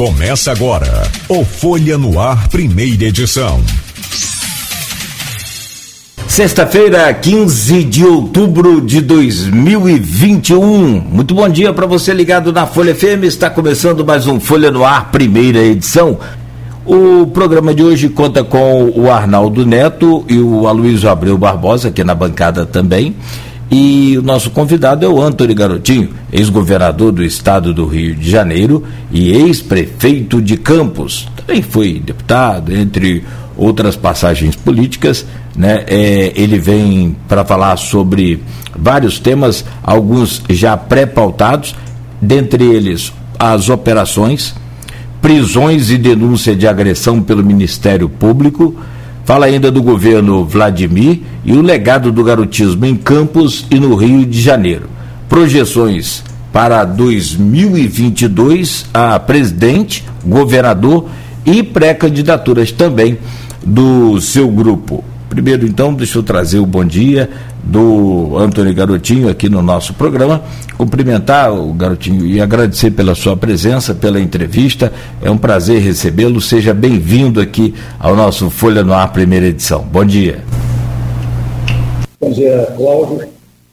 Começa agora o Folha no Ar, primeira edição. Sexta-feira, 15 de outubro de 2021. Muito bom dia para você ligado na Folha FM. Está começando mais um Folha no Ar, primeira edição. O programa de hoje conta com o Arnaldo Neto e o Aloysio Abreu Barbosa, aqui na bancada também. E o nosso convidado é o Antônio Garotinho, ex-governador do estado do Rio de Janeiro e ex-prefeito de Campos. Também foi deputado, entre outras passagens políticas. Né? É, ele vem para falar sobre vários temas, alguns já pré-pautados, dentre eles as operações, prisões e denúncia de agressão pelo Ministério Público Fala ainda do governo Vladimir e o legado do garotismo em Campos e no Rio de Janeiro. Projeções para 2022 a presidente, governador e pré-candidaturas também do seu grupo. Primeiro, então, deixa eu trazer o bom dia do Antônio Garotinho aqui no nosso programa. Cumprimentar o Garotinho e agradecer pela sua presença, pela entrevista. É um prazer recebê-lo. Seja bem-vindo aqui ao nosso Folha no Ar, primeira edição. Bom dia. Bom dia, Cláudio.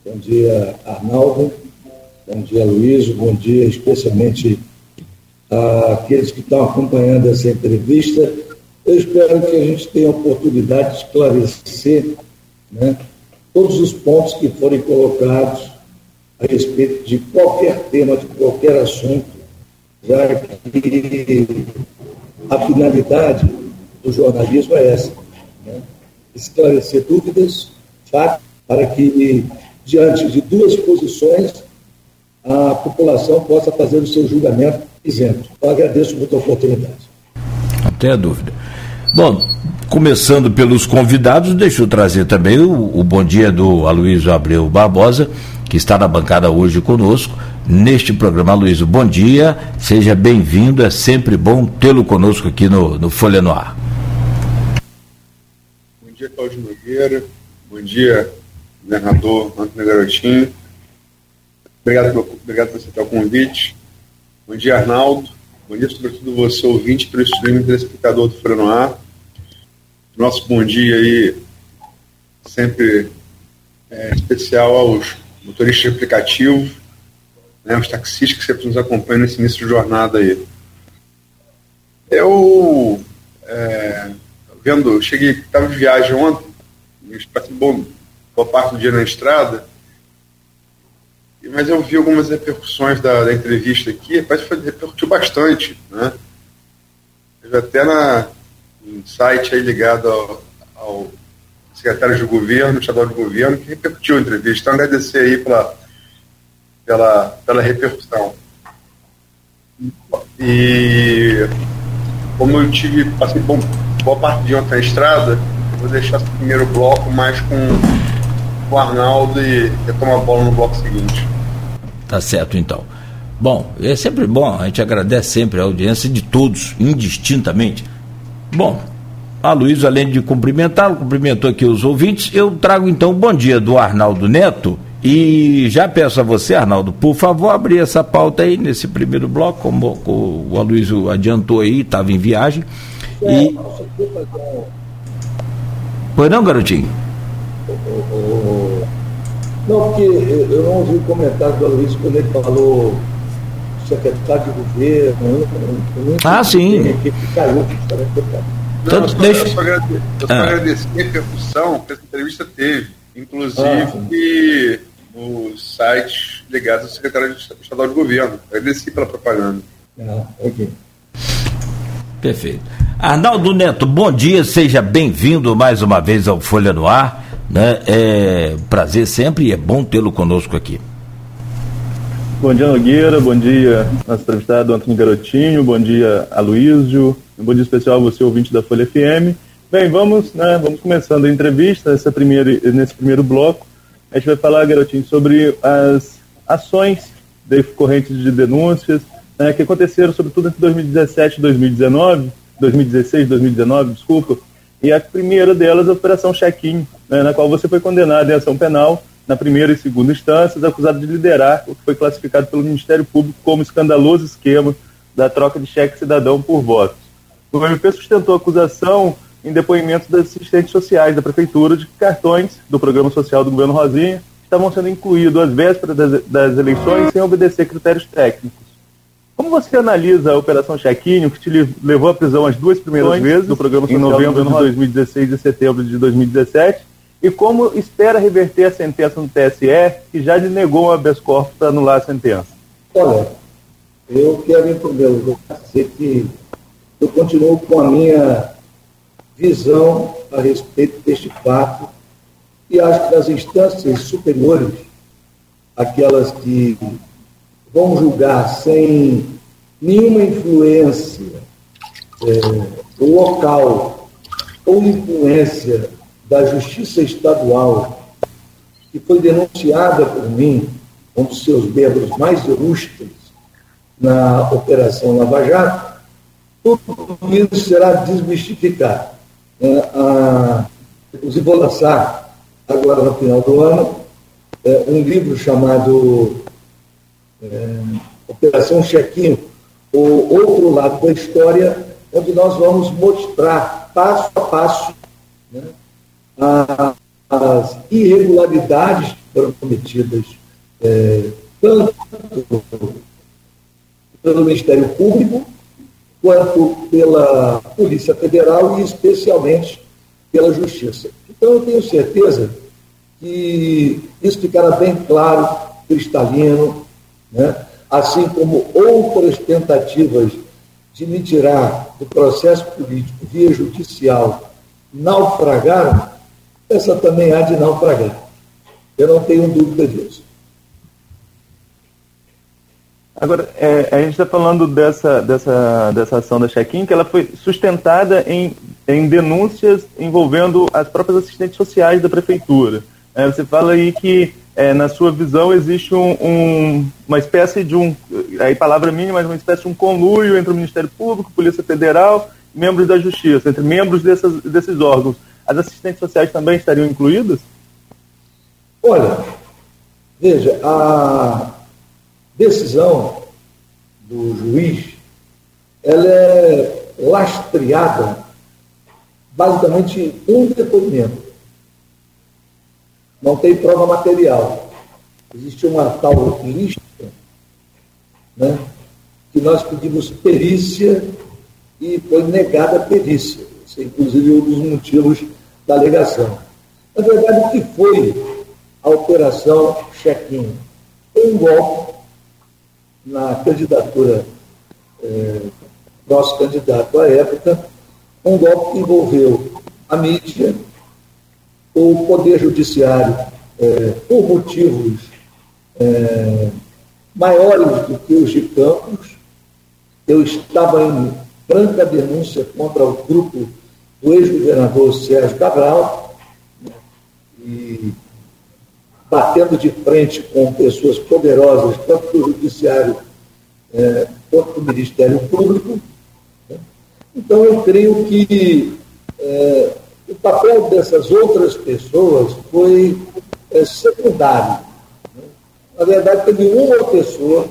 Bom dia, Arnaldo. Bom dia, Luiz. Bom dia, especialmente àqueles que estão acompanhando essa entrevista eu espero que a gente tenha a oportunidade de esclarecer né, todos os pontos que forem colocados a respeito de qualquer tema, de qualquer assunto, já que a finalidade do jornalismo é essa: né, esclarecer dúvidas, fatos, para que, diante de duas posições, a população possa fazer o seu julgamento isento. Eu agradeço muito a oportunidade. Não tenha dúvida. Bom, começando pelos convidados, deixa eu trazer também o, o bom dia do Aloysio Abreu Barbosa, que está na bancada hoje conosco, neste programa. Aloysio, bom dia, seja bem-vindo, é sempre bom tê-lo conosco aqui no, no Folha no Ar. Bom dia, Cláudio Nogueira, bom dia, governador Antônio Garotinho, obrigado obrigado por aceitar o convite, bom dia, Arnaldo, Bom dia, sobretudo você, ouvinte, pelo streaming, telespectador do Folha no Ar. Nosso bom dia aí, sempre é, especial aos motoristas de aplicativo, né, taxistas que sempre nos acompanham nesse início de jornada aí. Eu, é, vendo, cheguei, estava de viagem ontem, passei boa parte do dia na estrada, mas eu vi algumas repercussões da, da entrevista aqui, parece que repercutiu bastante, né? Até na, um site aí ligado ao, ao secretário de governo, estadual de governo, que repercutiu a entrevista. Então, agradecer aí pela, pela, pela repercussão. E como eu tive, passei bom, boa parte de ontem na estrada, vou deixar esse primeiro bloco mais com o Arnaldo e retomar a bola no bloco seguinte. Tá certo então. Bom, é sempre bom, a gente agradece sempre a audiência de todos, indistintamente. Bom, a Luiz, além de cumprimentá-lo, cumprimentou aqui os ouvintes, eu trago então o bom dia do Arnaldo Neto e já peço a você, Arnaldo, por favor, abrir essa pauta aí nesse primeiro bloco, como o Aloysio adiantou aí, estava em viagem. E... Pois não, garotinho? Não, porque eu não ouvi o comentário do Aloysio quando ele falou secretário de governo. Eu, eu ah, sim. Que caiu, não, eu só, deixa... eu só, agradeci, eu só ah. agradeci a repercussão que essa entrevista teve, inclusive ah, nos sites ligados ao secretário estadual de governo. Agradeci pela propaganda. Ah, ok. Perfeito. Arnaldo Neto, bom dia, seja bem-vindo mais uma vez ao Folha no Ar. Né? É prazer sempre e é bom tê-lo conosco aqui. Bom dia, Nogueira. Bom dia, nosso entrevistado Antônio Garotinho. Bom dia, Aloísio. Um bom dia especial a você, ouvinte da Folha FM. Bem, vamos, né, vamos começando a entrevista, essa primeira, nesse primeiro bloco. A gente vai falar, Garotinho, sobre as ações decorrentes de denúncias né, que aconteceram, sobretudo entre 2017 e 2019, 2016 2019, desculpa, e a primeira delas a Operação Check-in, né, na qual você foi condenado em ação penal na primeira e segunda instâncias, acusado de liderar o que foi classificado pelo Ministério Público como escandaloso esquema da troca de cheque cidadão por votos. O MP sustentou a acusação em depoimentos das assistentes sociais da Prefeitura de que cartões do Programa Social do governo Rosinha estavam sendo incluídos às vésperas das, das eleições sem obedecer critérios técnicos. Como você analisa a Operação Chequinho, que te levou à prisão as duas primeiras vezes, no programa em novembro de 2016 e setembro de 2017, e como espera reverter a sentença no TSE, que já lhe negou um habeas corpus para anular a sentença? Olha, eu quero, em primeiro lugar, dizer que eu continuo com a minha visão a respeito deste fato e acho que nas instâncias superiores, aquelas que vão julgar sem nenhuma influência é, local ou influência da Justiça Estadual, que foi denunciada por mim como seus membros mais ilustres na Operação Lava Jato, tudo isso será desmistificado. É, a, inclusive, vou lançar agora no final do ano é, um livro chamado Operação Chequinho, o outro lado da história, onde nós vamos mostrar passo a passo né, as irregularidades que foram cometidas é, tanto pelo Ministério Público quanto pela Polícia Federal e especialmente pela Justiça. Então eu tenho certeza que isso ficará bem claro, cristalino, né? assim como outras tentativas de me tirar do processo político via judicial naufragaram, essa também há de naufragar. Eu não tenho dúvida disso. Agora, é, a gente está falando dessa, dessa, dessa ação da check-in, que ela foi sustentada em, em denúncias envolvendo as próprias assistentes sociais da prefeitura. É, você fala aí que, é, na sua visão, existe um, um, uma espécie de um, aí palavra mínima, mas uma espécie de um conluio entre o Ministério Público, Polícia Federal, membros da Justiça, entre membros dessas, desses órgãos. As assistentes sociais também estariam incluídas? Olha, veja, a decisão do juiz, ela é lastreada basicamente um depoimento. Não tem prova material. Existe uma tal lista né, que nós pedimos perícia e foi negada a perícia. Isso é, inclusive, um dos motivos da alegação. Na verdade, o que foi a operação check-in? Um golpe na candidatura, é, nosso candidato à época, um golpe que envolveu a mídia, o Poder Judiciário, é, por motivos é, maiores do que os de Campos. Eu estava em franca denúncia contra o grupo do ex-governador Sérgio Cabral, né, e batendo de frente com pessoas poderosas, tanto do Judiciário é, quanto do Ministério Público. Né? Então, eu creio que é, o papel dessas outras pessoas foi é, secundário. Né? Na verdade, teve uma pessoa,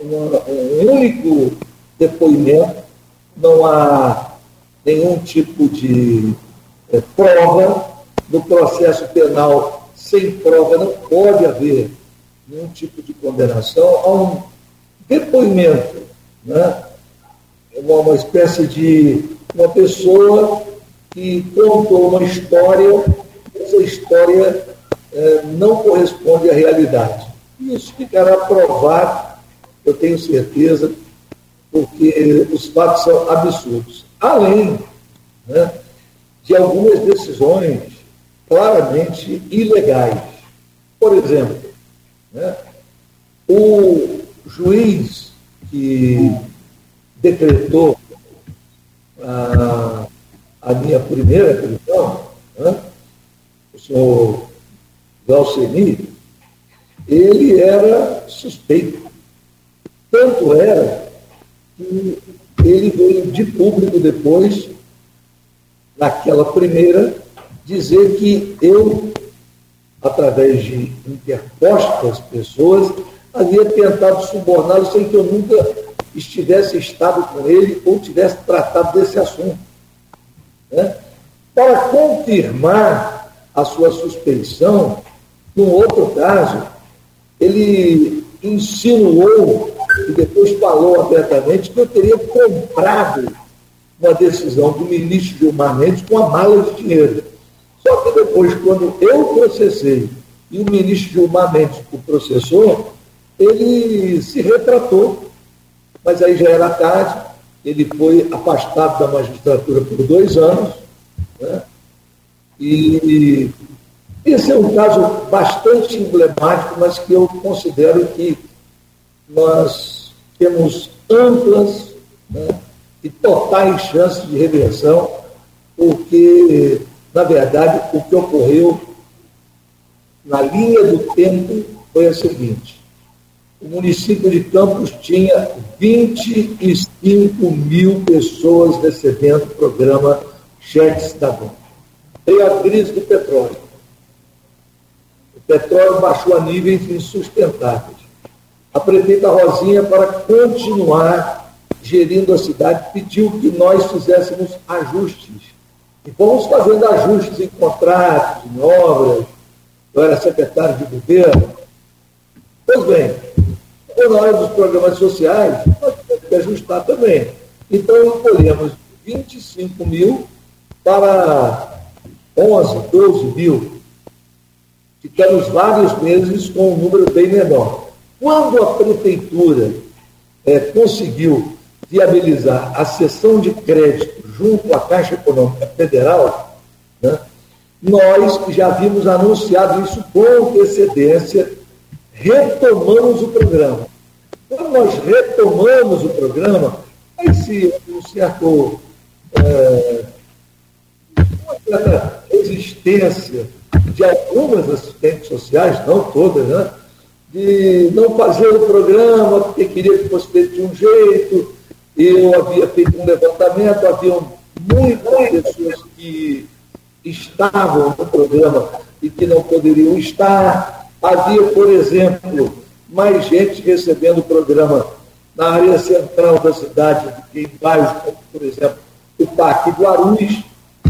uma, um único depoimento, não há nenhum tipo de é, prova no processo penal sem prova, não pode haver nenhum tipo de condenação a um depoimento, né? uma, uma espécie de uma pessoa que contou uma história, essa história é, não corresponde à realidade. Isso ficará provado, eu tenho certeza, porque os fatos são absurdos. Além né, de algumas decisões claramente ilegais. Por exemplo, né, o juiz que decretou a, a minha primeira prisão, né, o senhor Valceni, ele era suspeito. Tanto era que ele veio de público depois, naquela primeira, dizer que eu, através de interpostas pessoas, havia tentado suborná-lo sem que eu nunca estivesse estado com ele ou tivesse tratado desse assunto. Né? Para confirmar a sua suspeição, num outro caso, ele insinuou e depois falou abertamente que eu teria comprado uma decisão do ministro Gilmar Mendes com a mala de dinheiro. Só que depois, quando eu processei e o ministro Gilmar Mendes o processou, ele se retratou, mas aí já era tarde, ele foi afastado da magistratura por dois anos, né? e esse é um caso bastante emblemático, mas que eu considero que nós temos amplas né, e totais chances de reversão, porque, na verdade, o que ocorreu na linha do tempo foi a seguinte: o município de Campos tinha 25 mil pessoas recebendo o programa Cheque Cidadão. Veio a crise do petróleo. O petróleo baixou a níveis insustentáveis. A prefeita Rosinha, para continuar gerindo a cidade, pediu que nós fizéssemos ajustes. E fomos fazendo ajustes em contratos, em obras. Eu era secretário de governo. Pois bem, na hora dos programas sociais, nós temos que ajustar também. Então, escolhemos 25 mil para 11, 12 mil. Ficamos vários meses com um número bem menor. Quando a prefeitura é, conseguiu viabilizar a cessão de crédito junto à Caixa Econômica Federal, né, nós já havíamos anunciado isso com antecedência, retomamos o programa. Quando nós retomamos o programa, aí se um certo, é, uma certa existência de algumas assistentes sociais, não todas, né? de não fazer o programa porque queria que fosse feito de um jeito. Eu havia feito um levantamento, havia muitas pessoas que estavam no programa e que não poderiam estar. Havia, por exemplo, mais gente recebendo o programa na área central da cidade do que em bairros como, por exemplo, o Parque Guarulhos.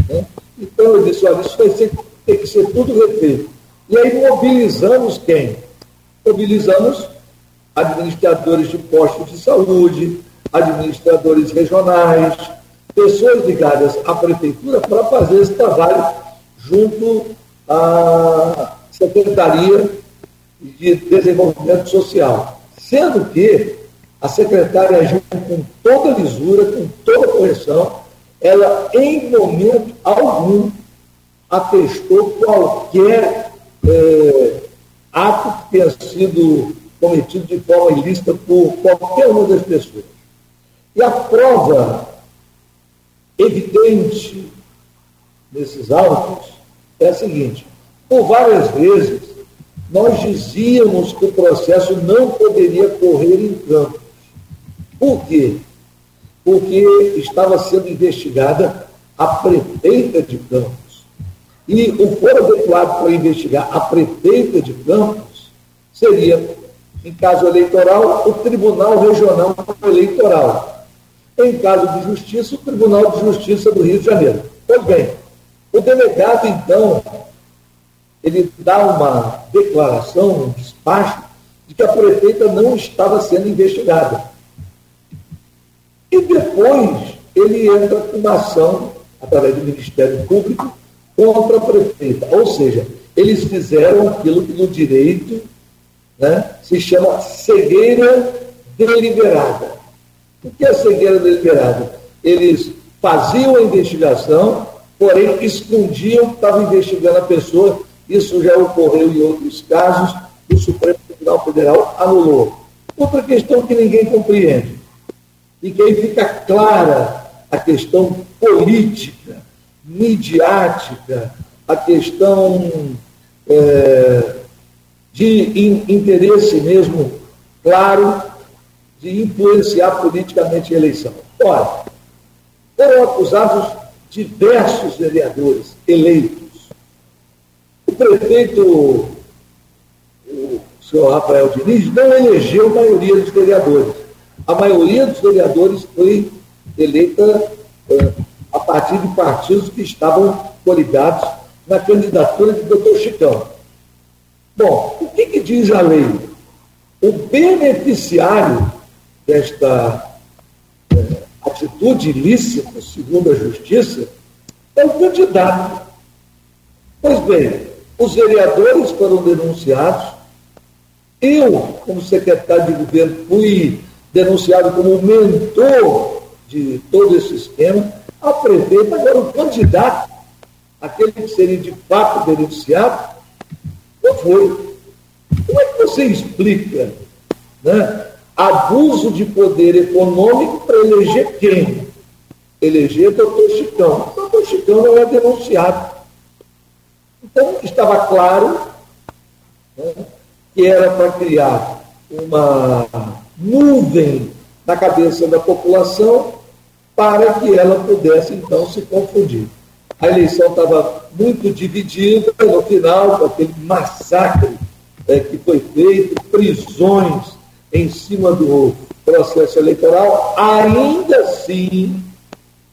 Né? Então eu disse, olha, isso vai ser, tem que ser tudo refeito. E aí mobilizamos quem? Mobilizamos administradores de postos de saúde, administradores regionais, pessoas ligadas à prefeitura para fazer esse trabalho junto à Secretaria de Desenvolvimento Social. Sendo que a secretária agiu com toda lisura, com toda correção, ela, em momento algum, atestou qualquer é, ato que tenha sido cometido de forma ilícita por qualquer uma das pessoas. E a prova evidente nesses autos é a seguinte: por várias vezes, nós dizíamos que o processo não poderia correr em campos. Por quê? Porque estava sendo investigada a prefeita de Campos. E o foro adequado para investigar a prefeita de Campos seria, em caso eleitoral, o Tribunal Regional Eleitoral. Em caso de justiça, o Tribunal de Justiça do Rio de Janeiro. Pois bem, o delegado, então, ele dá uma declaração, um despacho, de que a prefeita não estava sendo investigada. E depois ele entra com uma ação, através do Ministério Público, contra a prefeita. Ou seja, eles fizeram aquilo que no direito né, se chama cegueira deliberada. O que é cegueira deliberada? Eles faziam a investigação, porém escondiam que estavam investigando a pessoa. Isso já ocorreu em outros casos, o Supremo Tribunal Federal anulou. Outra questão que ninguém compreende, e que aí fica clara a questão política midiática, a questão é, de in, interesse mesmo claro de influenciar politicamente a eleição. Ora, foram acusados diversos vereadores eleitos. O prefeito, o senhor Rafael Diniz, não elegeu a maioria dos vereadores. a maioria dos vereadores foi eleita é, a partir de partidos que estavam coligados na candidatura de doutor Chicão. Bom, o que, que diz a lei? O beneficiário desta é, atitude ilícita, segundo a Justiça, é o candidato. Pois bem, os vereadores foram denunciados. Eu, como secretário de governo, fui denunciado como mentor de todo esse esquema. A prefeita agora o candidato, aquele que seria de fato denunciado, não foi. Como é que você explica né, abuso de poder econômico para eleger quem? Eleger o doutor Chicão. O doutor Chicão não é denunciado. Então, estava claro né, que era para criar uma nuvem na cabeça da população para que ela pudesse, então, se confundir. A eleição estava muito dividida, no final, com aquele massacre é, que foi feito, prisões em cima do processo eleitoral, ainda assim,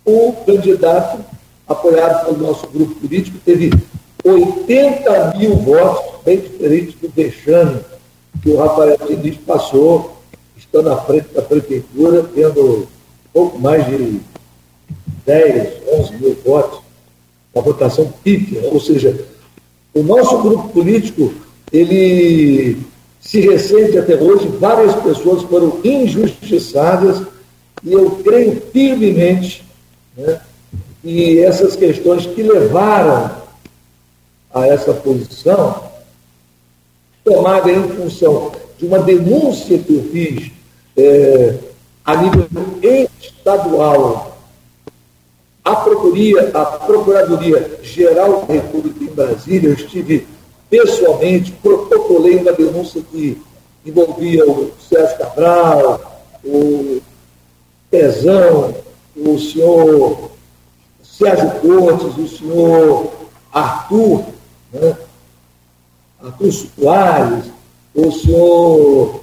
o candidato, apoiado pelo nosso grupo político, teve 80 mil votos, bem diferente do vexame que o Rafael Diniz passou, estando à frente da prefeitura, tendo pouco mais de 10, 11 mil votos, uma votação pífia, ou seja, o nosso grupo político, ele se ressente até hoje, várias pessoas foram injustiçadas, e eu creio firmemente né, que essas questões que levaram a essa posição, tomada em função de uma denúncia que eu fiz é, a nível estadual, a Procuradoria, a Procuradoria Geral da República em Brasília, eu estive pessoalmente, protocolei uma denúncia que envolvia o Sérgio Cabral, o Pezão, o senhor Sérgio Cortes, o senhor Arthur, né? Arthur Soares, o senhor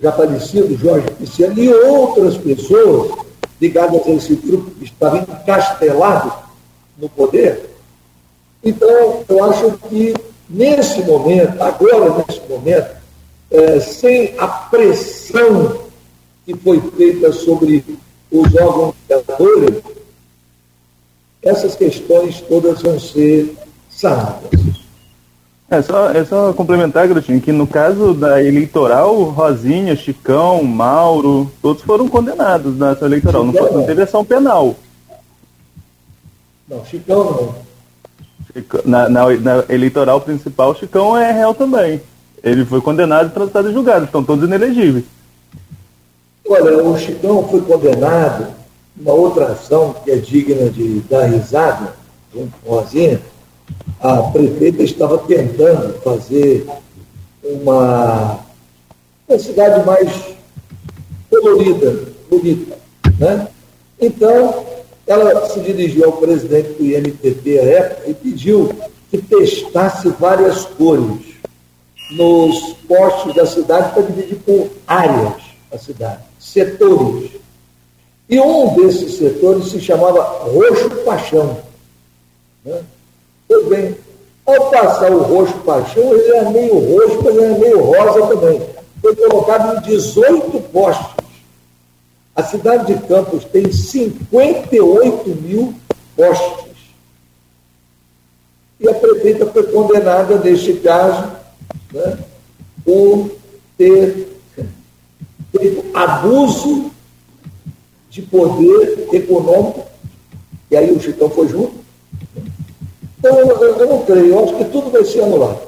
já falecido Jorge Pisciano e outras pessoas ligadas a esse grupo que estava encastelado no poder. Então, eu acho que nesse momento, agora nesse momento, é, sem a pressão que foi feita sobre os órgãos criadores, essas questões todas vão ser sanadas. É só, é só complementar, Garotinho, que no caso da eleitoral, Rosinha, Chicão, Mauro, todos foram condenados na ação eleitoral. não, foi, não teve ação penal. Não, Chicão não. Na, na, na, eleitoral principal, Chicão é réu também. Ele foi condenado e transitado e julgado. Estão todos inelegíveis. Olha, o Chicão foi condenado uma outra ação que é digna de dar risada, junto com Rosinha, a prefeita estava tentando fazer uma, uma cidade mais colorida, bonita. Né? Então, ela se dirigiu ao presidente do INPP à época e pediu que testasse várias cores nos postos da cidade para dividir por áreas a cidade, setores. E um desses setores se chamava Roxo Paixão. Né? Bem, ao passar o roxo paixão, ele é meio roxo, ele é meio rosa também. Foi colocado em 18 postes. A cidade de Campos tem 58 mil postes. E a prefeita foi condenada, neste caso, né, por ter feito abuso de poder econômico, e aí o Chitão foi junto, então, eu, eu, não creio, eu acho que tudo vai ser anulado.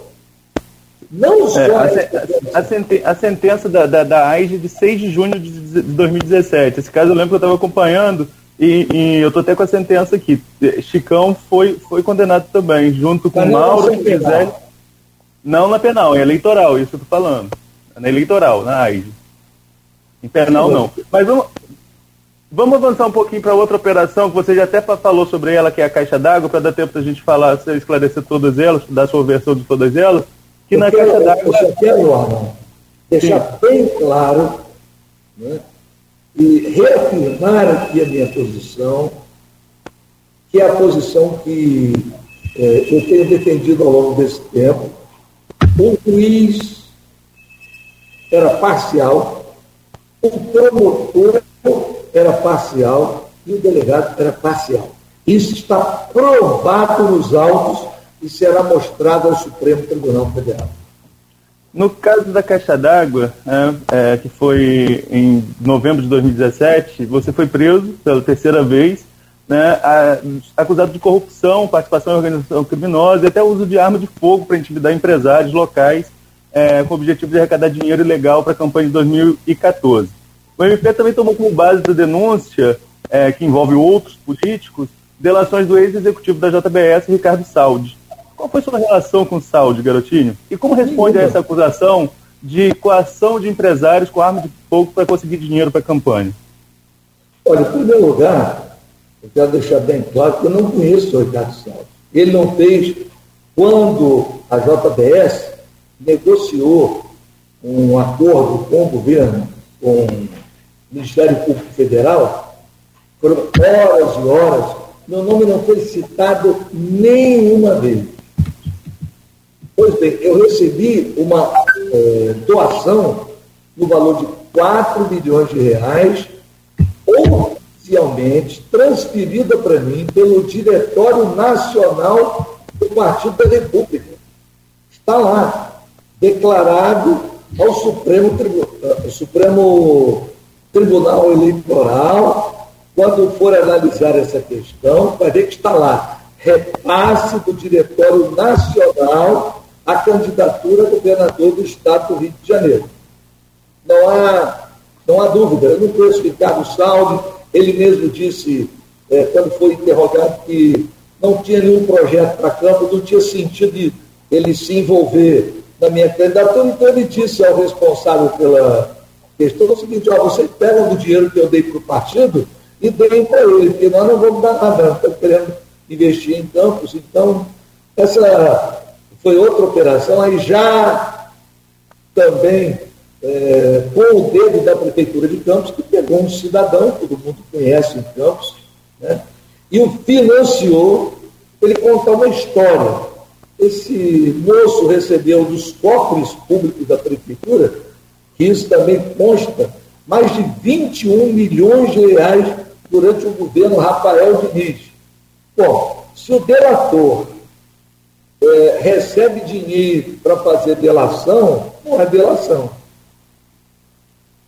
Não só. É, a, a, a, sentença da, da, da AIG de 6 de junho de 2017. Esse caso eu lembro que eu estava acompanhando e, e, eu estou até com a sentença aqui. Chicão foi, foi condenado também, junto com Mauro Gisele. Não na penal, é eleitoral, isso que eu estou falando. É na eleitoral, na AIG. Em penal, não. Mas vamos, Vamos avançar um pouquinho para outra operação que você já até falou sobre ela, que é a caixa d'água, para dar tempo para a gente falar, esclarecer todas elas, dar sua versão de todas elas. Que eu na quero, caixa d'água. Eu quero, deixar Sim. bem claro né, e reafirmar aqui a minha posição, que é a posição que é, eu tenho defendido ao longo desse tempo. O juiz era parcial, o promotor era parcial e o delegado era parcial. Isso está provado nos autos e será mostrado ao Supremo Tribunal Federal. No caso da Caixa d'Água, né, é, que foi em novembro de 2017, você foi preso pela terceira vez, né, acusado de corrupção, participação em organização criminosa e até uso de arma de fogo para intimidar empresários locais é, com o objetivo de arrecadar dinheiro ilegal para a campanha de 2014. O MP também tomou como base da denúncia, é, que envolve outros políticos, delações do ex-executivo da JBS, Ricardo Saldi. Qual foi sua relação com o Saldi, garotinho? E como responde a essa acusação de coação de empresários com arma de fogo para conseguir dinheiro para a campanha? Olha, em primeiro lugar, eu quero deixar bem claro que eu não conheço o Ricardo Saldi. Ele não fez, quando a JBS negociou um acordo com o governo, com Ministério Público Federal, foram horas e horas, meu nome não foi citado nenhuma vez. Pois bem, eu recebi uma é, doação no valor de 4 milhões de reais, oficialmente transferida para mim pelo Diretório Nacional do Partido da República. Está lá, declarado ao Supremo, ao Supremo Tribunal Eleitoral, quando for analisar essa questão, vai ver que está lá, repasse do Diretório Nacional à candidatura a governador do Estado do Rio de Janeiro. Não há, não há dúvida, eu não conheço Ricardo Salve, ele mesmo disse, é, quando foi interrogado, que não tinha nenhum projeto para campo, não tinha sentido ele se envolver na minha candidatura, então ele disse ao responsável pela questão o seguinte, ó, vocês pegam do dinheiro que eu dei para o partido e deem para ele, porque nós não vamos dar nada, estamos querendo investir em campos, então essa foi outra operação, aí já também é, com o dedo da Prefeitura de Campos, que pegou um cidadão, todo mundo conhece em Campos, né, e o financiou, ele contar uma história. Esse moço recebeu dos cofres públicos da prefeitura, que isso também consta, mais de 21 milhões de reais durante o governo Rafael Diniz. Bom, se o delator é, recebe dinheiro para fazer delação, não é delação.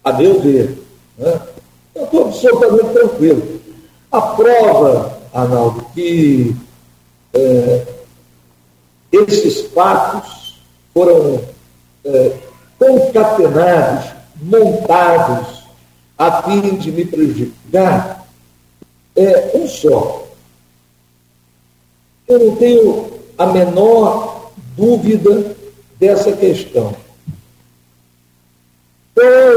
A meu ver. Né? Eu estou absolutamente tranquilo. A prova, Arnaldo, que é, esses fatos foram é, concatenados, montados, a fim de me prejudicar, é um só. Eu não tenho a menor dúvida dessa questão. Qual é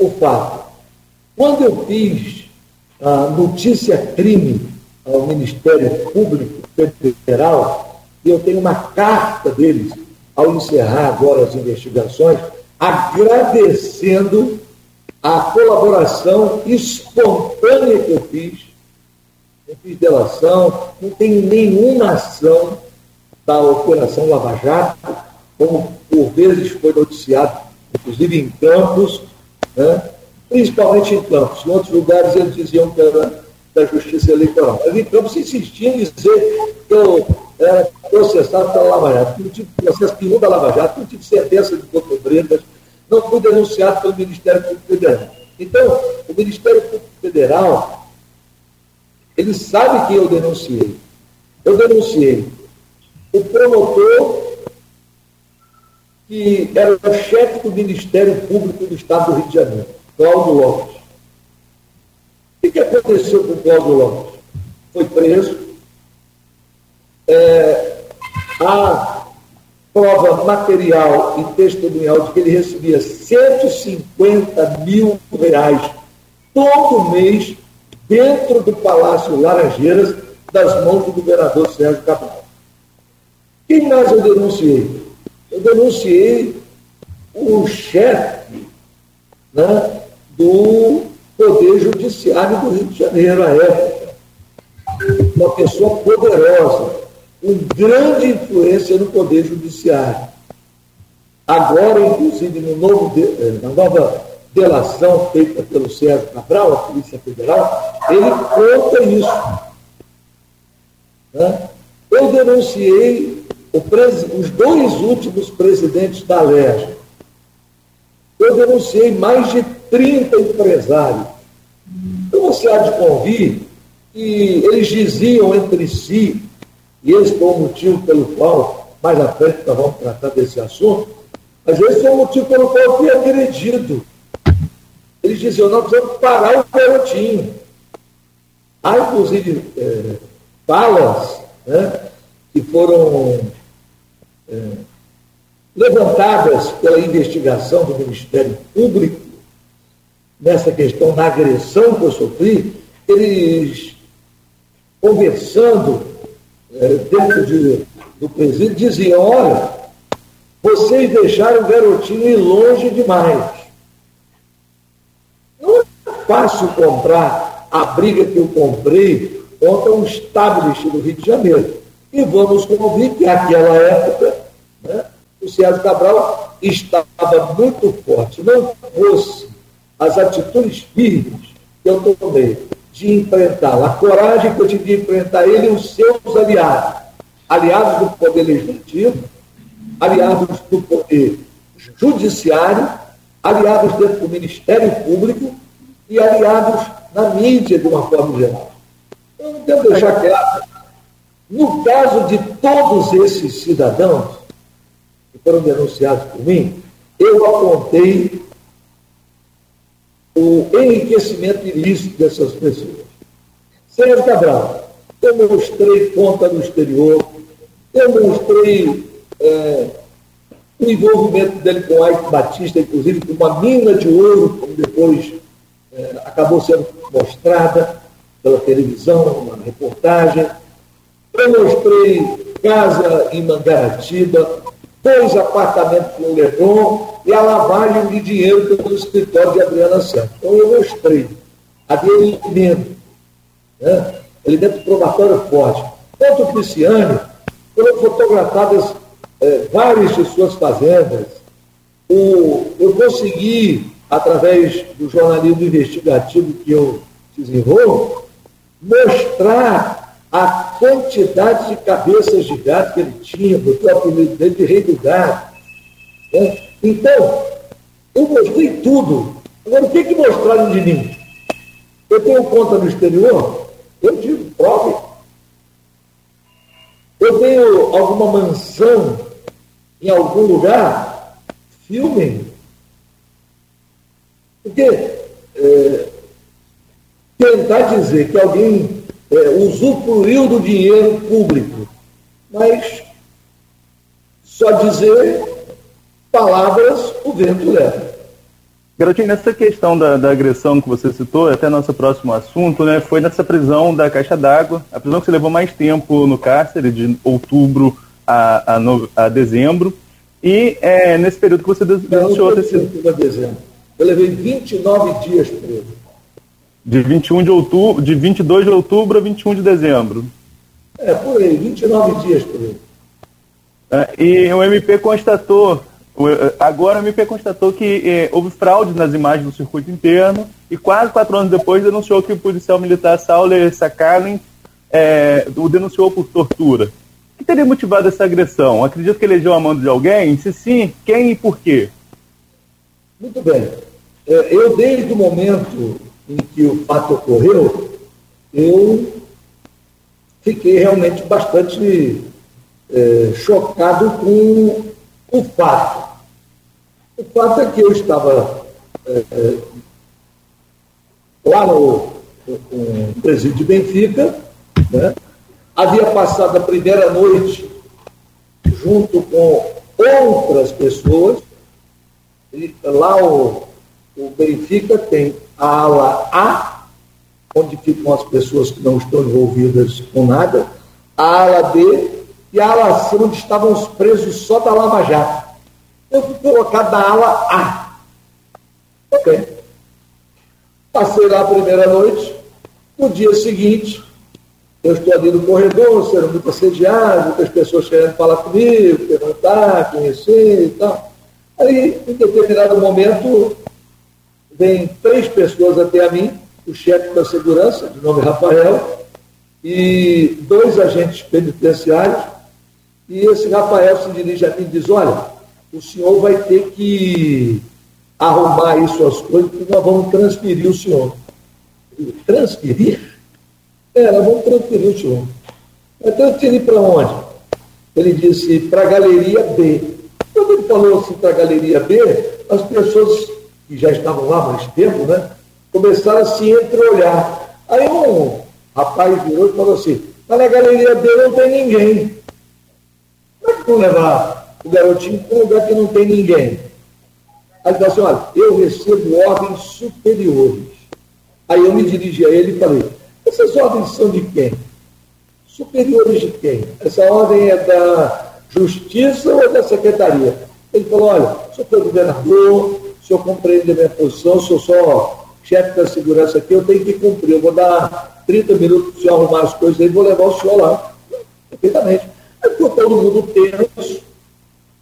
o fato? Quando eu fiz a notícia crime ao Ministério Público Federal, eu tenho uma carta deles, ao encerrar agora as investigações, agradecendo a colaboração espontânea que eu fiz. Não fiz delação, não tenho nenhuma ação da Operação Lava Jato, como por vezes foi noticiado, inclusive em Campos, né? principalmente em Campos. Em outros lugares eles diziam que era da Justiça Eleitoral. Mas em Campos insistiam em dizer que eu era processado pela Lava Jato. Não tive processo nenhum da Lava Jato, não tive sentença de cotobretas, não fui denunciado pelo Ministério Público Federal. Então, o Ministério Público Federal, ele sabe que eu denunciei. Eu denunciei o promotor que era o chefe do Ministério Público do Estado do Rio de Janeiro, Cláudio Lopes. O que aconteceu com o Cláudio Lopes? Foi preso, é, a prova material e testemunhal de que ele recebia 150 mil reais todo mês dentro do Palácio Laranjeiras, das mãos do governador Sérgio Cabral. Quem mais eu denunciei? Eu denunciei o chefe né, do Poder Judiciário do Rio de Janeiro, à época. Uma pessoa poderosa, com grande influência no Poder Judiciário. Agora, inclusive, no novo, eh, na nova delação feita pelo Sérgio Cabral, a Polícia Federal, ele conta isso. Né? Eu denunciei os dois últimos presidentes da LERJ. Eu denunciei mais de 30 empresários. Então você há de convir que eles diziam entre si, e esse foi o motivo pelo qual, mais à frente nós vamos tratar desse assunto, mas esse foi o motivo pelo qual eu fui agredido. Eles diziam, nós precisamos parar o garotinho. Há, inclusive, é, falas né, que foram é, levantadas pela investigação do Ministério Público nessa questão da agressão que eu sofri, eles conversando dentro de, do presídio diziam, olha, vocês deixaram o garotinho ir longe demais. Não é fácil comprar a briga que eu comprei contra um establishment do Rio de Janeiro. E vamos convir que naquela época né, o Sérgio Cabral estava muito forte. Não fosse as atitudes firmes que eu tomei de enfrentá-lo, a coragem que eu tive de enfrentar ele e os seus aliados, aliados do Poder Legislativo, aliados do Poder Judiciário, aliados dentro do Ministério Público e aliados na mídia de uma forma geral. Eu não quero deixar claro no caso de todos esses cidadãos que foram denunciados por mim, eu apontei o enriquecimento ilícito dessas pessoas. Sérgio Cabral, eu mostrei conta no exterior, eu mostrei é, o envolvimento dele com Ike Batista, inclusive com uma mina de ouro, como depois é, acabou sendo mostrada pela televisão, uma reportagem. Eu mostrei casa em Mangaratiba, dois apartamentos no Leblon e a lavagem de dinheiro pelo escritório de Adriana Santos. Então eu mostrei. Havia elemento, né? elemento probatório forte. Quanto o Cristiano, foram fotografadas é, várias de suas fazendas. O, eu consegui, através do jornalismo investigativo que eu desenvolvo, mostrar a quantidade de cabeças de gado que ele tinha, botou o apelido dele de rei do gado. Né? Então, eu mostrei tudo. Agora, o que, que mostraram de mim? Eu tenho conta no exterior? Eu digo, prove. Eu tenho alguma mansão em algum lugar? Filmem. Porque é, tentar dizer que alguém é, usufruiu do dinheiro público. Mas só dizer palavras o vento leva. Garotinho, nessa questão da, da, agressão que você citou, até nosso próximo assunto, né, foi nessa prisão da Caixa d'Água, a prisão que você levou mais tempo no cárcere, de outubro a, a, no, a dezembro, e é, nesse período que você denunciou... Não, não, dezembro. Eu levei 29 dias preso. De 21 de outubro, de 22 de outubro a 21 de dezembro. É, por aí, 29 dias aí. É, e o MP constatou, agora o MP constatou que é, houve fraude nas imagens do circuito interno e quase quatro anos depois denunciou que o policial militar Sauler Sakhalin é, o denunciou por tortura. O que teria motivado essa agressão? Acredito que elegeu a mando de alguém? Se sim, quem e por quê? Muito bem. Eu, desde o momento em que o fato ocorreu, eu fiquei realmente bastante chocado com o fato. O fato é que eu estava é, é lá no, no presídio de Benfica, né? havia passado a primeira noite junto com outras pessoas, e lá o, o Benfica tem a ala A, onde ficam as pessoas que não estão envolvidas com nada, a ala B e a ala C, onde estavam os presos só da Lava Jato. Eu fui colocado na ala A. Ok. Passei lá a primeira noite, no dia seguinte, eu estou ali no corredor, sendo muito assediado, muitas pessoas querendo falar comigo, perguntar, conhecer e tal. Aí, em determinado momento, vem três pessoas até a mim, o chefe da segurança, de nome Rafael, e dois agentes penitenciários, e esse Rafael se dirige a mim e diz, olha, o senhor vai ter que arrumar aí suas coisas, porque nós vamos transferir o senhor. Transferir? É, nós vamos transferir o senhor. Mas transferir para onde? Ele disse, para a galeria B. Quando ele falou assim para a galeria B, as pessoas que já estavam lá mais tempo, né, começaram a se entreolhar. Aí um rapaz virou e falou assim, mas na galeria B não tem ninguém. Como é que vão levar o garotinho para um lugar que não tem ninguém? Aí ele falou assim, olha, eu recebo ordens superiores. Aí eu me dirigi a ele e falei, essas ordens são de quem? Superiores de quem? Essa ordem é da Justiça ou da Secretaria? Ele falou, olha, sou foi governador, o senhor compreende a minha posição, sou só chefe da segurança aqui, eu tenho que cumprir. Eu vou dar 30 minutos para o senhor arrumar as coisas aí, vou levar o senhor lá. Perfeitamente. Ficou todo mundo tenso.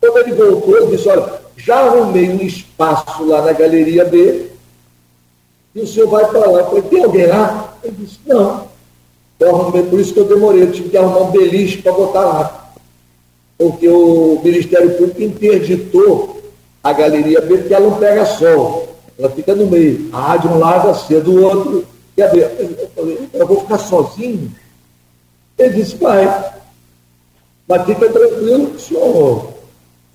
Quando ele voltou, ele disse, olha, já arrumei um espaço lá na Galeria B, e o senhor vai para lá. Eu falei, tem alguém lá? Ele disse, não. Eu arrumei, por isso que eu demorei, eu tive que arrumar um beliche para botar lá. Porque o Ministério Público interditou a galeria B, porque ela não pega sol. Ela fica no meio. A de um lado, a C do outro. E a B. Eu falei, eu vou ficar sozinho? Ele disse, vai. Mas fica tranquilo que o senhor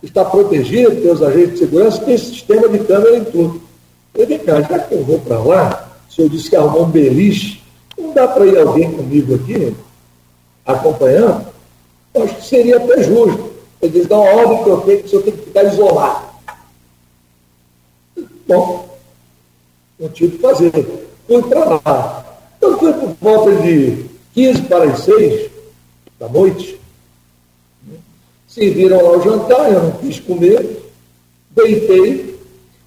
está protegido, tem os agentes de segurança, tem sistema de câmera em tudo. Eu falei, cá, já que eu vou para lá, o senhor disse que arrumou um beliche, não dá para ir alguém comigo aqui, acompanhando? Eu acho que seria até justo. Ele dá uma ordem que eu tenho, que o senhor tem que ficar isolado. Bom, não tive que fazer. Fui para lá. Então foi por volta de 15 para as 6 da noite. Serviram lá o jantar, eu não quis comer, deitei,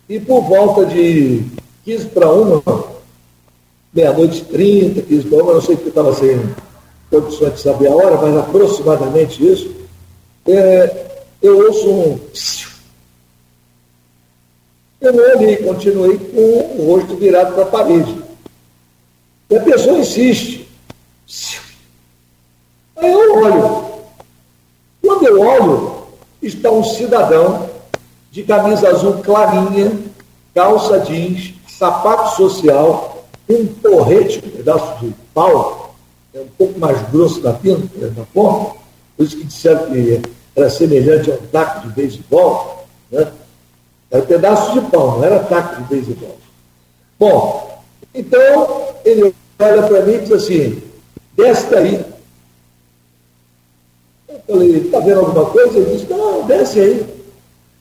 e por volta de 15 para uma, meia-noite 30, 15 para uma, não sei porque estava sem condições de saber a hora, mas aproximadamente isso, é, eu ouço um. Eu não olhei, continuei com o rosto virado para a parede. E a pessoa insiste. Aí eu olho. Eu olho, está um cidadão de camisa azul clarinha, calça jeans, sapato social, um porrete, um pedaço de pau, é um pouco mais grosso da pinta, da ponta, por isso que disseram que era semelhante a um taco de beisebol, né? Era um pedaço de pau, não era taco de beisebol. Bom, então ele olha para mim e diz assim, desce daí. Eu falei, está vendo alguma coisa? Ele disse, não, desce aí.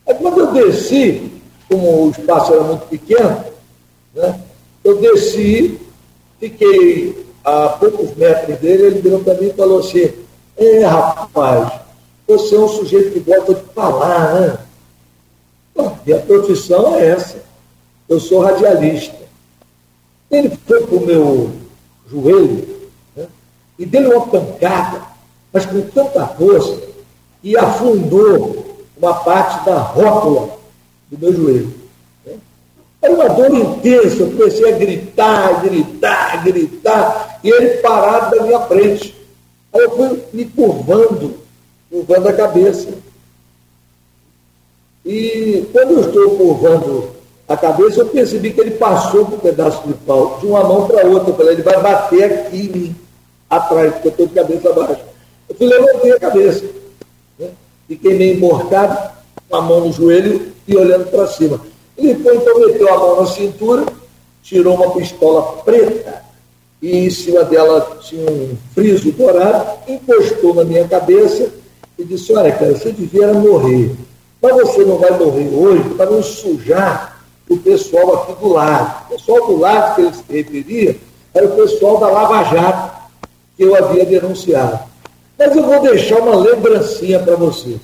Aí quando eu desci, como o espaço era muito pequeno, né, eu desci, fiquei a poucos metros dele, ele virou para mim e falou assim, é rapaz, você é um sujeito que gosta de falar, né? E a profissão é essa. Eu sou radialista. Ele foi para o meu joelho né, e deu uma pancada, mas com tanta força, e afundou uma parte da rótula do meu joelho. Era uma dor intensa, eu comecei a gritar, gritar, gritar, e ele parado na minha frente. Aí eu fui me curvando, curvando a cabeça. E quando eu estou curvando a cabeça, eu percebi que ele passou por um pedaço de pau, de uma mão para outra. Eu falei, ele vai bater aqui em mim, atrás, porque eu estou de cabeça abaixo. Eu levantei a cabeça. Fiquei meio emborcado, com a mão no joelho e olhando para cima. Ele foi, então, meteu a mão na cintura, tirou uma pistola preta e em cima dela tinha um friso dourado, encostou na minha cabeça e disse, olha, cara, você devia morrer. Mas você não vai morrer hoje para não sujar o pessoal aqui do lado. O pessoal do lado que ele se referia era o pessoal da Lava Jato, que eu havia denunciado. Mas eu vou deixar uma lembrancinha para você.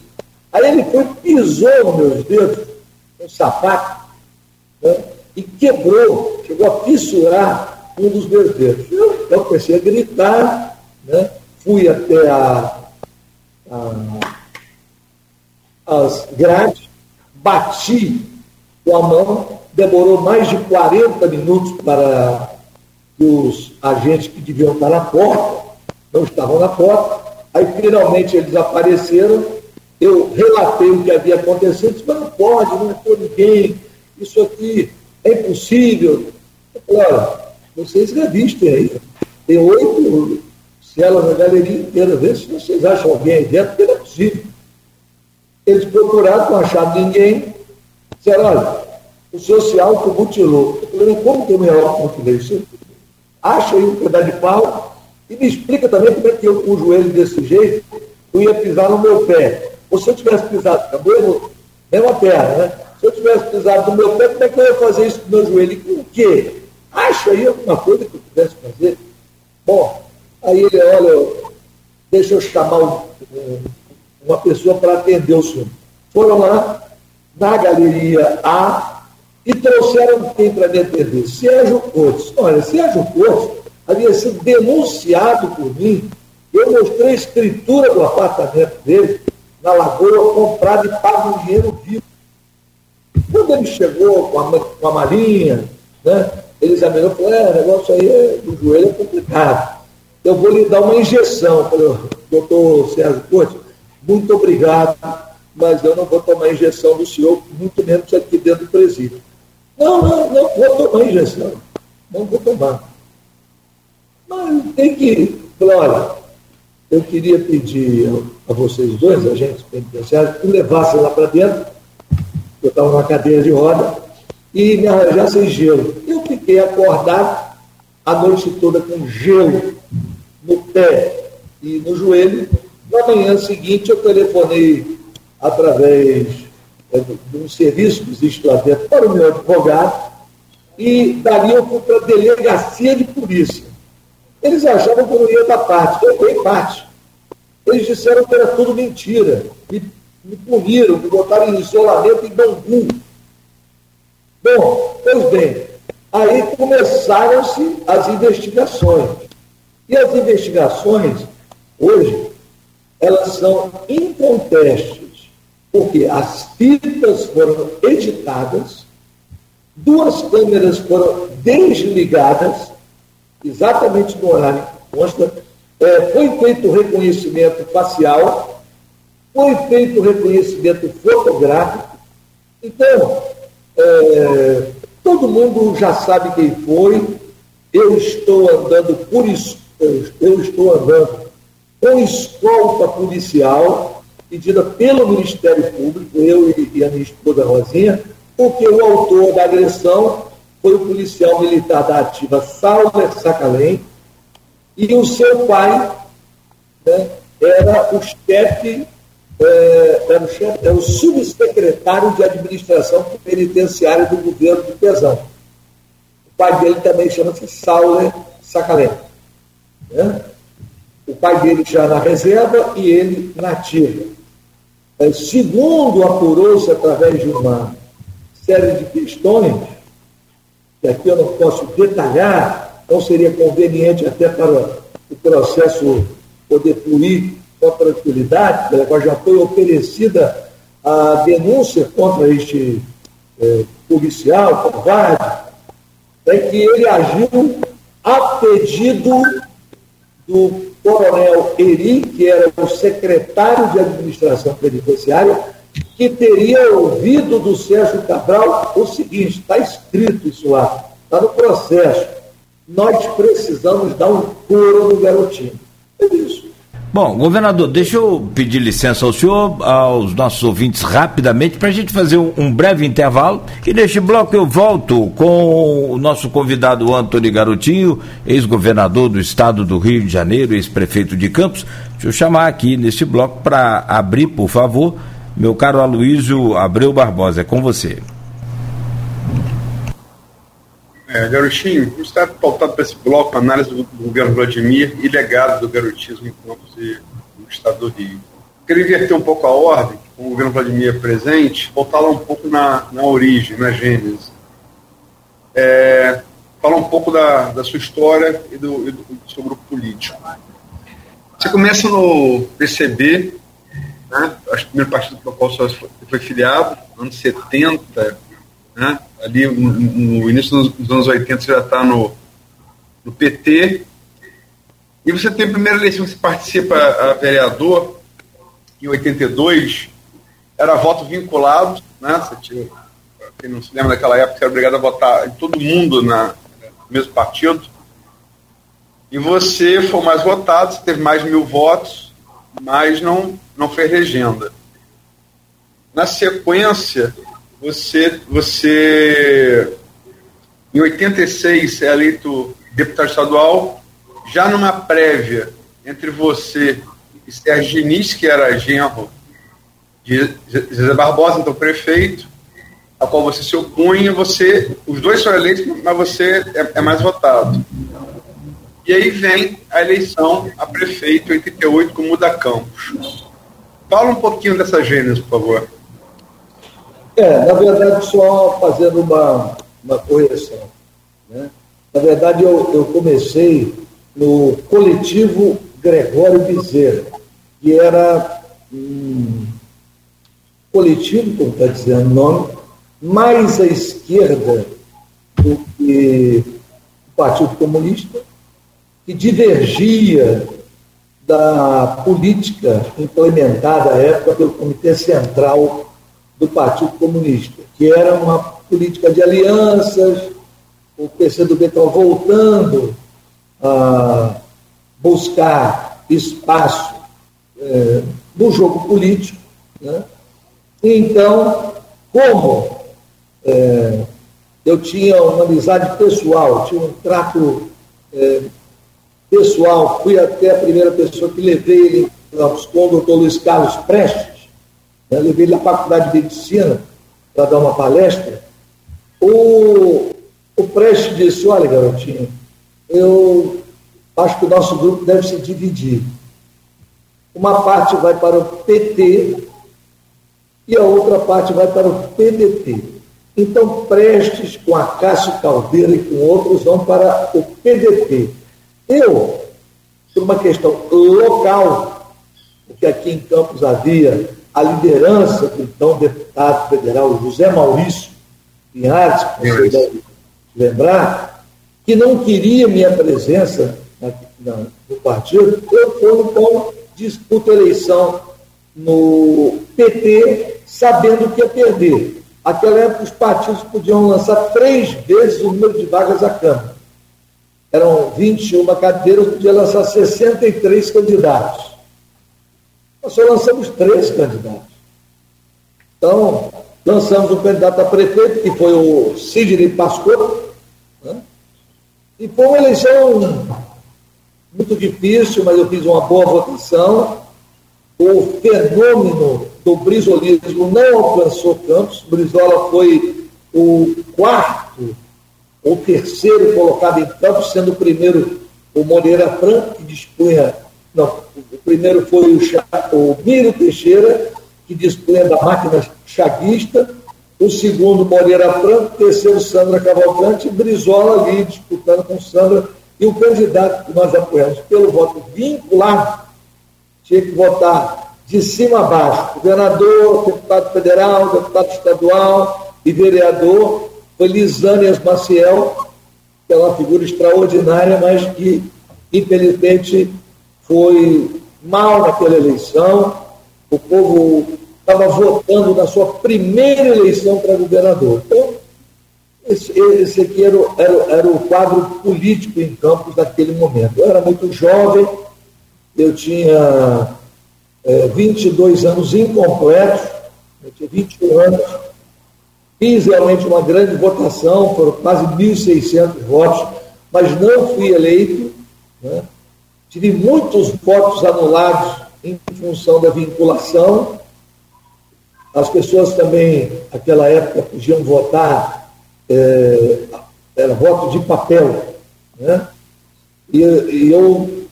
Aí ele foi, pisou nos meus dedos, um sapato, né? e quebrou, chegou a fissurar um dos meus dedos. Eu, então comecei a gritar, né? fui até a, a, as grades, bati com a mão, demorou mais de 40 minutos para os agentes que deviam estar na porta não estavam na porta. Aí finalmente eles apareceram, eu relatei o que havia acontecido, disse, mas não pode, não por ninguém, isso aqui é impossível. Olha, vocês revistem aí. Tem oito celas na galeria inteira, vê se vocês acham alguém aí dentro, porque não é possível. Eles procuraram, não acharam ninguém, disseram, olha, o social que mutilou. Eu falei, como que eu me automutilei? Acha aí um pedaço de pau e me explica também como é que eu, com o joelho desse jeito, eu ia pisar no meu pé. Ou se eu tivesse pisado na mesma, mesma perna, né? Se eu tivesse pisado no meu pé, como é que eu ia fazer isso com o meu joelho? E com o quê? Acha aí alguma coisa que eu pudesse fazer? Bom, aí ele, olha, deixa eu chamar uma pessoa para atender o senhor. Foram lá na galeria A e trouxeram quem para me atender? Sérgio Cortes. Olha, Sérgio Cortes havia sido denunciado por mim. Eu mostrei a escritura do apartamento dele na Lagoa, comprado e pago um dinheiro vivo. Quando ele chegou com a, com a malinha, né, ele examinou e falou, é, o negócio aí é, do joelho é complicado. Eu vou lhe dar uma injeção. Eu falei, doutor Sérgio Cortes, muito obrigado, mas eu não vou tomar injeção do senhor, muito menos aqui dentro do presídio. Não, não, não vou tomar injeção. Não vou tomar. Mas tem que. Olha, eu queria pedir a vocês dois, agentes penitenciários, que levassem lá para dentro, eu estava numa cadeira de roda, e me arranjassem gelo. Eu fiquei acordado a noite toda com gelo no pé e no joelho. Na manhã seguinte, eu telefonei através é, de um serviço que existe lá dentro para o meu advogado, e dali eu fui para a delegacia de polícia. Eles achavam que eu não ia dar parte, eu dei parte. Eles disseram que era tudo mentira. Me, me puniram, me botaram em isolamento em Bangu. Bom, pois bem, aí começaram-se as investigações. E as investigações, hoje, elas são incontestes, porque as fitas foram editadas, duas câmeras foram desligadas, exatamente no horário que consta, é, foi feito o reconhecimento facial, foi feito o reconhecimento fotográfico. Então, é, todo mundo já sabe quem foi. Eu estou andando por eu estou andando com escolta policial pedida pelo Ministério Público, eu e a minha esposa Rosinha, porque o autor da agressão foi o policial militar da ativa Sauler Sacalém, e o seu pai né, era o chefe, é, era, o chefe era o subsecretário de administração penitenciária do governo de Pesão. O pai dele também chama-se Sauler Sacalém. Né? O pai dele já na reserva e ele na ativa. É, segundo apurou-se através de uma série de questões, que aqui eu não posso detalhar, não seria conveniente até para o processo poder fluir com tranquilidade, pela já foi oferecida a denúncia contra este é, policial, covarde, é que ele agiu a pedido do coronel Eri, que era o secretário de administração penitenciária, que teria ouvido do Sérgio Cabral o seguinte: está escrito isso lá, está no processo. Nós precisamos dar um couro no garotinho. É isso. Bom, governador, deixa eu pedir licença ao senhor, aos nossos ouvintes, rapidamente, para a gente fazer um, um, breve intervalo. E neste bloco eu volto com o nosso convidado Antônio Garotinho, ex-governador do estado do Rio de Janeiro, ex-prefeito de Campos. Deixa eu chamar aqui neste bloco para abrir, por favor, meu caro Aloysio Abreu Barbosa, é com você. É, Garotinho, está pautado para esse bloco análise do, do governo Vladimir e legado do garotismo em Campos no estado do Rio. Queria inverter um pouco a ordem, com o governo Vladimir presente, voltar lá um pouco na, na origem, na gênese. é, falar um pouco da, da sua história e do, e do, seu grupo político. Você começa no PCB, né? acho que o primeiro partido para o qual você foi filiado, anos 70, né? ali no, no, início dos anos 80 você já está no, no PT, e você tem a primeira eleição que você participa a vereador, em 82, era voto vinculado, né? Você tinha, quem não se lembra daquela época, você era obrigado a votar em todo mundo na, no mesmo partido. E você foi mais votado, você teve mais de mil votos, mas não, não fez legenda. Na sequência, você, você em 86 é eleito deputado estadual, já numa prévia entre você e Sérgio Diniz, que era genro de José Barbosa, então prefeito, a qual você se opunha, você, os dois são eleitos, mas você é, é mais votado. E aí vem a eleição a prefeito em 88 com Muda Campos. Fala um pouquinho dessa gênese, por favor. É, na verdade, só fazendo uma, uma correção. Né? Na verdade, eu, eu comecei no coletivo Gregório Bezerra, que era um coletivo, como está dizendo o nome, mais à esquerda do que o Partido Comunista, que divergia da política implementada à época pelo Comitê Central do Partido Comunista, que era uma política de alianças, o PCdoB estava voltando a buscar espaço é, no jogo político. Né? Então, como é, eu tinha uma amizade pessoal, tinha um trato é, pessoal, fui até a primeira pessoa que levei ele o doutor Luiz Carlos Prestes, né? levei ele na faculdade de medicina para dar uma palestra. O, o Prestes disse, olha garotinho, eu acho que o nosso grupo deve se dividir. Uma parte vai para o PT e a outra parte vai para o PDT. Então, Prestes, com a Cássio Caldeira e com outros, vão para o PDT. Eu, por uma questão local, porque aqui em Campos havia a liderança do então deputado federal José Maurício Pinhares, que você deve lembrar, que não queria minha presença na, na, no partido, eu fui então disputa eleição no PT, sabendo que ia perder. Naquela época, os partidos podiam lançar três vezes o número de vagas à Câmara. Eram 21 cadeiras, podia lançar 63 candidatos. Nós só lançamos três candidatos. Então, lançamos um candidato a prefeito, que foi o Sidney Pascoal, e foi uma eleição muito difícil, mas eu fiz uma boa votação. O fenômeno do brisolismo não alcançou Campos. Brizola foi o quarto ou terceiro colocado em Campos, sendo o primeiro o Moreira Franco, que dispunha. Não, o primeiro foi o, o Miro Teixeira, que dispunha da máquina chaguista o segundo Moreira Franco, terceiro Sandra Cavalcante, Brizola ali disputando com Sandra, e o candidato que nós apoiamos pelo voto vinculado tinha que votar de cima a baixo, governador, deputado federal, deputado estadual e vereador, foi Lisânias Maciel, que é uma figura extraordinária, mas que, infelizmente, foi mal naquela eleição, o povo estava votando na sua primeira eleição para governador. Então, esse, esse aqui era, era, era, o quadro político em Campos naquele momento. Eu era muito jovem, eu tinha é, 22 anos incompletos, eu tinha 21 anos, fiz realmente uma grande votação, foram quase 1.600 votos, mas não fui eleito. Né? Tive muitos votos anulados em função da vinculação, as pessoas também, naquela época, podiam votar, é, era voto de papel. Né? E, e, eu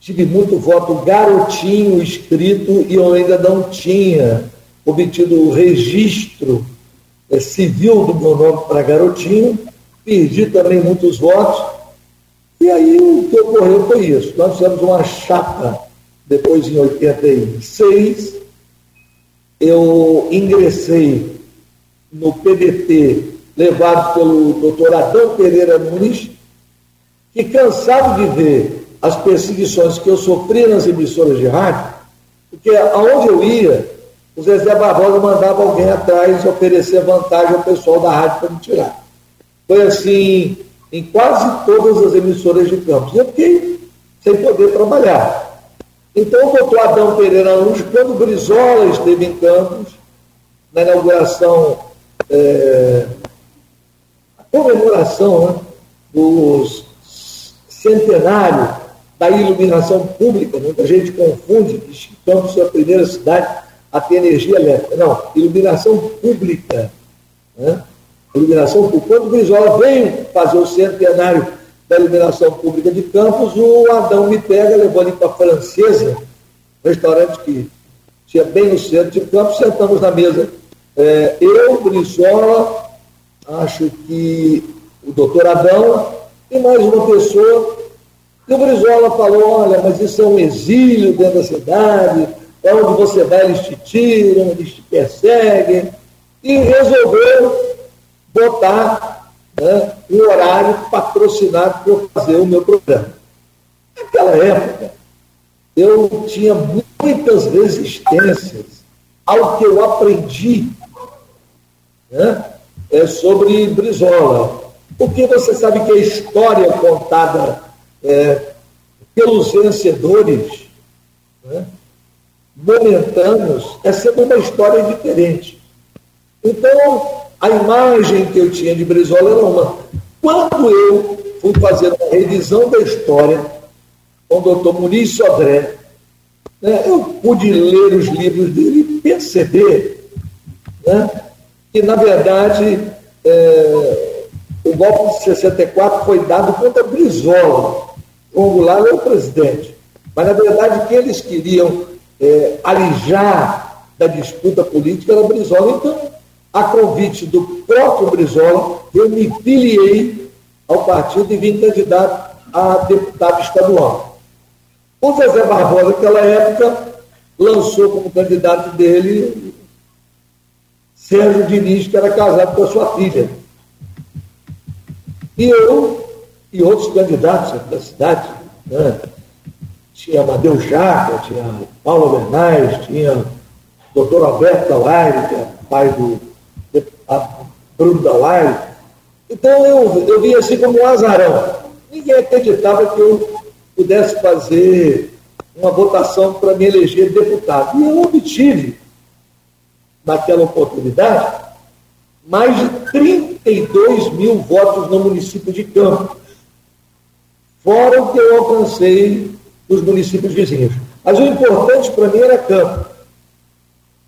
tive muito voto garotinho escrito e eu ainda não tinha obtido o registro é, civil do meu nome para garotinho. perdi também muitos votos. E aí o que ocorreu foi isso. Nós fizemos uma chapa, depois em 86, eu ingressei no PDT, levado pelo doutor Adão Pereira Muniz, que cansado de ver as perseguições que eu sofria nas emissoras de rádio, porque aonde eu ia, o Zezé Barbosa mandava alguém atrás oferecer vantagem ao pessoal da rádio para me tirar. Foi assim em quase todas as emissoras de campos. Eu fiquei sem poder trabalhar. Então, o doutor Adão Pereira Luz, quando Brizola esteve em Campos, na inauguração, é, a comemoração né, do centenário da iluminação pública, muita gente confunde, diz que Campos é a primeira cidade a ter energia elétrica. Não, iluminação pública. Né? Iluminação pública. Quando o Brizola veio fazer o centenário da iluminação pública de Campos, o Adão me pega, levou ali para a Francesa, restaurante que tinha bem no centro de Campos, sentamos na mesa. É, eu, Brizola, acho que o doutor Adão e mais uma pessoa. E o Brizola falou, olha, mas isso é um exílio dentro da cidade, é onde você vai, eles te tiram, eles te perseguem. E resolveu botar né, um horário patrocinado para eu fazer o meu programa. Naquela época, eu tinha muitas resistências ao que eu aprendi né, é, sobre Brizola. Porque você sabe que a história contada é, pelos vencedores, né, momentâneos, é sempre uma história diferente. Então, a imagem que eu tinha de Brizola era uma. Quando eu fui fazer uma revisão da história com o doutor Muniz Sodré, né, eu pude ler os livros dele e perceber né, que, na verdade, é, o golpe de 64 foi dado contra Brizola. O Goulart é o presidente. Mas, na verdade, o que eles queriam é, alijar da disputa política era Brizola. Então, a convite do próprio Brizola, eu me filiei ao partido e vim candidato a deputado estadual. O Zezé Barbosa, naquela época, lançou como candidato dele Sérgio Diniz, que era casado com a sua filha. E eu e outros candidatos da cidade, né? Tinha Amadeu Jaca, tinha Paulo Bernais, tinha doutor Alberto Talaire, que é pai do Bruno Dawai. Então eu, eu vi assim como um azarão. Ninguém acreditava que eu pudesse fazer uma votação para me eleger deputado. E eu obtive, naquela oportunidade, mais de 32 mil votos no município de Campos, fora o que eu alcancei nos municípios vizinhos. Mas o importante para mim era Campos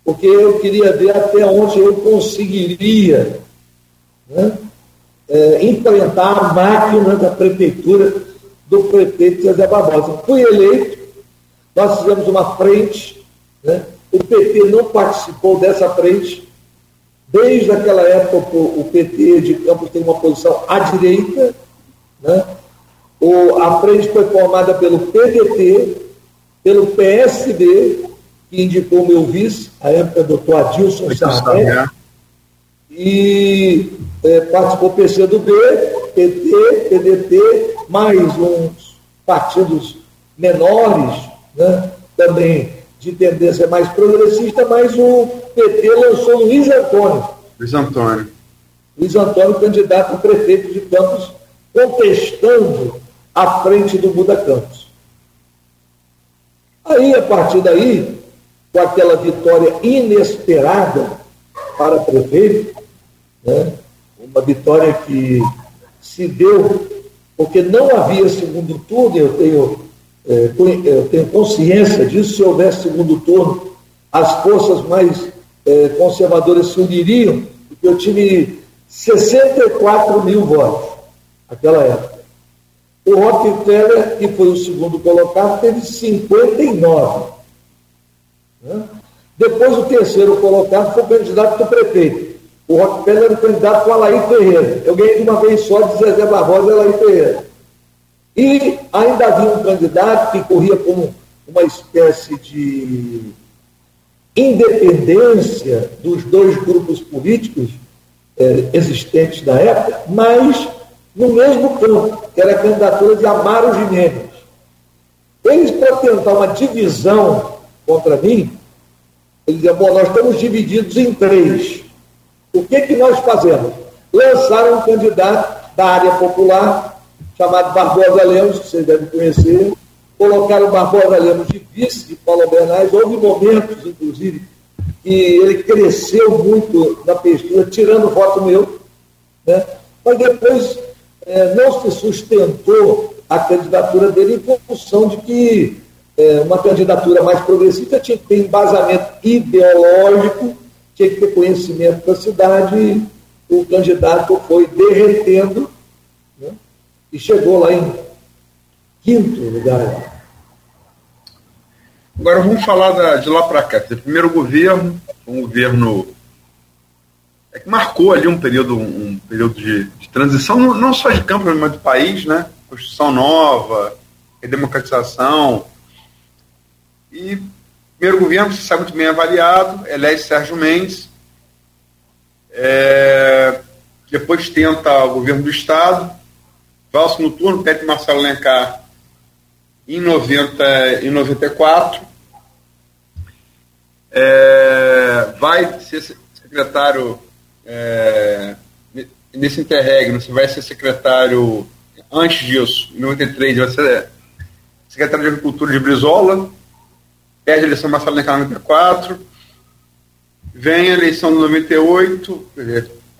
porque eu queria ver até onde eu conseguiria né, é, enfrentar a máquina da prefeitura do prefeito José Barbosa. Fui eleito, nós fizemos uma frente, né, o PT não participou dessa frente, desde aquela época o PT de Campos tem uma posição à direita, né, o, a frente foi formada pelo PDT, pelo PSB que indicou meu vice, à época, doutor Adilson Sarney, e é, participou PCdoB, PT, PDT, mais uns partidos menores, né, também de tendência mais progressista, mas o PT lançou Luiz Antônio. Luiz Antônio. Luiz Antônio, candidato a prefeito de Campos, contestando a frente do Buda Campos. Aí, a partir daí, com aquela vitória inesperada para prefeito, né? uma vitória que se deu porque não havia segundo turno, eu tenho, é, eu tenho consciência disso, se houvesse segundo turno, as forças mais é, conservadoras se uniriam, porque eu tive 64 mil votos naquela época. O Rockefeller, que foi o segundo colocado, teve 59. Né? Depois, o terceiro colocado foi o candidato do prefeito. O Rockefeller era o candidato Alain Ferreira. Eu ganhei de uma vez só de Zezé Barbosa e Alain Ferreira. E ainda havia um candidato que corria como uma espécie de independência dos dois grupos políticos eh, existentes na época, mas no mesmo campo, que era a candidatura de Amaro Jimenez. Eles, para tentar uma divisão contra mim, eles diziam, bom, nós estamos divididos em três. O que, que nós fazemos? Lançaram um candidato da área popular, chamado Barbosa Lemos, que vocês devem conhecer, colocaram Barbosa Lemos de vice de Paulo Bernardes. Houve momentos, inclusive, que ele cresceu muito na pesquisa, tirando voto meu, né? mas depois é, não se sustentou a candidatura dele em função de que é, uma candidatura mais progressista tinha que ter embasamento ideológico, tinha que ter conhecimento da cidade, o candidato foi derretendo né? e chegou lá em quinto lugar. Agora vamos falar da, de lá para cá. Primeiro governo, um governo é que marcou ali um período, um período de, de transição, não, só de campo, mas do país, né? Constituição nova, redemocratização. E primeiro governo, você sabe muito bem avaliado, elege Sérgio Mendes. É, depois tenta o governo do Estado, valsa no turno, pede Marcelo Lencar em, 90, em 94. É, vai ser secretário é, nesse interregno, você vai ser secretário antes disso, em 93, vai ser secretário de Agricultura de Brizola, perde a eleição Marcelo Lencar em 94, vem a eleição de 98,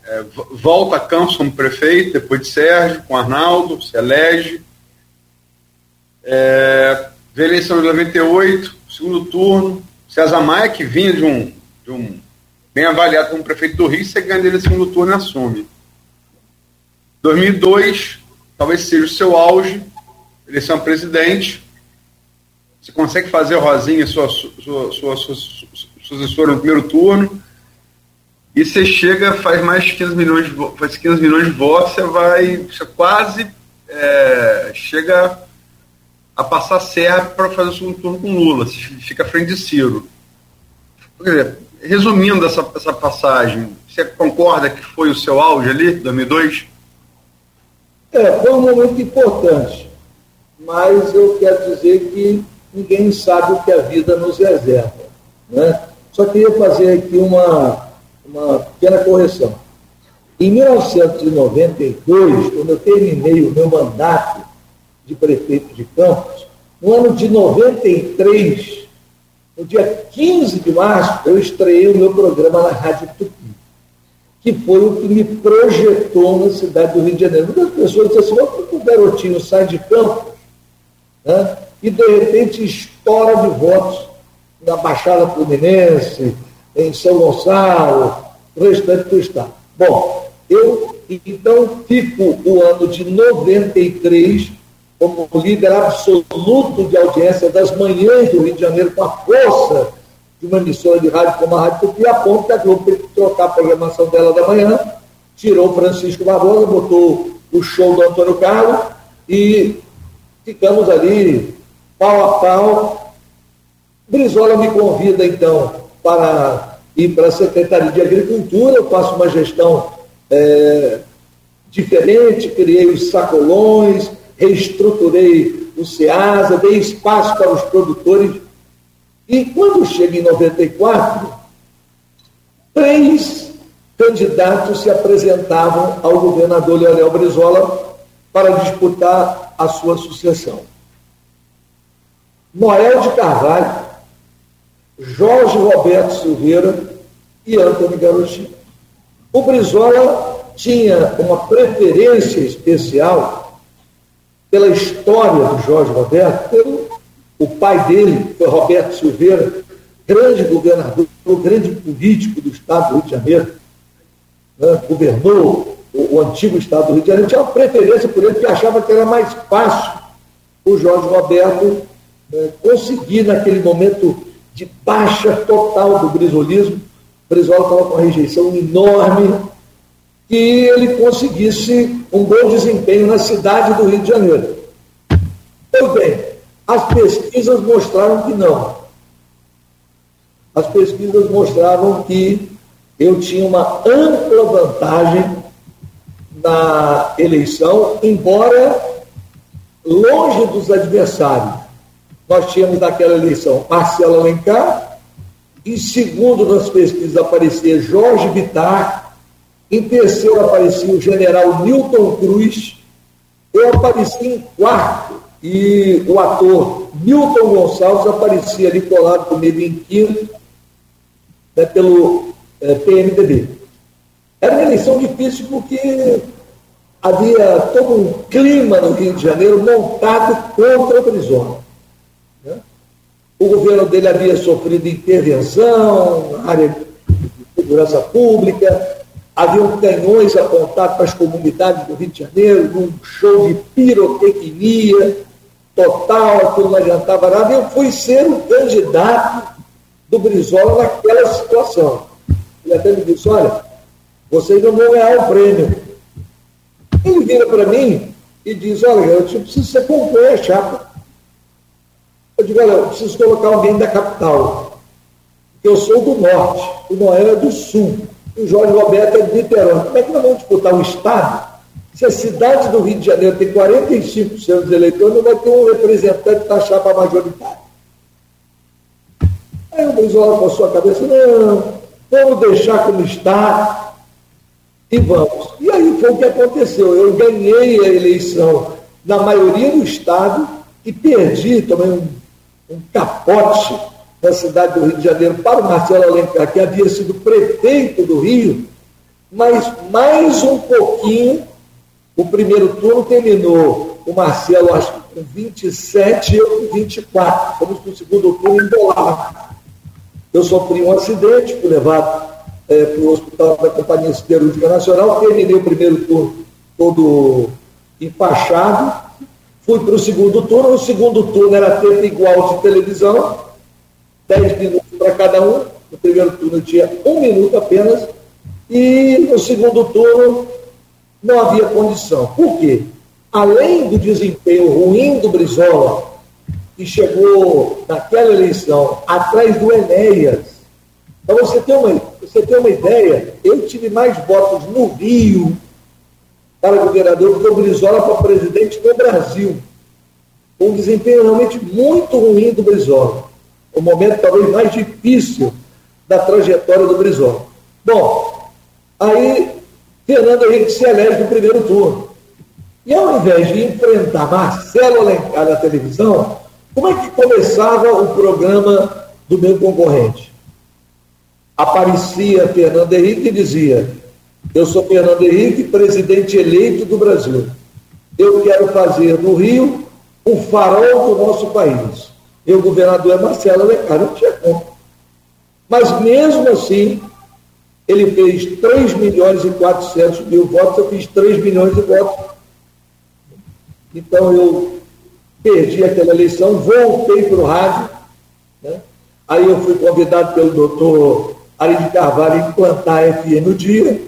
é, volta a Campos como prefeito, depois de Sérgio, com Arnaldo, se elege, é, vem a eleição de 98, segundo turno, César Maia, que vinha de um, de um bem avaliado como prefeito do Rio, você ganha dele no segundo turno e assume. 2002, talvez seja o seu auge, eleição presidente, você consegue fazer Rosinha, sua, sua, sua, sua, sucessora no primeiro turno, e você chega, faz mais de 15 milhões de, faz 15 milhões de votos, você vai, você quase é, chega a passar serra para fazer o segundo turno com Lula, você fica à frente de Ciro. Dizer, resumindo essa, essa passagem, você concorda que foi o seu auge ali, 2002? É, foi um momento importante, mas eu quero dizer que ninguém sabe o que a vida nos reserva. Né? Só queria fazer aqui uma, uma pequena correção. Em 1992, quando eu terminei o meu mandato de prefeito de Campos, no ano de 93, no dia 15 de março, eu estreiei o meu programa na Rádio Tupi, que foi o que me projetou na cidade do Rio de Janeiro. Muitas pessoas dizem assim, como o garotinho sai de Campos né, e de repente estoura de votos na Baixada Fluminense, em São Gonçalo, no restante do estado. Bom, eu então fico o ano de 93 como líder absoluto de audiência das manhãs do Rio de Janeiro, com a força de uma emissora de rádio como a Rádio Tupi, a ponto que a Globo teve que trocar a programação dela da manhã, tirou Francisco Barbosa, botou o show do Antônio Carlos e ficamos ali pau a pau. Brizola me convida, então, para ir para a Secretaria de Agricultura, eu faço uma gestão é, diferente, criei os sacolões, reestruturei o SEASA, dei espaço para os produtores. E quando chega em 94, três candidatos se apresentavam ao governador Leonel Brizola para disputar a sua sucessão. Noel de Carvalho, Jorge Roberto Silveira e Antônio Garotinho. O Brizola tinha uma preferência especial pela história do Jorge Roberto, pelo o pai dele, foi Roberto Silveira, grande governador, grande político do Estado do Rio de Janeiro, né, governou o, o, antigo Estado do Rio de Janeiro, tinha uma preferência por ele, porque achava que era mais fácil o Jorge Roberto né, conseguir, naquele momento de baixa total do brisolismo, Brizola estava com uma rejeição enorme, que ele conseguisse um bom desempenho na cidade do Rio de Janeiro. Pois bem, as pesquisas mostraram que não. As pesquisas mostravam que eu tinha uma ampla vantagem na eleição, embora longe dos adversários. Nós tínhamos naquela eleição Marcelo Alencar, em segundo nas pesquisas aparecia Jorge Bittar, em terceiro aparecia o general Newton Cruz, eu apareci em quarto, e o ator Milton Gonçalves aparecia ali colado comigo em quinto, né, pelo é, PMDB. Era uma eleição difícil porque havia todo um clima no Rio de Janeiro montado contra o Brizola. Né? O governo dele havia sofrido intervenção na área de segurança pública, haviam canhões apontados para as comunidades do Rio de Janeiro, num show de pirotecnia total, aquilo não adiantava nada. Eu fui ser o candidato do Brizola naquela situação. Ele até me disse, olha, vocês não vão ganhar o prêmio. Ele vira para mim e diz, olha, eu preciso que você compõe a chapa. Eu digo, olha, eu preciso colocar alguém da capital. Porque eu sou do norte, o Noel é do sul o Jorge Roberto é de Niterói. Como é que nós vamos disputar o Estado se a cidade do Rio de Janeiro tem 45% dos eleitores, não vai ter um representante da chapa majoritária? Aí o Brizola com a sua cabeça, não, vamos deixar como está e vamos. E aí foi o que aconteceu. Eu ganhei a eleição na maioria do Estado e perdi também um, um capote da cidade do Rio de Janeiro para o Marcelo Alencar, que havia sido prefeito do Rio, mas mais um pouquinho, o primeiro turno terminou o Marcelo, acho que com 27 e eu com 24. Fomos para o segundo turno embolado. Eu sofri um acidente, fui levado é, para o hospital da Companhia Siderúrgica Nacional, terminei o primeiro turno todo empachado, fui para o segundo turno, o segundo turno era tempo igual de televisão, 10 minutos para cada um. No primeiro turno tinha um minuto apenas. E no segundo turno não havia condição. Por quê? Além do desempenho ruim do Brizola, que chegou naquela eleição atrás do Enéas, para você ter uma, você ter uma ideia, eu tive mais votos no Rio para governador do que o Brizola para presidente do Brasil. Um desempenho realmente muito ruim do Brizola o momento talvez mais difícil da trajetória do Brizola. Bom, aí Fernando Henrique se elege no primeiro turno. E ao invés de enfrentar Marcelo Alencar na televisão, como é que começava o programa do meu concorrente? Aparecia Fernando Henrique e dizia: Eu sou Fernando Henrique, presidente eleito do Brasil. Eu quero fazer no Rio o farol do nosso país e o governador é Marcelo Alencar, não tinha como. Mas mesmo assim, ele fez 3 milhões e 400 mil votos, eu fiz 3 milhões de votos. Então eu perdi aquela eleição, voltei para o rádio, né? aí eu fui convidado pelo doutor Ari de Carvalho a implantar a FM no dia,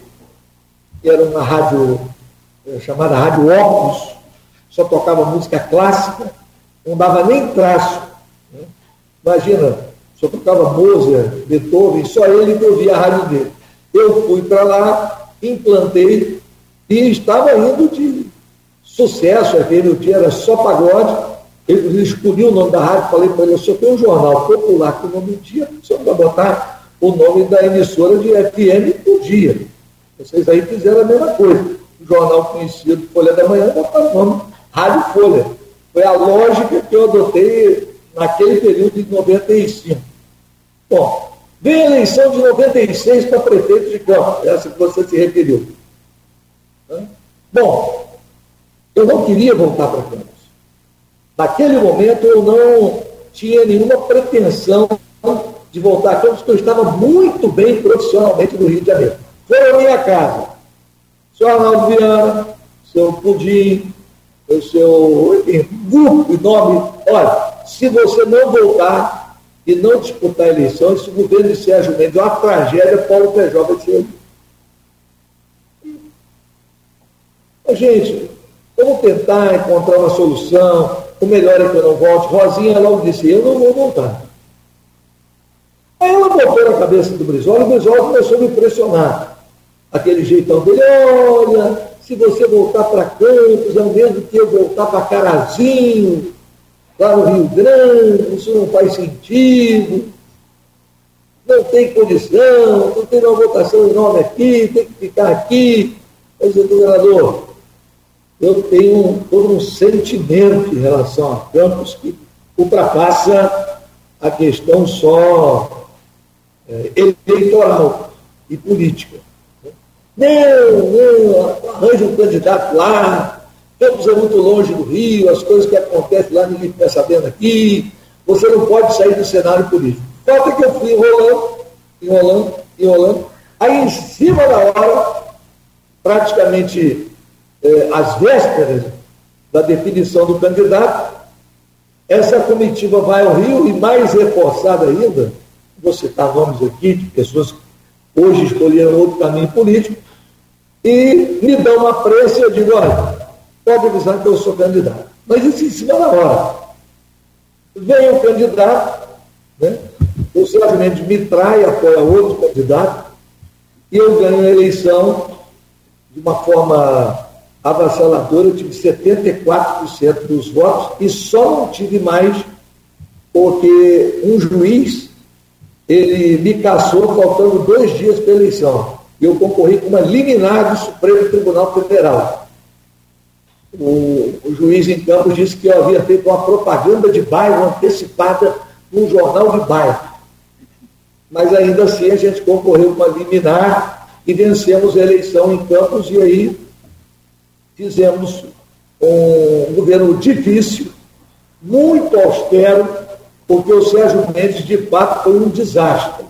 que era uma rádio eh, chamada Rádio Óculos, só tocava música clássica, não dava nem traço Imagina, só tocava Mozart, Beethoven, só ele que ouvia a rádio dele. Eu fui para lá, implantei e estava indo de sucesso. Aquele dia era só pagode. Ele escolhi o nome da rádio, falei para ele, eu só tem um jornal popular com o nome do dia, você não botar o nome da emissora de FM por dia. Vocês aí fizeram a mesma coisa. O jornal conhecido, Folha da Manhã, botaram o nome Rádio Folha. Foi a lógica que eu adotei naquele período de 95. Bom, vem a eleição de 96 para prefeito de Campos, essa que você se referiu. Bom, eu não queria voltar para Campos. Naquele momento eu não tinha nenhuma pretensão de voltar a Campos, porque eu estava muito bem profissionalmente no Rio de Janeiro. Foi a minha casa. O senhor Arnaldo Viana, Pudim, o seu enfim, grupo enorme. Olha, se você não voltar, e não disputar a eleição, esse governo de Sérgio Mendes é uma tragédia, Paulo vai ser. Gente, vamos tentar encontrar uma solução, o melhor é que eu não volte. Rosinha logo disse, eu não vou voltar. Aí ela botou na cabeça do Brizola, e o Brizola começou a me impressionar. Aquele jeitão dele, olha, se você voltar para Campos, é o mesmo que eu voltar para Carazinho, lá no Rio Grande, isso não faz sentido, não tem condição, não tem uma votação enorme aqui, tem que ficar aqui. Mas, governador, eu tenho todo um sentimento em relação a Campos que ultrapassa a questão só é, eleitoral e política. Não, não, arranja um candidato lá, Campos é muito longe do Rio, as coisas que acontecem lá ninguém está sabendo aqui, você não pode sair do cenário político. Falta que eu fui enrolando, enrolando, enrolando, aí em cima da hora, praticamente eh, às vésperas da definição do candidato, essa comitiva vai ao Rio e mais reforçada ainda, vou citar nomes aqui de pessoas que hoje escolheram outro caminho político, e me dão uma prensa e eu digo, olha, pode avisar que eu sou candidato. Mas isso em cima da hora. Vem o candidato, né? o Sérgio Mendes me trai, apoia outro candidato, e eu ganho a eleição de uma forma avassaladora, eu tive 74% dos votos e só não tive mais porque um juiz ele me caçou faltando dois dias para a eleição. Eu concorri com uma liminar do Supremo Tribunal Federal. O, o, juiz em campo disse que eu havia feito uma propaganda de bairro antecipada num jornal de bairro. Mas ainda assim a gente concorreu com uma liminar e vencemos a eleição em Campos e aí fizemos um governo difícil, muito austero, porque o Sérgio Mendes, de fato, foi um desastre.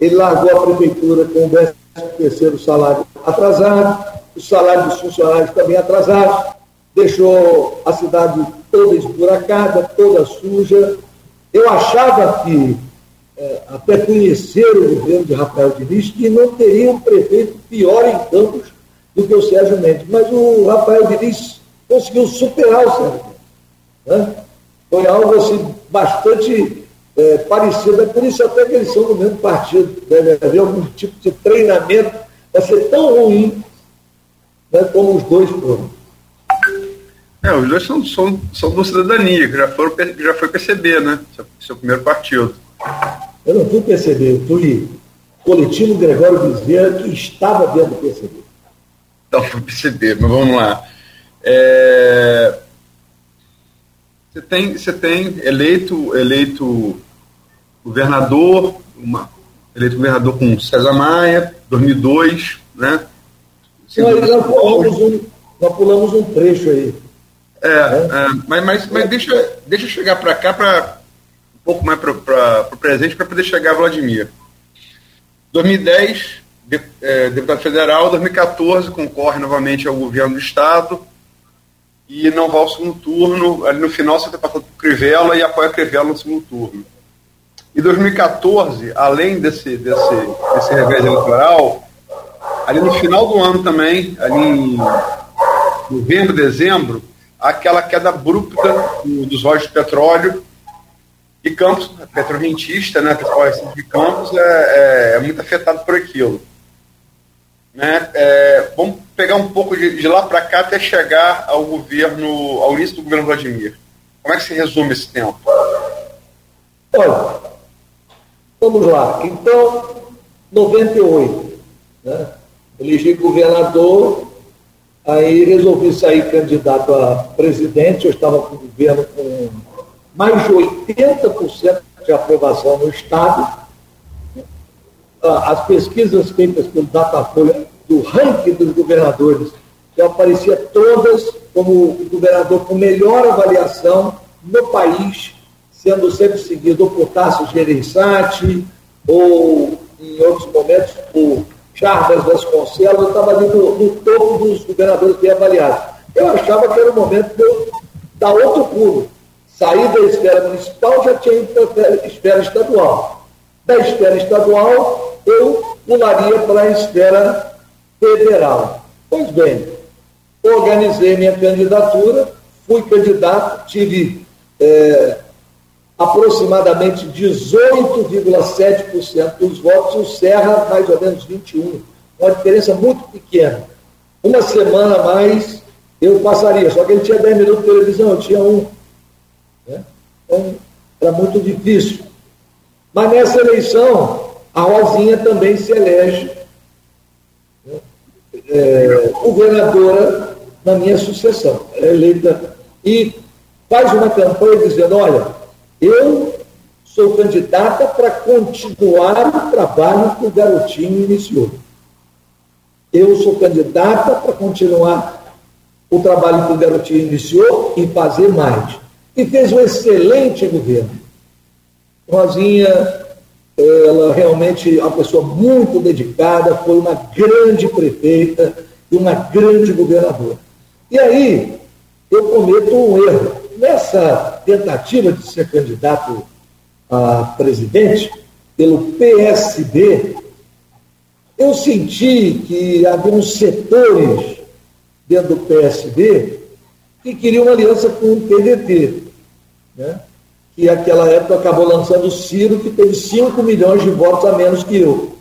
Ele largou a prefeitura com o terceiro salário atrasado, o salário dos funcionários também atrasado, deixou a cidade toda esburacada, toda suja. Eu achava que, é, até conhecer o governo de Rafael Diniz, que não teria um prefeito pior em Campos do que o Sérgio Mendes. Mas o Rafael Diniz conseguiu superar o Sérgio Mendes. Né? Foi algo assim, bastante é, parecido. É por isso até que eles são do mesmo partido. Deve haver algum tipo de treinamento. Vai ser tão ruim né, como os dois foram. É, os dois são, são, são do cidadania, que já, foram, já foi PCB, né? Seu, seu primeiro partido. Eu não fui PCB, eu fui coletivo Gregório Bezerra, que estava dentro do PCB. Então, para perceber, mas vamos lá. É, você, tem, você tem eleito, eleito governador, uma, eleito governador com César Maia, 2002, né? Não, nós, pulamos um, nós pulamos um trecho aí. É, é. mas, mas, mas deixa, deixa eu chegar para cá, para um pouco mais para o presente, para poder chegar a Vladimir. 2010, de, é, deputado federal, 2014 concorre novamente ao governo do Estado e não vai ao segundo turno. Ali no final você está passando por Crivella e apoia Crivella no segundo turno. Em 2014, além desse, desse, desse revés eleitoral, ali no final do ano também, ali em novembro, dezembro, aquela queda abrupta dos royalties de petróleo e Campos, petrorrentista, né, principal de Campos, é, é, é muito afetado por aquilo. Né? É, vamos pegar um pouco de, de lá para cá até chegar ao governo, ao início do governo Vladimir. Como é que se resume esse tempo? Olha, vamos lá. Então, 98, né? elegi governador, aí resolvi sair candidato a presidente, eu estava com o governo com mais de 80% de aprovação no Estado, ah, as pesquisas feitas pelo Datafolha do ranking dos governadores, que aparecia todas como o governador com melhor avaliação no país, sendo sempre seguido por Tasso Gereissati, ou em outros momentos por Charles Vasconcelos, eu estava ali no, no, topo dos governadores bem avaliados. Eu achava que era o momento de eu dar outro pulo, saí da esfera municipal, já tinha ido para a esfera estadual. Da esfera estadual, eu pularia para a esfera federal. Pois bem, organizei minha candidatura, fui candidato, tive é, aproximadamente 18,7% dos votos, e o Serra mais ou menos 21%. Uma diferença muito pequena. Uma semana a mais eu passaria, só que ele tinha 10 minutos de televisão, eu tinha um. Né? Então, era muito difícil. Mas nessa eleição, a Rosinha também se elege né? é, governadora na minha sucessão. é eleita e faz uma campanha dizendo: olha, eu sou candidata para continuar o trabalho que o garotinho iniciou. Eu sou candidata para continuar o trabalho que o garotinho iniciou e fazer mais. E fez um excelente governo. Rosinha, ela realmente é uma pessoa muito dedicada, foi uma grande prefeita e uma grande governadora. E aí, eu cometo um erro nessa tentativa de ser candidato a presidente pelo PSB, eu senti que havia uns setores dentro do PSB que queriam aliança com o PDT, né? que naquela época acabou lançando o Ciro, que teve 5 milhões de votos a menos que eu.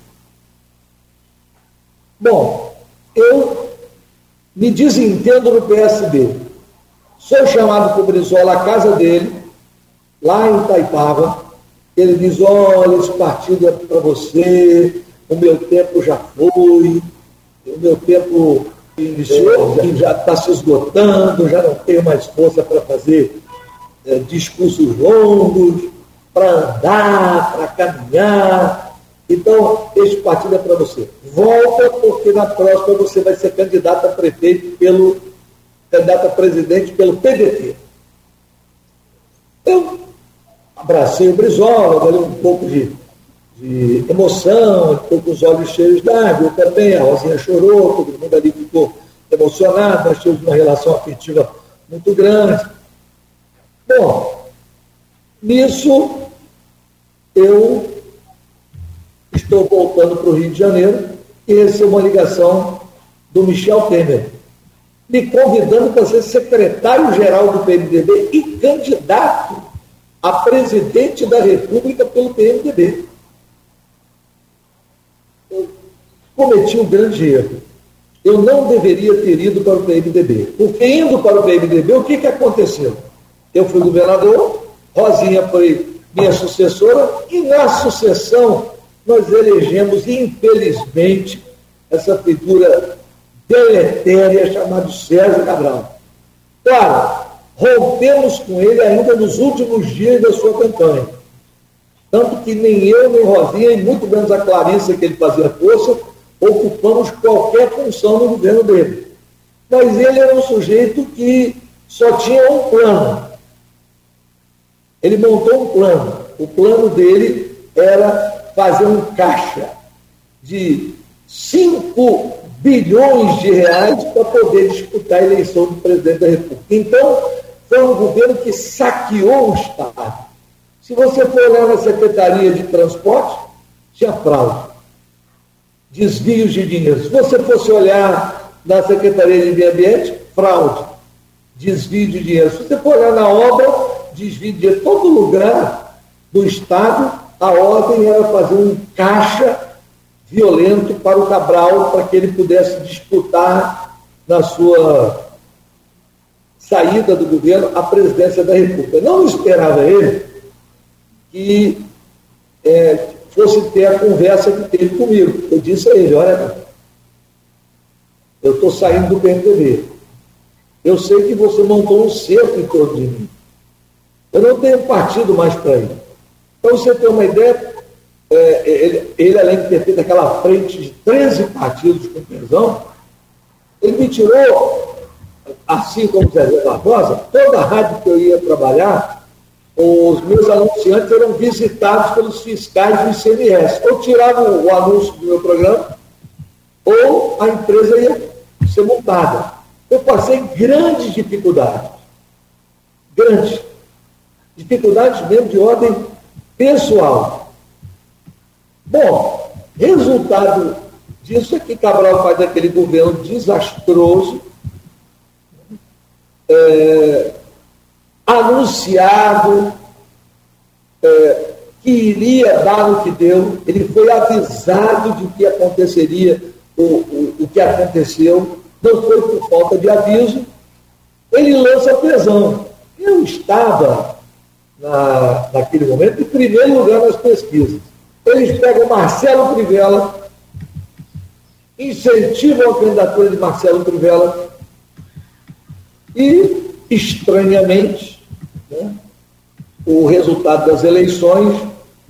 Bom, eu me desentendo no PSB. Sou chamado por Brizola à casa dele, lá em Itaipava. Ele diz: Olha, esse partido é para você, o meu tempo já foi, o meu tempo iniciou, já está se esgotando, já não tenho mais força para fazer é, discursos longos, para andar, para caminhar. Então, este partido é para você. Volta, porque na próxima você vai ser candidato a prefeito pelo candidato a presidente pelo PDT. Eu abracei o Brizola, dali um pouco de, de emoção, ficou com os olhos cheios d'água, eu também, a Rosinha chorou, todo mundo ali ficou emocionado, nós tínhamos uma relação afetiva muito grande. Bom, nisso eu estou voltando para o Rio de Janeiro e recebo uma ligação do Michel Temer, me convidando para ser secretário-geral do PMDB e candidato a presidente da República pelo PMDB. Eu cometi um grande erro. Eu não deveria ter ido para o PMDB. Porque indo para o PMDB, o que, que aconteceu? Eu fui governador, Rosinha foi minha sucessora, e na sucessão nós elegemos, infelizmente, essa figura deletéria chamado Sérgio Cabral. Claro, rompemos com ele ainda nos últimos dias da sua campanha. Tanto que nem eu, nem Rosinha, e muito menos a Clarissa, que ele fazia força, ocupamos qualquer função no governo dele. Mas ele era um sujeito que só tinha um plano. Ele montou um plano. O plano dele era fazer um caixa de 5 bilhões de reais para poder disputar a eleição do presidente da República. Então, foi um governo que saqueou o Estado. Se você for olhar na Secretaria de Transporte, tinha fraude, desvios de dinheiro. Se você fosse olhar na Secretaria de Meio Ambiente, fraude, desvio de dinheiro. Se você for olhar na obra, desvio de dinheiro. Todo lugar do Estado, a ordem era fazer um caixa violento para o Cabral, para que ele pudesse disputar na sua saída do governo a presidência da República. Não esperava ele que é, fosse ter a conversa que teve comigo. Eu disse a ele, olha, eu estou saindo do PMDB. Eu sei que você montou um cerco em torno de mim. Eu não tenho partido mais para ir. Para você ter uma ideia, é, ele, ele, além de ter feito aquela frente de 13 partidos com prisão, ele me tirou, assim como Zé Barbosa, toda a rádio que eu ia trabalhar, os meus anunciantes eram visitados pelos fiscais do ICMS. Ou tiravam o anúncio do meu programa, ou a empresa ia ser multada. Eu passei grandes dificuldades. Grandes. dificuldades mesmo de ordem pessoal. Bom, resultado disso é que Cabral faz aquele governo desastroso, é, anunciado, é, que iria dar o que deu, ele foi avisado de que aconteceria o, o, o que aconteceu, não foi por falta de aviso, ele lança prisão. Eu estava, na, naquele momento, em primeiro lugar nas pesquisas. Eles pegam Marcelo Crivella, incentivam a candidatura de Marcelo Crivella e, estranhamente, né, o resultado das eleições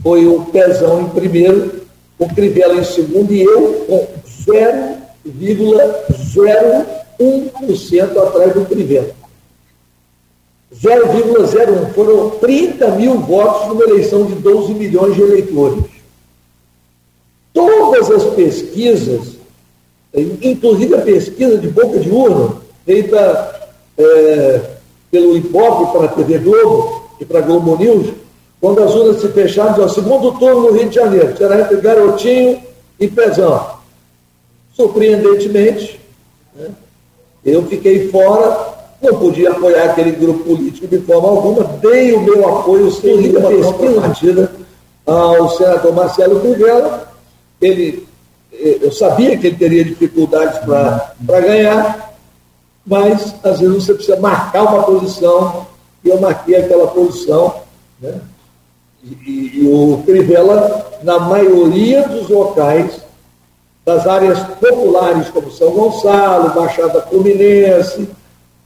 foi o Pezão em primeiro, o Crivella em segundo e eu com 0,01% atrás do Crivella. 0,01. Foram 30 mil votos numa eleição de 12 milhões de eleitores. Todas as pesquisas, inclusive a pesquisa de boca de urna, feita é, pelo IPOP para a TV Globo e para a Globo News, quando as urnas se fecharam, o segundo turno no Rio de Janeiro, será entre Garotinho e Pezão. Surpreendentemente, né, eu fiquei fora não podia apoiar aquele grupo político de forma alguma, dei o meu apoio sem nenhuma contrapartida ao senador Marcelo Crivella. Ele, eu sabia que ele teria dificuldades para ganhar, mas às vezes você precisa marcar uma posição, e eu marquei aquela posição. Né? E, e o Crivella, na maioria dos locais, das áreas populares, como São Gonçalo, Baixada Fluminense,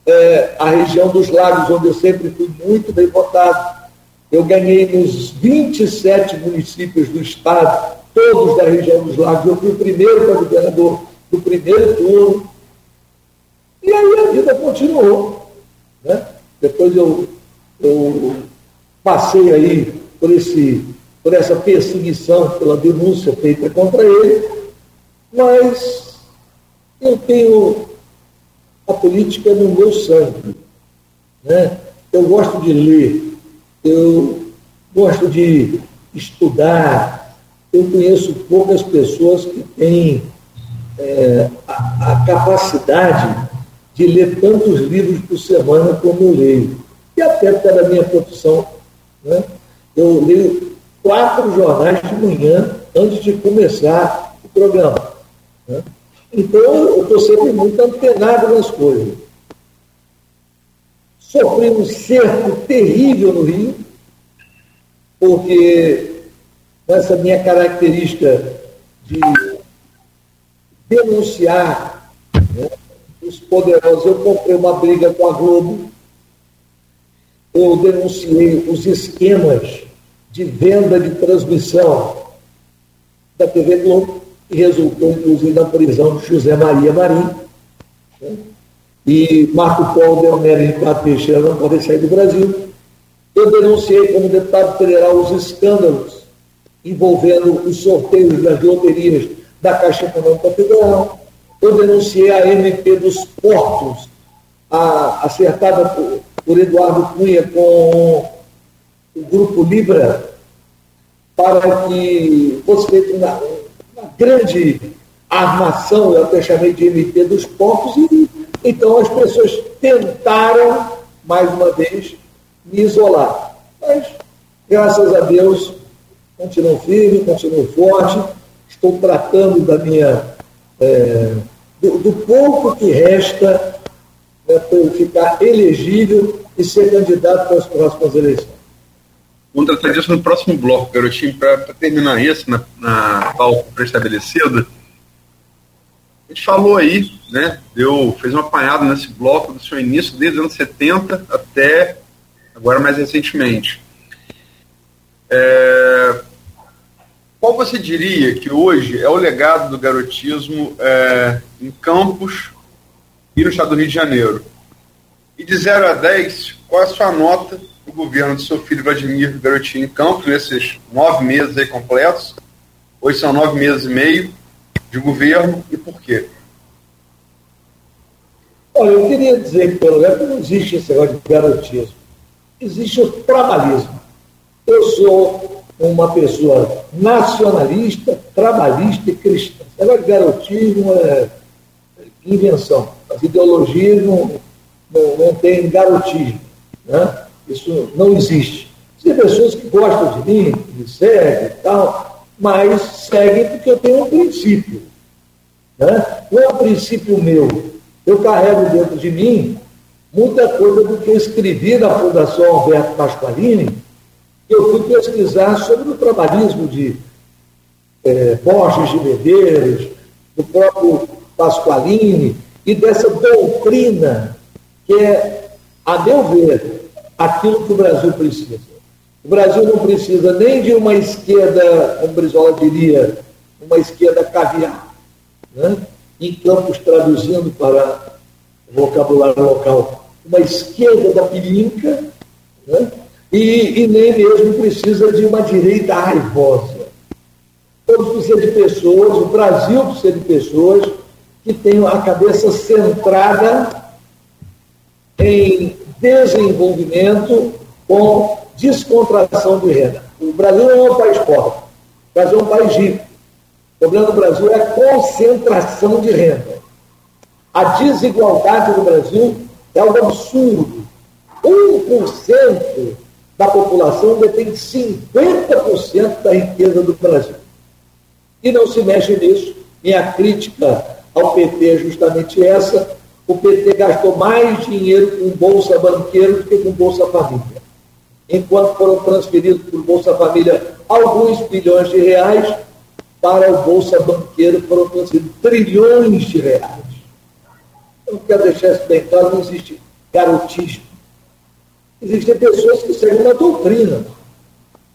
é, a região dos lagos, onde eu sempre fui muito bem votado. Eu ganhei nos 27 municípios do estado, todos da região dos lagos. Eu fui o primeiro para governador do primeiro turno. E aí a vida continuou. Né? Depois eu, eu passei aí por, esse, por essa perseguição, pela denúncia feita contra ele, mas eu tenho a política no meu sangue. Né? Eu gosto de ler, eu gosto de estudar, eu conheço poucas pessoas que têm é, a, a, capacidade de ler tantos livros por semana como eu leio. E até pela minha profissão. Né? Eu leio quatro jornais de manhã antes de começar o programa. Né? Então, eu estou sempre muito antenado nas coisas. Sofri um cerco terrível no Rio, porque essa minha característica de denunciar né, os poderosos, eu comprei uma briga com a Globo, eu denunciei os esquemas de venda de transmissão da TV Globo e resultou, inclusive, na prisão de José Maria Marim. Né? E Marco Polo Delmero e Ricardo Teixeira não podem sair do Brasil. Eu denunciei como deputado federal os escândalos envolvendo os sorteios das loterias da Caixa Econômica Federal. Eu denunciei a MP dos portos, a, acertada por, por Eduardo Cunha com o Grupo Libra, para que fosse feita uma, uma grande armação, eu até chamei de MP dos portos, e então as pessoas tentaram, mais uma vez, me isolar. Mas, graças a Deus, continuo firme, continuo forte, estou tratando da minha. É, do, do, pouco que resta né, para eu ficar elegível e ser candidato para as próximas eleições. Vamos tratar disso no próximo bloco, garotinho, para terminar isso na, na pauta pré-estabelecida. A gente falou aí, né? Deu, fez um apanhado nesse bloco do seu início, desde os anos 70 até agora mais recentemente. É, qual você diria que hoje é o legado do garotismo é, em Campos e no estado do Rio de Janeiro? E de 0 a 10, qual é a sua nota o governo do seu filho Vladimir Garotinho em campo nesses nove meses aí completos. Hoje são nove meses e meio de governo e por quê? Olha, eu queria dizer que pelo menos não existe esse negócio de garotismo. existe o trabalhismo. Eu sou uma pessoa nacionalista, trabalhista e cristã. Agora, garotismo é invenção. As ideologias não, não, não têm garotismo. Né? Isso não existe. Tem pessoas que gostam de mim, que me seguem e tal, mas seguem porque eu tenho um princípio. Né? Não é um princípio meu. Eu carrego dentro de mim muita coisa do que eu escrevi na Fundação Alberto Pasqualini, eu fui pesquisar sobre o trabalhismo de é, Borges de Medeiros, do próprio Pasqualini, e dessa doutrina que é, a meu ver, aquilo que o Brasil precisa. O Brasil não precisa nem de uma esquerda, como Brizola diria, uma esquerda caviar, né? em Campos traduzindo para vocabulário local, uma esquerda da pilinca, né? E, e, nem mesmo precisa de uma direita raivosa. Todos precisam de pessoas, o Brasil precisa de pessoas que tenham a cabeça centrada em desenvolvimento com descontração de renda. O Brasil não é um país pobre, o Brasil é um país rico. O problema do Brasil é a concentração de renda. A desigualdade no Brasil é algo absurdo. 1% da população detém 50% da riqueza do Brasil. E não se mexe nisso. Minha crítica ao PT é justamente essa. O PT gastou mais dinheiro com Bolsa Banqueiro do que com Bolsa Família. Enquanto foram transferidos por Bolsa Família alguns bilhões de reais, para o Bolsa Banqueiro foram transferidos trilhões de reais. Eu quero deixar isso bem claro, não existe garotismo. Existem pessoas que seguem uma doutrina.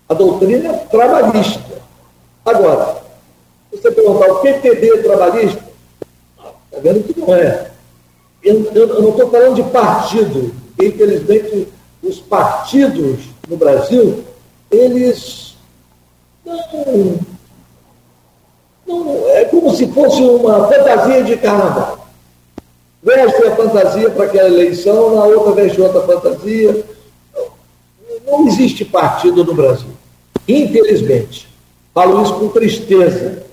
A doutrina é trabalhista. Agora, você perguntar o PTB é trabalhista, está vendo que não é. Eu, eu, eu não estou falando de partido. Infelizmente, os partidos no Brasil, eles não, não, é como se fosse uma fantasia de carnaval. Veste a fantasia para aquela eleição, na outra veste outra fantasia. Não existe partido no Brasil. Infelizmente. Falo isso com tristeza.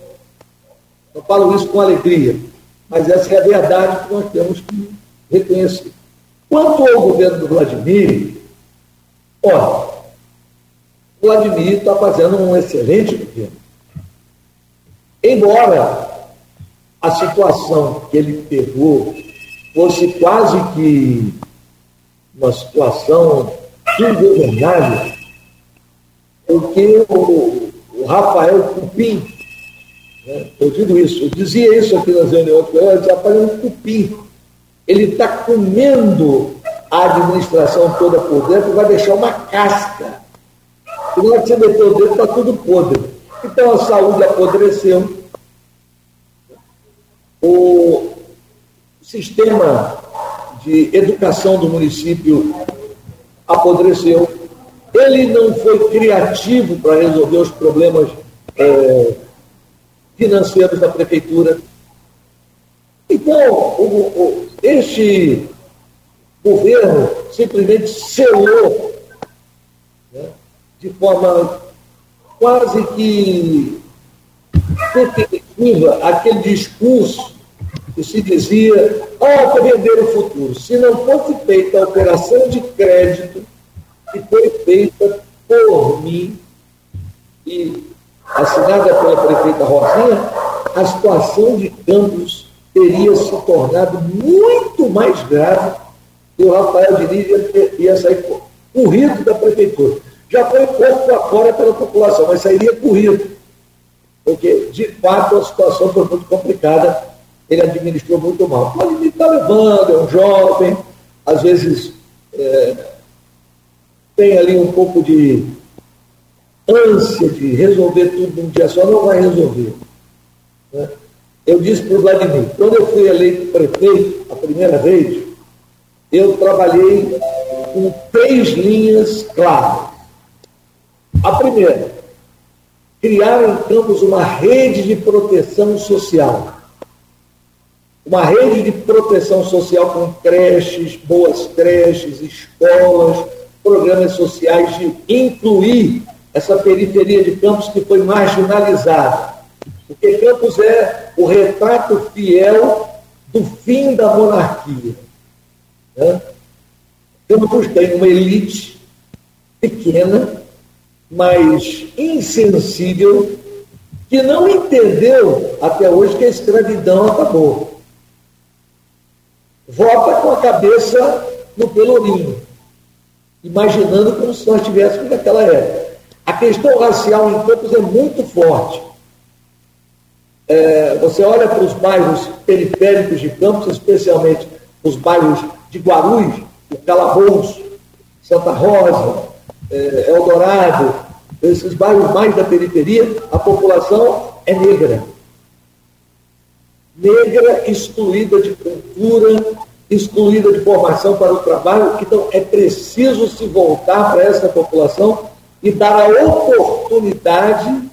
Não falo isso com alegria. Mas essa é a verdade que nós temos que reconhecer. Quanto ao governo do Vladimir, olha, o Vladimir está fazendo um excelente governo. Embora a situação que ele pegou fosse quase que uma situação ingovernável, porque o, o Rafael Cupim, né, eu digo isso, eu dizia isso aqui nas reuniões, eu dizia, Rafael Cupim, ele está comendo a administração toda por dentro vai deixar uma casca. E na hora que você meter o dedo, está tudo podre. Então a saúde apodreceu. O sistema de educação do município apodreceu. Ele não foi criativo para resolver os problemas é, financeiros da prefeitura. Então, o, o, este governo simplesmente selou né, de forma quase que definitiva aquele discurso se dizia, ah, para vender o futuro. Se não fosse feita a operação de crédito que foi feita por mim e assinada pela prefeita Rosinha, a situação de Campos teria se tornado muito mais grave e o Rafael Diniz ia, ia sair corrido da prefeitura. Já foi posto fora pela população, mas sairia corrido. Porque, de fato, a situação foi muito complicada. Ele administrou muito mal. Mas ele está levando, é um jovem, às vezes é, tem ali um pouco de ânsia de resolver tudo num dia só, não vai resolver. Né? Eu disse para o Vladimir, quando eu fui eleito prefeito a primeira vez, eu trabalhei com três linhas claras. A primeira, criar em Campos uma rede de proteção social. Uma rede de proteção social com creches, boas creches, escolas, programas sociais de incluir essa periferia de Campos que foi marginalizada. Porque Campos é o retrato fiel do fim da monarquia. Né? Campos tem uma elite pequena, mas insensível, que não entendeu até hoje que a escravidão acabou. Vota com a cabeça no pelourinho, imaginando como se nós estivéssemos naquela época. A questão racial em Campos é muito forte. É, você olha para os bairros periféricos de Campos, especialmente os bairros de Guarulhos, o Calabouço, Santa Rosa, é, Eldorado, esses bairros mais da periferia, a população é negra. Negra, excluída de cultura, excluída de formação para o trabalho. Então, é preciso se voltar para essa população e dar a oportunidade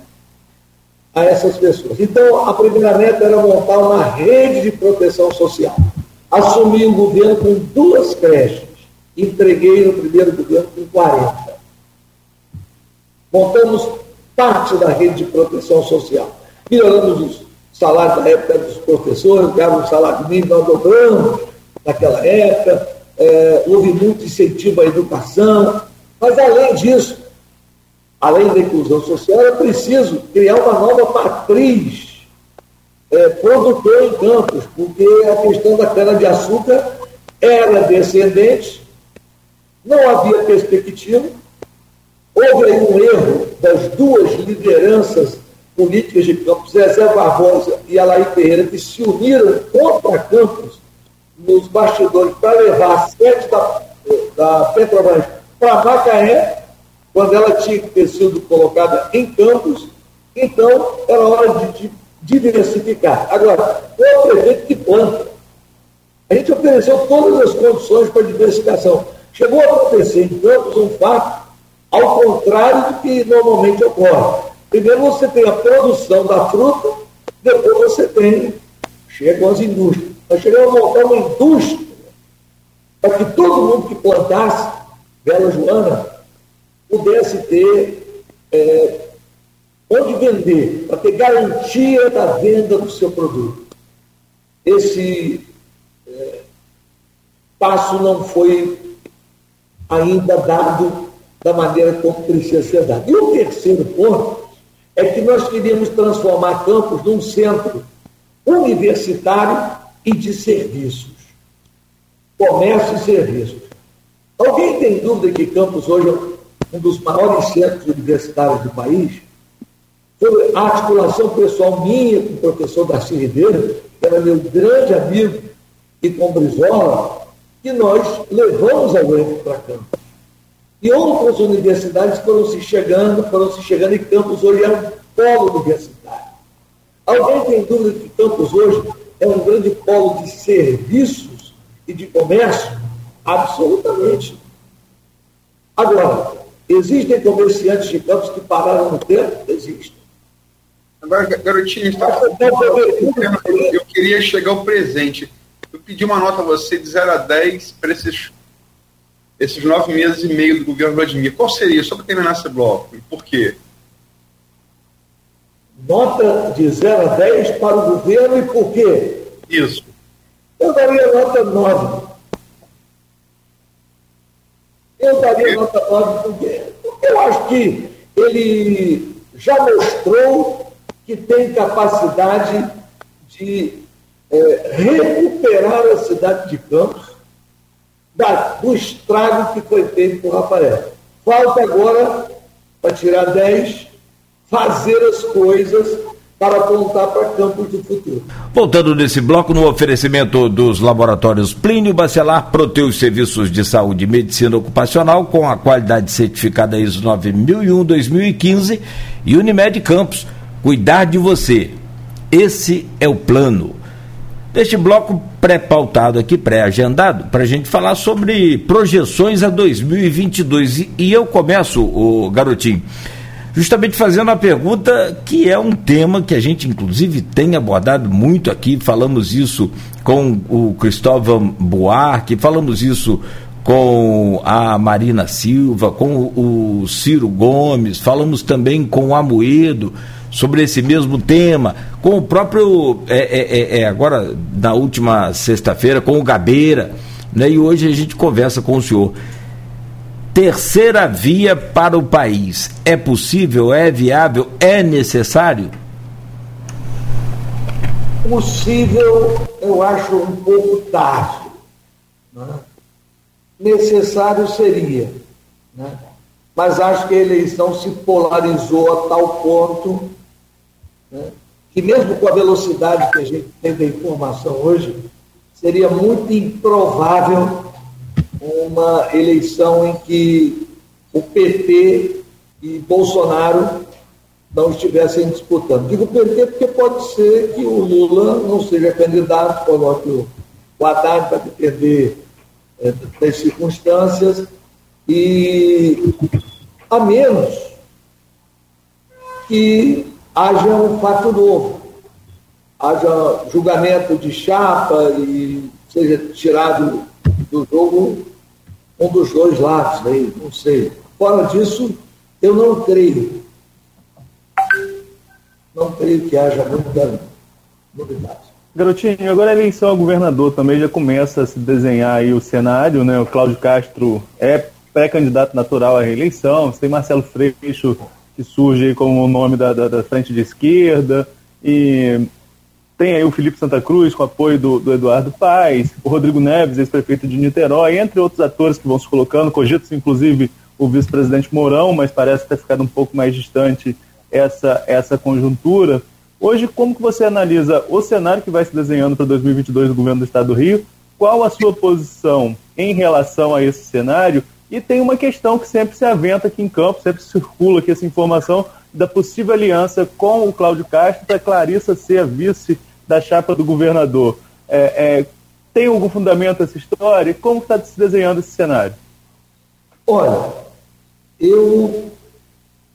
a essas pessoas. Então, a primeira meta era montar uma rede de proteção social. Assumi o governo com duas creches. Entreguei no primeiro governo com 40. Montamos parte da rede de proteção social. Melhoramos os salários da época dos professores, ganhavam um salário mínimo, nós dobramos naquela época. É, houve muito incentivo à educação. Mas, além disso, além da inclusão social, é preciso criar uma nova matriz é, produtor em campos, porque a questão da cana-de-açúcar era descendente, não havia perspectiva, houve aí um erro das duas lideranças políticas de Campos, Zezé Barbosa e Alaí Ferreira, que se uniram contra Campos nos bastidores para levar a sede da, da Petrobras para Macaé, quando ela tinha que ter sido colocada em campos, então era hora de, de diversificar. Agora, o prefeito que planta. A gente ofereceu todas as condições para diversificação. Chegou a acontecer em Campos um fato ao contrário do que normalmente ocorre. Primeiro você tem a produção da fruta, depois você tem, chegam as indústrias. Nós chegamos a montar uma indústria para que todo mundo que plantasse, Bela Joana, pudesse ter é, onde vender, para ter garantia da venda do seu produto. Esse é, passo não foi ainda dado da maneira como precisa ser dado. E o terceiro ponto é que nós queríamos transformar Campos num centro universitário e de serviços. Comércio e serviços. Alguém tem dúvida que Campos hoje é um dos maiores centros universitários do país, foi a articulação pessoal minha com o professor Darcy Ribeiro, que era meu grande amigo, e com Brizola, que nós levamos a UEF para Campos. E outras universidades foram se chegando, foram se chegando, e Campos hoje é um polo universitário. Alguém tem dúvida que Campos hoje é um grande polo de serviços e de comércio? Absolutamente. Agora, Existem comerciantes de campos que pararam no tempo? Existem. Agora, garotinho, está... eu queria chegar ao presente. Eu pedi uma nota a você de 0 a 10 para esses, esses nove meses e meio do governo Vladimir. Qual seria? Só para terminar esse bloco. E por quê? Nota de 0 a 10 para o governo e por quê? Isso. Eu daria nota 9. Eu daria nota 9 porque eu acho que ele já mostrou que tem capacidade de é, recuperar a cidade de Campos da, do estrago que foi feito por Rafael. Falta agora, para tirar 10, fazer as coisas para apontar para campos do futuro. Voltando nesse bloco, no oferecimento dos laboratórios Plínio Bacelar, Proteus Serviços de Saúde e Medicina Ocupacional, com a qualidade certificada ISO 9001-2015 e Unimed Campos, cuidar de você. Esse é o plano. Deste bloco pré-pautado aqui, pré-agendado, para a gente falar sobre projeções a 2022. E, eu começo, o garotinho justamente fazendo a pergunta que é um tema que a gente inclusive tem abordado muito aqui, falamos isso com o Cristóvão Buarque, falamos isso com a Marina Silva, com o Ciro Gomes, falamos também com o Amoedo sobre esse mesmo tema, com o próprio, é, é, é, é agora na última sexta-feira, com o Gabeira, né? e hoje a gente conversa com o senhor. Terceira via para o país, é possível, é viável, é necessário? Possível, eu acho um pouco tarde. Né? necessário seria. Né? Mas acho que a eleição se polarizou a tal ponto né, que, mesmo com a velocidade que a gente tem da informação hoje, seria muito improvável uma eleição em que o PT e Bolsonaro não estivessem disputando. Digo PT porque pode ser que o Lula não seja candidato, coloque o, Haddad para depender é, das circunstâncias, e a menos que haja um fato novo, haja julgamento de chapa e seja tirado do jogo um dos dois lados, aí, não sei. Fora disso, eu não creio. Não creio que haja muita novidade. Garotinho, agora a eleição a governador também já começa a se desenhar aí o cenário, né? O Cláudio Castro é pré-candidato natural à reeleição, você tem Marcelo Freixo, que surge como o nome da, da, da, frente de esquerda, e tem aí o Felipe Santa Cruz com apoio do, do Eduardo Paes, o Rodrigo Neves, ex-prefeito de Niterói, entre outros atores que vão se colocando, cogita inclusive o vice-presidente Mourão, mas parece ter ficado um pouco mais distante essa, essa conjuntura. Hoje, como que você analisa o cenário que vai se desenhando para 2022 do governo do Estado do Rio? Qual a sua posição em relação a esse cenário? E tem uma questão que sempre se aventa aqui em campo, sempre circula aqui essa informação da possível aliança com o Cláudio Castro para Clarissa ser a vice da chapa do governador. É, é, tem algum fundamento essa história? Como está se desenhando esse cenário? Olha, eu,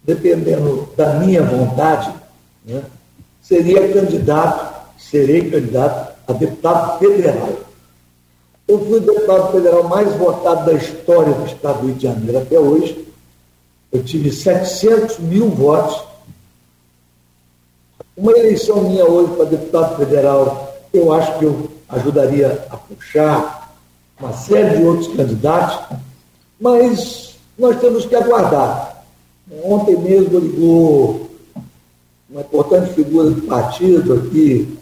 dependendo da minha vontade, né, seria candidato, serei candidato a deputado federal. Eu fui o deputado federal mais votado da história do Estado do Rio de Janeiro até hoje. Eu tive 700 mil votos. Uma eleição minha hoje para deputado federal, eu acho que eu ajudaria a puxar uma série de outros candidatos, mas nós temos que aguardar. Ontem mesmo ligou uma importante figura do partido aqui,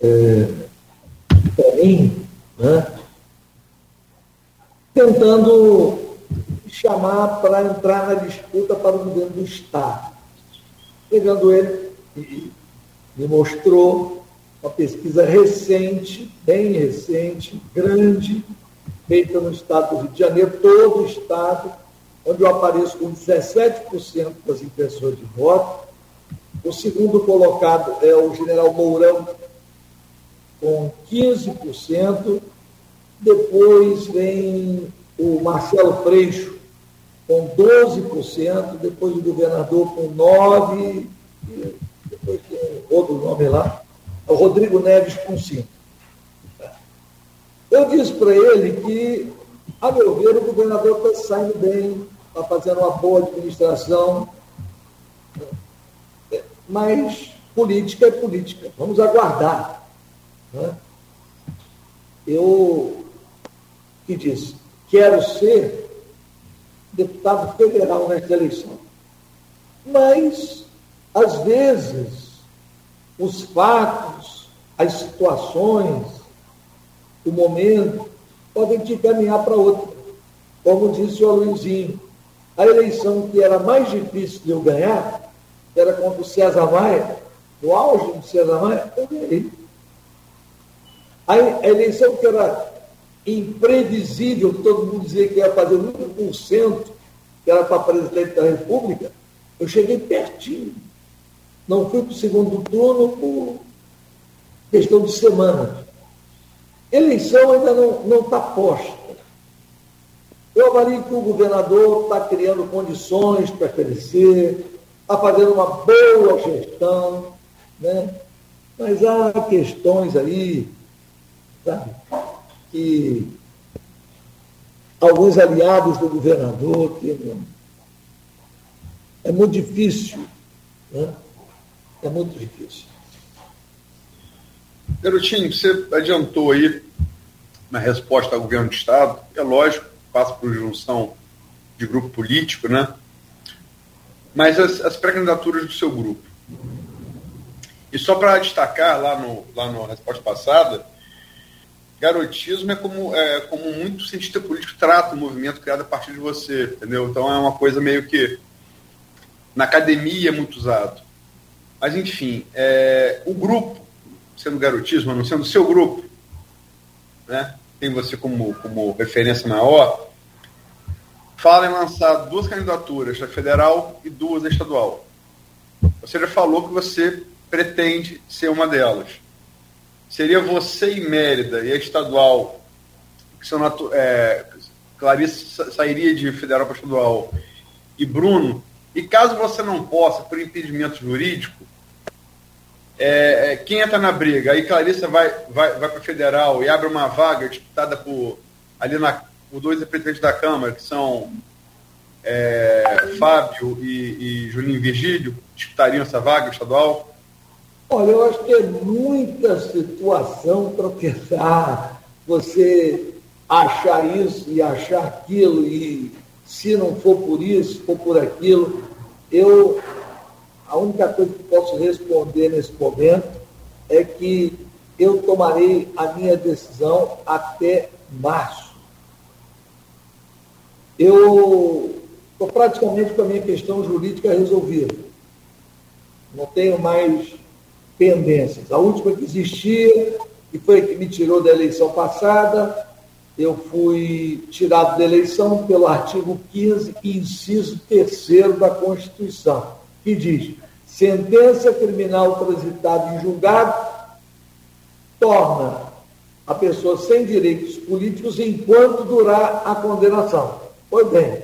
é, para mim, né, tentando chamar para entrar na disputa para o governo do Estado. Pegando ele, me mostrou uma pesquisa recente, bem recente, grande, feita no estado do Rio de Janeiro, todo o estado, onde eu apareço com 17% das impressões de voto, o segundo colocado é o general Mourão, com 15%. Depois vem o Marcelo Freixo, com 12%. Depois o governador, com 9%. Depois tem outro nome lá. O Rodrigo Neves, com 5%. Eu disse para ele que, a meu ver, o governador está saindo bem, está fazendo uma boa administração mas política é política. Vamos aguardar. Né? Eu que disse, quero ser deputado federal nesta eleição. Mas, às vezes, os fatos, as situações, o momento, podem te encaminhar para outra. Como disse o Luizinho, a eleição que era mais difícil de eu ganhar era contra o César Maia, no auge do César Maia, eu ganhei. A, eleição que era imprevisível, todo mundo dizia que ia fazer 1%, que era para presidente da República, eu cheguei pertinho. Não fui para o segundo turno por questão de semana. Eleição ainda não está posta. Eu avalio que o governador está criando condições para crescer, está fazendo uma boa gestão, né? mas há questões aí, sabe, que alguns aliados do governador, que é muito difícil. Né? É muito difícil. Garotinho, você adiantou aí na resposta ao governo do Estado, é lógico, passa por junção de grupo político, né? Mas as, as pré-candidaturas do seu grupo. E só para destacar lá no, lá no resposta passada, garotismo é como, é como muito cientista político trata o movimento criado a partir de você, entendeu? Então é uma coisa meio que na academia é muito usado. Mas enfim, é, o grupo, sendo garotismo, não sendo seu grupo, né? Tem você como, como referência maior, fala em lançar duas candidaturas, a federal e duas a estadual. Você já falou que você pretende ser uma delas. Seria você e Mérida e a estadual, que são é, Clarice sairia de federal para estadual, e Bruno, e caso você não possa, por impedimento jurídico, é, é, quem entra na briga? Aí Clarissa vai, vai, vai para federal e abre uma vaga disputada por ali na, os dois representantes da Câmara, que são é, Fábio e, e Julinho Virgílio, disputariam essa vaga estadual? Olha, eu acho que é muita situação para tentar você achar isso e achar aquilo, e se não for por isso, for por aquilo. Eu, a única coisa que posso responder nesse momento é que eu tomarei a minha decisão até março. Eu estou praticamente com a minha questão jurídica resolvida. Não tenho mais pendências. A última que existia, que foi a que me tirou da eleição passada, eu fui tirado da eleição pelo artigo 15, inciso 3 da Constituição, que diz: sentença criminal transitada em julgado torna a pessoa sem direitos políticos enquanto durar a condenação. Pois bem,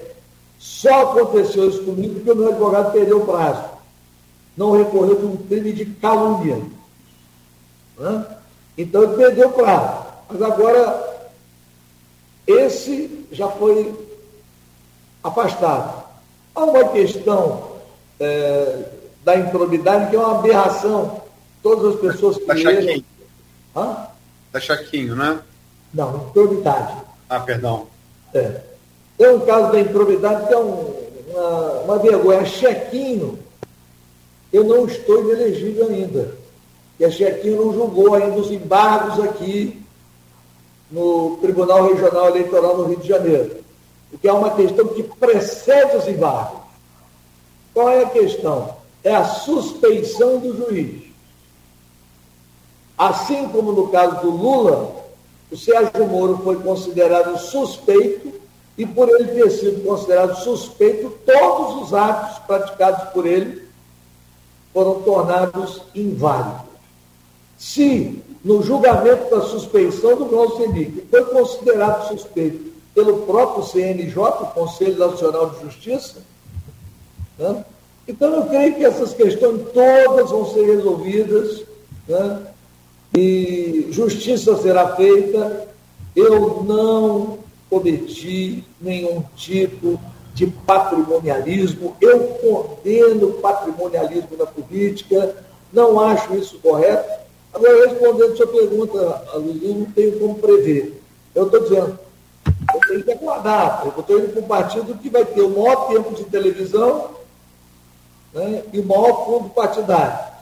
só aconteceu isso comigo porque o meu advogado perdeu o prazo não recorreu de um crime de calúnia. Né? Então ele perdeu prazo. Mas agora, esse já foi afastado. Há uma questão é, da improbidade que é uma aberração. Todas as pessoas que. Da Chaquinho. Hã? Da Chaquinho, né? Não, improbidade. Ah, perdão. É. Tem um caso da improbidade que é um, uma, uma vergonha. Chequinho eu não estou inelegível ainda. E a Chequinho não julgou ainda os embargos aqui no Tribunal Regional Eleitoral no Rio de Janeiro. Porque é uma questão que precede os embargos. Qual é a questão? É a suspeição do juiz. Assim como no caso do Lula, o Sérgio Moro foi considerado suspeito e por ele ter sido considerado suspeito, todos os atos praticados por ele foram tornados inválidos. Se, no julgamento da suspeição do Glaucio Henrique, foi considerado suspeito pelo próprio CNJ, o Conselho Nacional de Justiça, né? então eu creio que essas questões todas vão ser resolvidas né? e justiça será feita. Eu não cometi nenhum tipo de patrimonialismo. Eu condeno patrimonialismo na política, não acho isso correto. Agora, respondendo sua pergunta, eu não tenho como prever. Eu estou dizendo, eu tenho que aguardar. Eu estou indo para um partido que vai ter o maior tempo de televisão né, e o maior fundo partidário.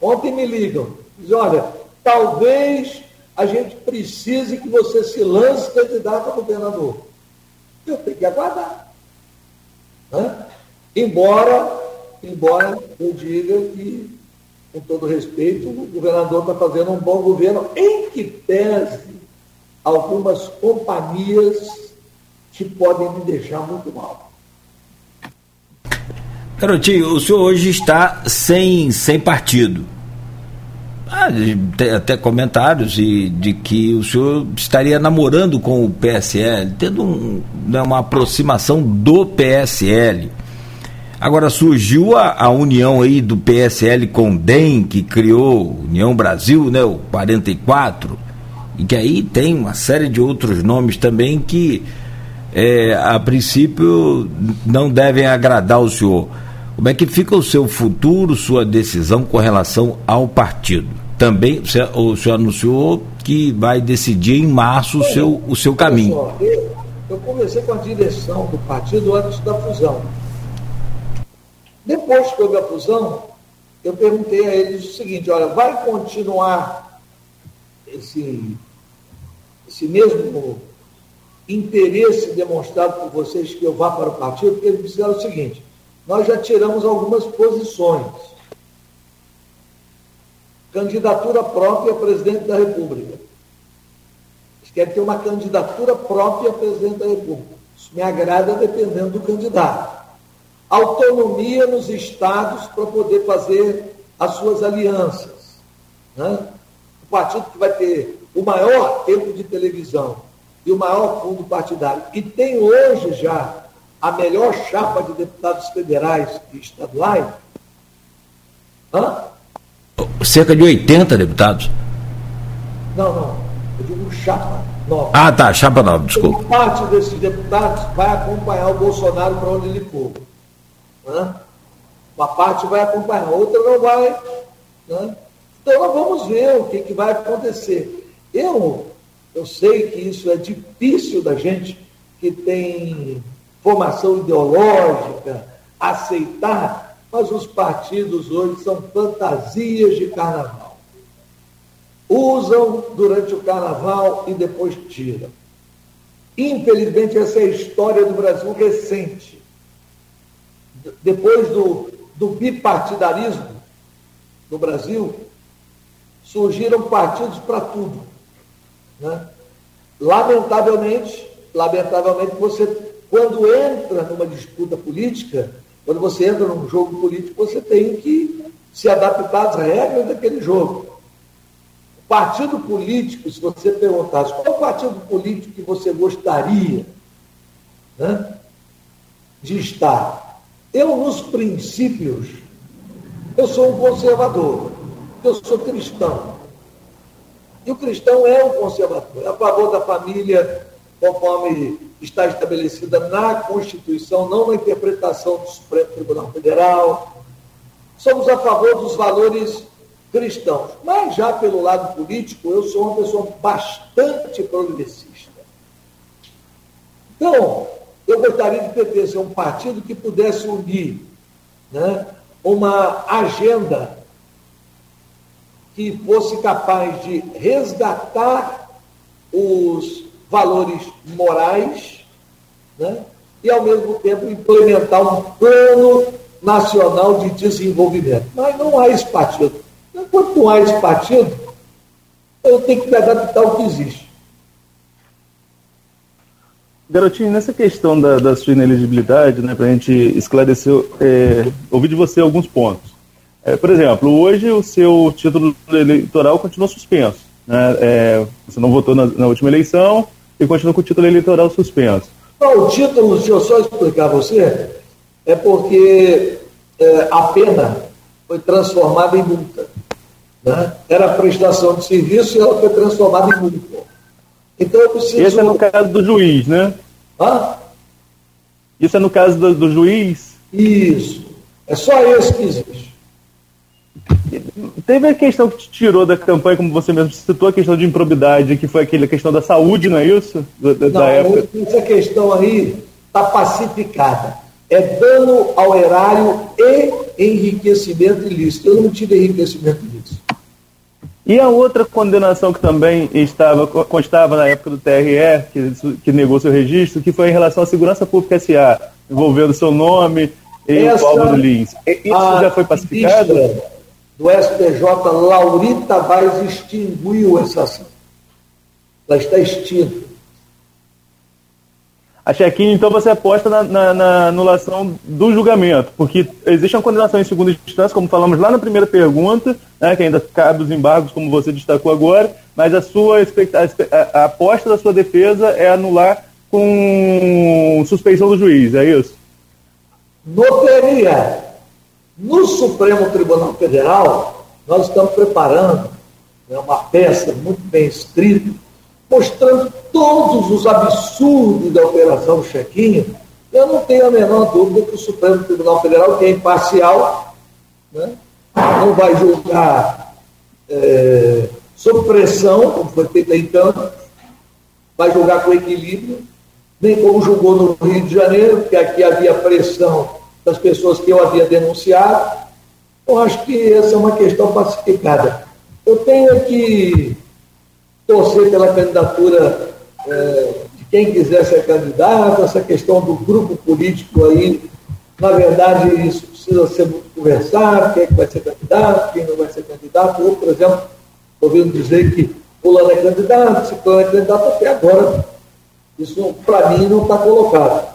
Ontem me ligam, dizem, olha, talvez a gente precise que você se lance candidato a governador. Eu tenho que aguardar. Né? Embora, embora eu diga que, com todo respeito, o governador está fazendo um bom governo, em que pese algumas companhias que podem me deixar muito mal. Garotinho, o senhor hoje está sem, sem partido. Ah, até comentários de, de que o senhor estaria namorando com o PSL, tendo um, né, uma aproximação do PSL. Agora surgiu a, a, união aí do PSL com o DEM, que criou União Brasil, né, o 44, e que aí tem uma série de outros nomes também que é, a princípio, não devem agradar o senhor. Como é que fica o seu futuro, sua decisão com relação ao partido? Também o senhor anunciou que vai decidir em março o seu, o seu caminho. Eu, eu conversei com a direção do partido antes da fusão. Depois que houve a fusão, eu perguntei a eles o seguinte: olha, vai continuar esse, esse mesmo interesse demonstrado por vocês que eu vá para o partido? Porque eles disseram o seguinte: nós já tiramos algumas posições. Candidatura própria a presidente da República. Querem ter uma candidatura própria a presidente da República. Isso me agrada dependendo do candidato autonomia nos estados para poder fazer as suas alianças. Né? O partido que vai ter o maior tempo de televisão e o maior fundo partidário, e tem hoje já a melhor chapa de deputados federais e estaduais. Hã? Cerca de 80 deputados. Não, não. Eu digo chapa nova. Ah, tá, chapa nova, desculpa. Uma parte desses deputados vai acompanhar o Bolsonaro para onde ele for. Né? Uma parte vai acompanhar, outra não vai. Né? Então nós vamos ver o que, que vai acontecer. Eu, eu sei que isso é difícil da gente que tem formação ideológica aceitar, mas os partidos hoje são fantasias de carnaval. Usam durante o carnaval e depois tiram. Infelizmente, essa é a história do Brasil recente depois do, do bipartidarismo no Brasil, surgiram partidos para tudo. Né? Lamentavelmente, lamentavelmente, você, quando entra numa disputa política, quando você entra num jogo político, você tem que se adaptar às regras daquele jogo. O partido político, se você perguntasse qual é o partido político que você gostaria né, de estar, eu, nos princípios, eu sou um conservador, eu sou cristão. E o cristão é um conservador, é a favor da família, conforme está estabelecida na Constituição, não na interpretação do Supremo Tribunal Federal. Somos a favor dos valores cristãos. Mas já pelo lado político, eu sou uma pessoa bastante progressista. Então, eu gostaria de pertencer a um partido que pudesse unir né, uma agenda que fosse capaz de resgatar os valores morais né, e, ao mesmo tempo, implementar um plano nacional de desenvolvimento. Mas não há esse partido. Enquanto não há esse partido, eu tenho que me adaptar ao que existe. Garotinho, nessa questão da, da sua ineligibilidade, né, para a gente esclarecer, é, ouvir de você alguns pontos. É, por exemplo, hoje o seu título eleitoral continua suspenso. Né? É, você não votou na, na, última eleição e continua com o título eleitoral suspenso. Não, o título, deixa eu só explicar a você, é porque é, a pena foi transformada em multa. Né? Era prestação de serviço e ela foi transformada em multa. Então eu preciso. Esse é no caso do juiz, né? Hã? Isso é no caso do, do juiz? Isso. É só esse que existe. Teve a questão que te tirou da campanha, como você mesmo citou, a questão de improbidade, que foi aquela questão da saúde, não é isso? Da, da não, época. essa questão aí está pacificada. É dano ao erário e enriquecimento ilícito. Eu não tive enriquecimento ilícito. E a outra condenação que também estava, constava na época do TRE, que, que negou seu registro, que foi em relação à segurança pública SA, envolvendo seu nome e Essa, o Álvaro Lins. Isso já foi pacificado? Do STJ, Laurita Vaz extinguiu essa ação. Ela está extinta. A chequinha, então, você aposta na, na, na, anulação do julgamento, porque existe uma condenação em segunda instância, como falamos lá na primeira pergunta, né, que ainda cabe os embargos, como você destacou agora, mas a sua a, a aposta da sua defesa é anular com suspeição do juiz, é isso? Noteria, no Supremo Tribunal Federal, nós estamos preparando né, uma peça muito bem escrita mostrando todos os absurdos da Operação Chequinho, eu não tenho a menor dúvida que o Supremo Tribunal Federal, que é imparcial, né, não vai julgar é, sob pressão, como foi feito então, vai julgar com equilíbrio, nem como julgou no Rio de Janeiro, porque aqui havia pressão das pessoas que eu havia denunciado. Eu acho que essa é uma questão pacificada. Eu tenho que torcer pela candidatura é, de quem quiser ser candidato, essa questão do grupo político aí, na verdade, isso precisa ser muito conversado, quem é que vai ser candidato, quem não vai ser candidato. Eu, por exemplo, ouvindo dizer que fulano é candidato, se fulano é candidato, até agora, isso para mim não está colocado.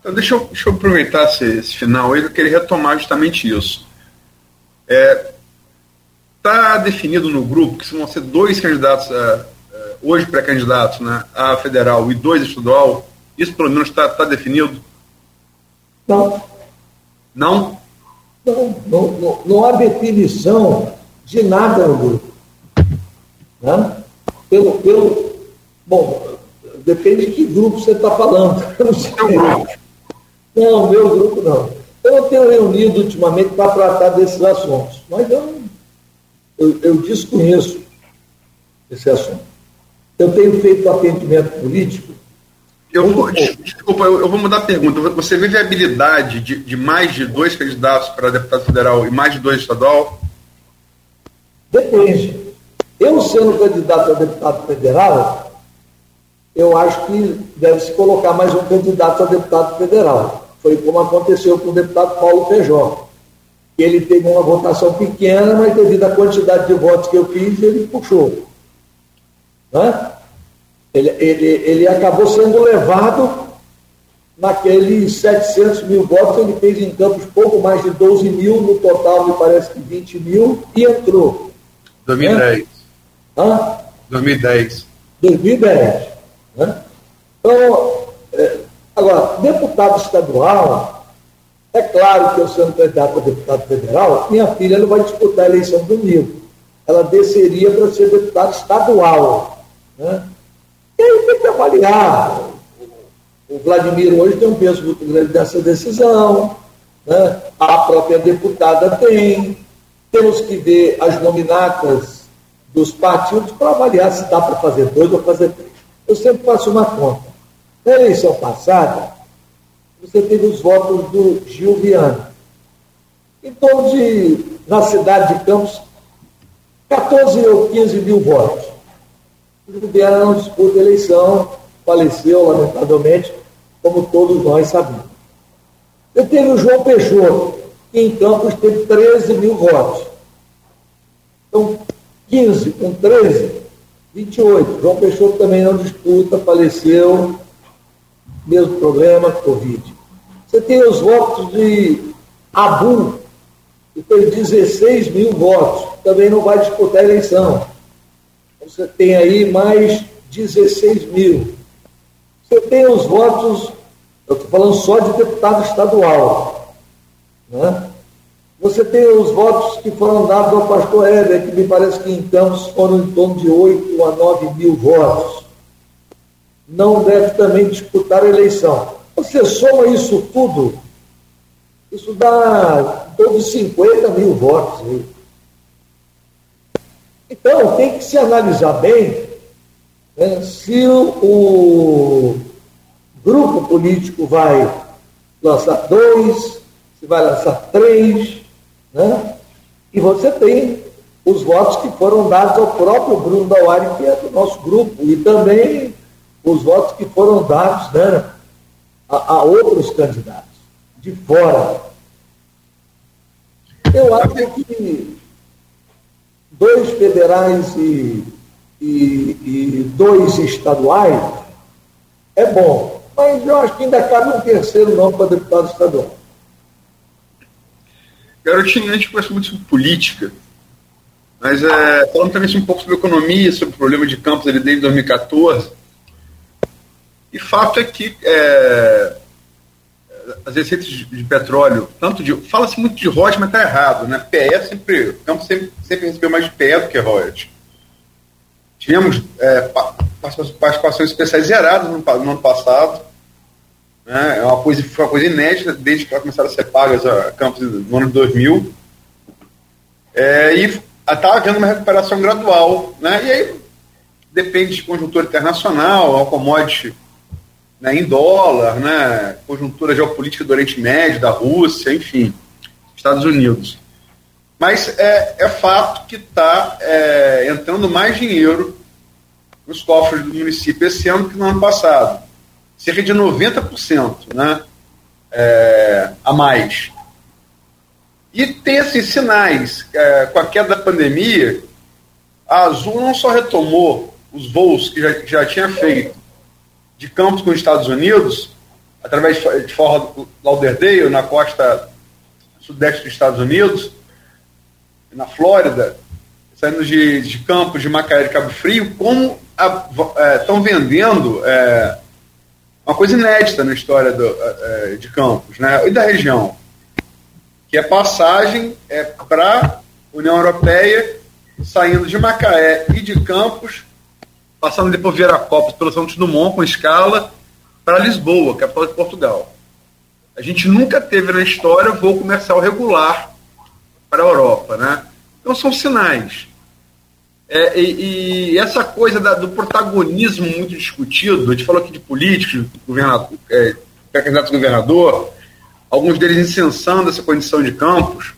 Então, deixa eu, deixa eu aproveitar esse, esse final aí, eu queria retomar justamente isso. É, Está definido no grupo que vão ser dois candidatos, é, é, hoje pré-candidatos, né, a federal e dois estadual? Isso pelo menos está tá definido? Não. Não? Não, não, não, não há definição de nada no grupo. Né? Pelo, pelo, bom, depende de que grupo você está falando. Eu não sei. grupo. Não, meu grupo não. Eu tenho reunido ultimamente para tratar desses assuntos, mas eu eu, eu desconheço esse assunto. Eu tenho feito atendimento político. Eu vou, desculpa, eu, eu, vou mudar a pergunta. Você vê viabilidade de, de mais de dois candidatos para deputado federal e mais de dois estadual? Depende. Eu sendo candidato a deputado federal, eu acho que deve se colocar mais um candidato a deputado federal. Foi como aconteceu com o deputado Paulo Feijó ele teve uma votação pequena, mas devido à quantidade de votos que eu fiz, ele puxou. Né? Ele, ele, ele acabou sendo levado naqueles 700 mil votos, ele fez em Campos pouco mais de 12 mil, no total me parece que 20 mil, e entrou. 2010. Né? Hã? 2010. 2010. Né? Então, é, agora, deputado estadual, é claro que eu sendo candidato a deputado federal, minha filha não vai disputar a eleição comigo. Ela desceria para ser deputado estadual. Né? E aí tem que avaliar. O Vladimir hoje tem um peso muito grande dessa decisão. Né? A própria deputada tem. Temos que ver as nominatas dos partidos para avaliar se dá para fazer dois ou fazer três. Eu sempre faço uma conta. Na eleição passada, você teve os votos do Gil Viana. Em torno de, na cidade de Campos, 14 ou 15 mil votos. O Gil Viana não disputa a eleição, faleceu, lamentavelmente, como todos nós sabemos. Você teve o João Peixoto, que em Campos teve 13 mil votos. Então, 15 com 13, 28. João Peixoto também não disputa, faleceu, mesmo problema, Covid. Você tem os votos de Abu, que tem 16 mil votos, também não vai disputar a eleição. Você tem aí mais 16 mil. Você tem os votos, eu estou falando só de deputado estadual. Né? Você tem os votos que foram dados ao pastor Heber, que me parece que Campos foram em torno de 8 a 9 mil votos não deve também disputar a eleição. Você soma isso tudo, isso dá todos 50 mil votos. Então, tem que se analisar bem né, se o, o grupo político vai lançar dois, se vai lançar três, né? E você tem os votos que foram dados ao próprio Bruno Dauari, que é do nosso grupo, e também os votos que foram dados né, a, a outros candidatos, de fora. Eu acho que dois federais e, e, e, dois estaduais é bom, mas eu acho que ainda cabe um terceiro nome para deputado estadual. Garotinho, a gente conversa muito sobre política, mas é, falando também um pouco sobre economia, sobre o problema de campos ali desde 2014. E fato é que é, as receitas de petróleo, tanto de. Fala-se muito de royalties, mas está errado, né? PE sempre. O campo sempre, sempre recebeu mais de PE do que royalties. tivemos é, participações especiais zeradas no, no ano passado. Né? É uma coisa, foi uma coisa inédita desde que começaram a ser pagas a campos no ano de 2000. É, e está havendo uma recuperação gradual. Né? E aí depende de conjuntura internacional, a commodity né, em dólar, né, conjuntura geopolítica do Oriente Médio, da Rússia, enfim, Estados Unidos. Mas é, é fato que está é, entrando mais dinheiro nos cofres do município esse ano que no ano passado. Cerca de 90% né, é, a mais. E tem esses sinais. É, com a queda da pandemia, a Azul não só retomou os voos que já, que já tinha feito de campos com os Estados Unidos, através de Fort Lauderdale, na costa sudeste dos Estados Unidos, na Flórida, saindo de, de Campos, de Macaé, de Cabo Frio, como estão é, vendendo é, uma coisa inédita na história do, é, de Campos né, e da região, que é passagem é, para a União Europeia, saindo de Macaé e de Campos, passando depois Viracopos pelo Santos Dumont com escala para Lisboa, capital de Portugal. A gente nunca teve na história voo comercial regular para a Europa, né? Então são sinais. É, e, e, essa coisa da, do protagonismo muito discutido, a gente falou aqui de políticos, governador, é, candidato a governador, alguns deles incensando essa condição de campos,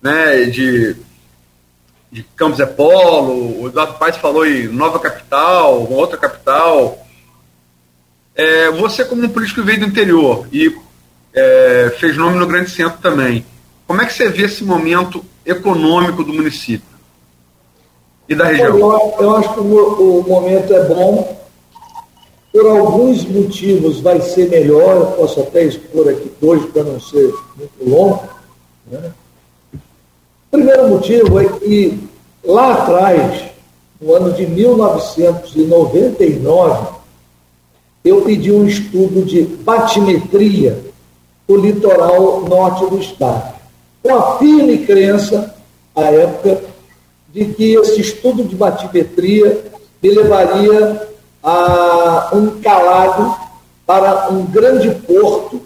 né, de, de Campos é Polo, o Eduardo Paes falou em nova capital, outra capital. É, você, como um político que veio do interior e é, fez nome no grande centro também, como é que você vê esse momento econômico do município e da região? Eu, eu acho que o, o, momento é bom. Por alguns motivos vai ser melhor, eu posso até expor aqui dois para não ser muito longo. Né? O primeiro motivo é que lá atrás, no ano de 1999, eu pedi um estudo de batimetria do litoral norte do estado com a firme crença, à época, de que esse estudo de batimetria me levaria a um calado para um grande porto,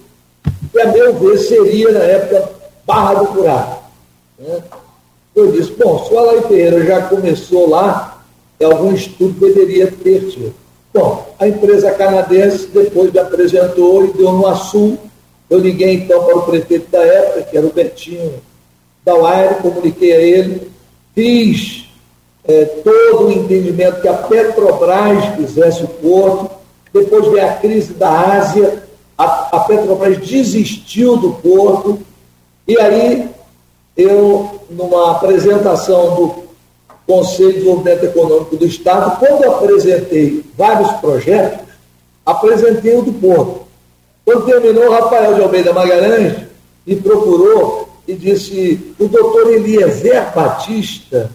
que, a meu ver, seria, na época, Barra do Curado. Né? Eu disse, bom, se o Alain Ferreira já começou lá, algum estudo deveria ter tido. Bom, a empresa canadense depois me apresentou e deu no assunto eu liguei então para o prefeito da época, que era o Bertinho Dauaire, comuniquei a ele, fiz é, todo o entendimento que a Petrobras fizesse o porto, depois veio a crise da Ásia, a, a Petrobras desistiu do porto, e aí eu, numa apresentação do Conselho de Desenvolvimento Econômico do Estado, quando apresentei vários projetos, apresentei o do porto. Quando terminou, o Rafael de Almeida Magalhães me procurou e disse: o doutor Eliezer Batista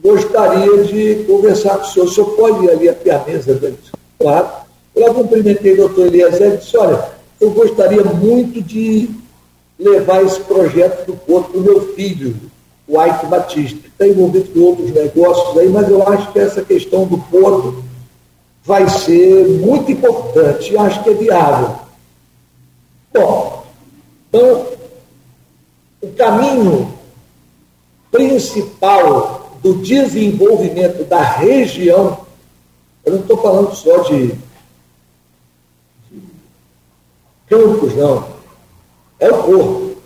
gostaria de conversar com o senhor. O senhor pode ir ali até a mesa dele? Claro. Eu cumprimentei o doutor Eliezer e disse: olha, eu gostaria muito de levar esse projeto do Porto para o meu filho, o Ike Batista, que está envolvido com outros negócios aí, mas eu acho que essa questão do Porto vai ser muito importante, acho que é viável. Bom, então, o caminho principal do desenvolvimento da região, eu não estou falando só de, de campos, não, é o porto.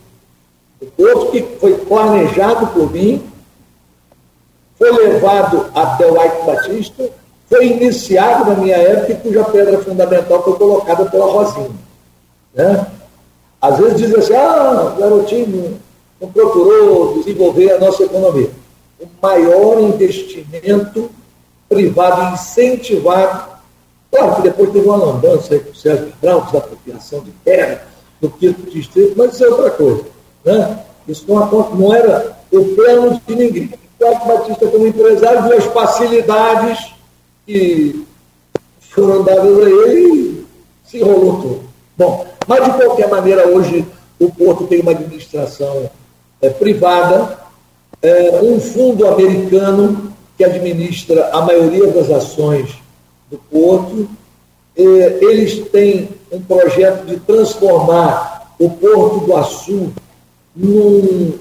O porto que foi planejado por mim, foi levado até o Ike Batista, foi iniciado na minha época e cuja pedra fundamental foi colocada pela Rosinha. Né? Às vezes dizem assim, ah, o garotinho não procurou desenvolver a nossa economia. O maior investimento privado incentivado, claro que depois teve uma lambança com o Sérgio Cabral, desapropriação de terra, no quinto distrito, mas isso é outra coisa. Né? Isso não, não era o plano de ninguém. O Cláudio Batista, como empresário, viu as facilidades que foram dadas a ele e se enrolou tudo. Bom, mas, de qualquer maneira, hoje o Porto tem uma administração é, privada, é, um fundo americano, que administra a maioria das ações do porto. Eles têm um projeto de transformar o Porto do Açu num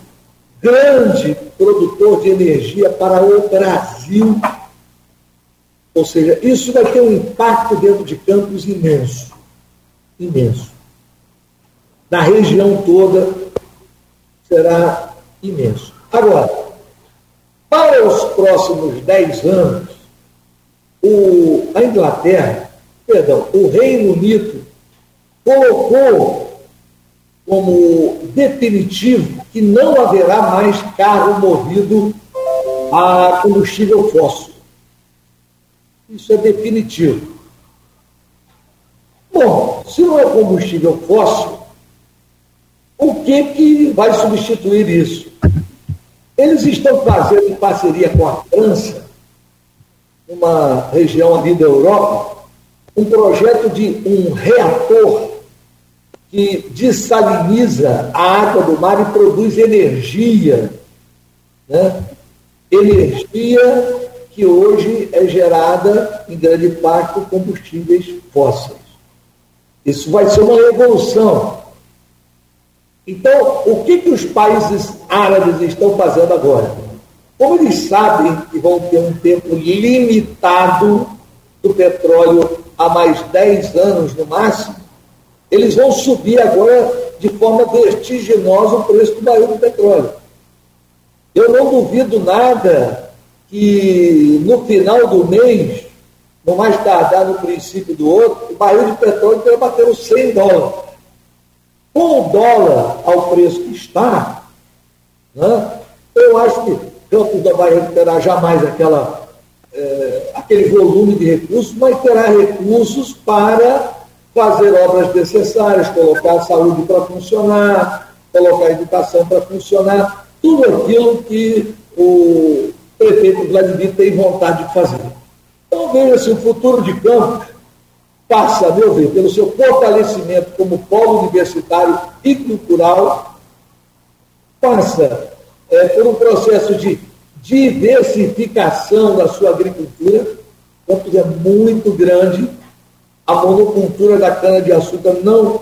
grande produtor de energia para o Brasil. Ou seja, isso vai ter um impacto dentro de Campos imenso. Imenso. Na região toda será imenso. Agora, para os próximos 10 anos, o, a Inglaterra, perdão, o Reino Unido colocou como definitivo que não haverá mais carro movido a combustível fóssil. Isso é definitivo. Bom, se não é combustível fóssil, o que, que vai substituir isso? Eles estão fazendo em parceria com a França, uma região ali da Europa, um projeto de um reator que dessaliniza a água do mar e produz energia. Né? Energia que hoje é gerada, em grande parte, por combustíveis fósseis. Isso vai ser uma revolução. Então, o que, que os países árabes estão fazendo agora? Como eles sabem que vão ter um tempo limitado do petróleo a mais 10 anos no máximo, eles vão subir agora de forma vertiginosa o preço do barril do petróleo. Eu não duvido nada que no final do mês, no mais tardar no princípio do outro, o barril de petróleo tenha bater os 100 dólares. Com o dólar ao preço que está, né, eu acho que Campos não terá jamais aquela, é, aquele volume de recursos, mas terá recursos para fazer obras necessárias, colocar a saúde para funcionar, colocar a educação para funcionar, tudo aquilo que o prefeito Vladimir tem vontade de fazer. Então, veja-se, o futuro de Campos passa, a meu ver, pelo seu fortalecimento como polo universitário e cultural, passa é, por um processo de diversificação da sua agricultura. Campos é muito grande, a monocultura da cana-de-açúcar não,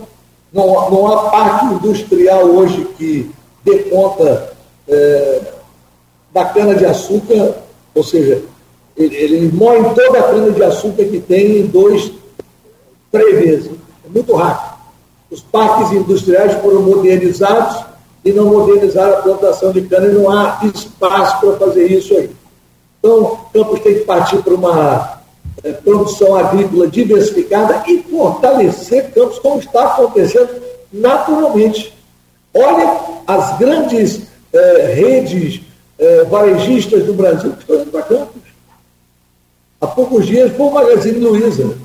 não, não há parque industrial hoje que dê conta é, da cana-de-açúcar, ou seja, ele, ele moe toda a cana-de-açúcar que tem em dois, três vezes. É muito rápido. Os parques industriais foram modernizados e não modernizaram a plantação de cana e não há espaço para fazer isso aí. Então, Campos tem que partir para uma é, produção agrícola diversificada e fortalecer campos, como está acontecendo naturalmente. Olha as grandes é, redes é, varejistas do Brasil que estão indo para campos. Há poucos dias foi o Magazine Luiza.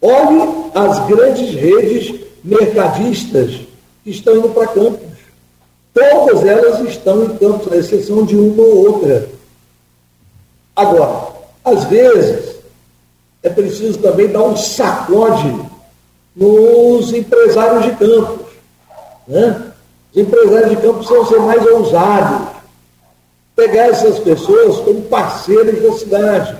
Olhe as grandes redes mercadistas que estão indo para campos. Todas elas estão em campos, à exceção de uma ou outra. Agora, às vezes, é preciso também dar um sacode nos empresários de campos. Né? Os empresários de campos precisam ser mais ousados. Pegar essas pessoas como parceiros da cidade.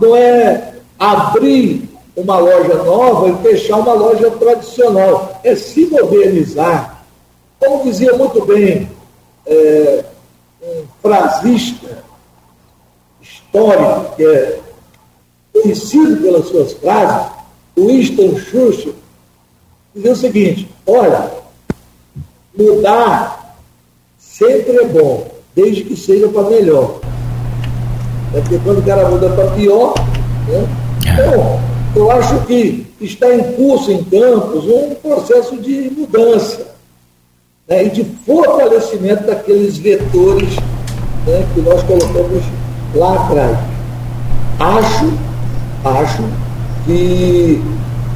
Não é abrir uma loja nova e fechar uma loja tradicional. É se modernizar. Como dizia muito bem é, um frasista histórico, que é conhecido pelas suas frases, Winston Churchill, dizia o seguinte: olha, mudar sempre é bom, desde que seja para melhor. É porque quando o cara muda para pior, né? Então, eu acho que está em curso em Campos um processo de mudança né? e de fortalecimento daqueles vetores né, que nós colocamos lá atrás. Acho, acho que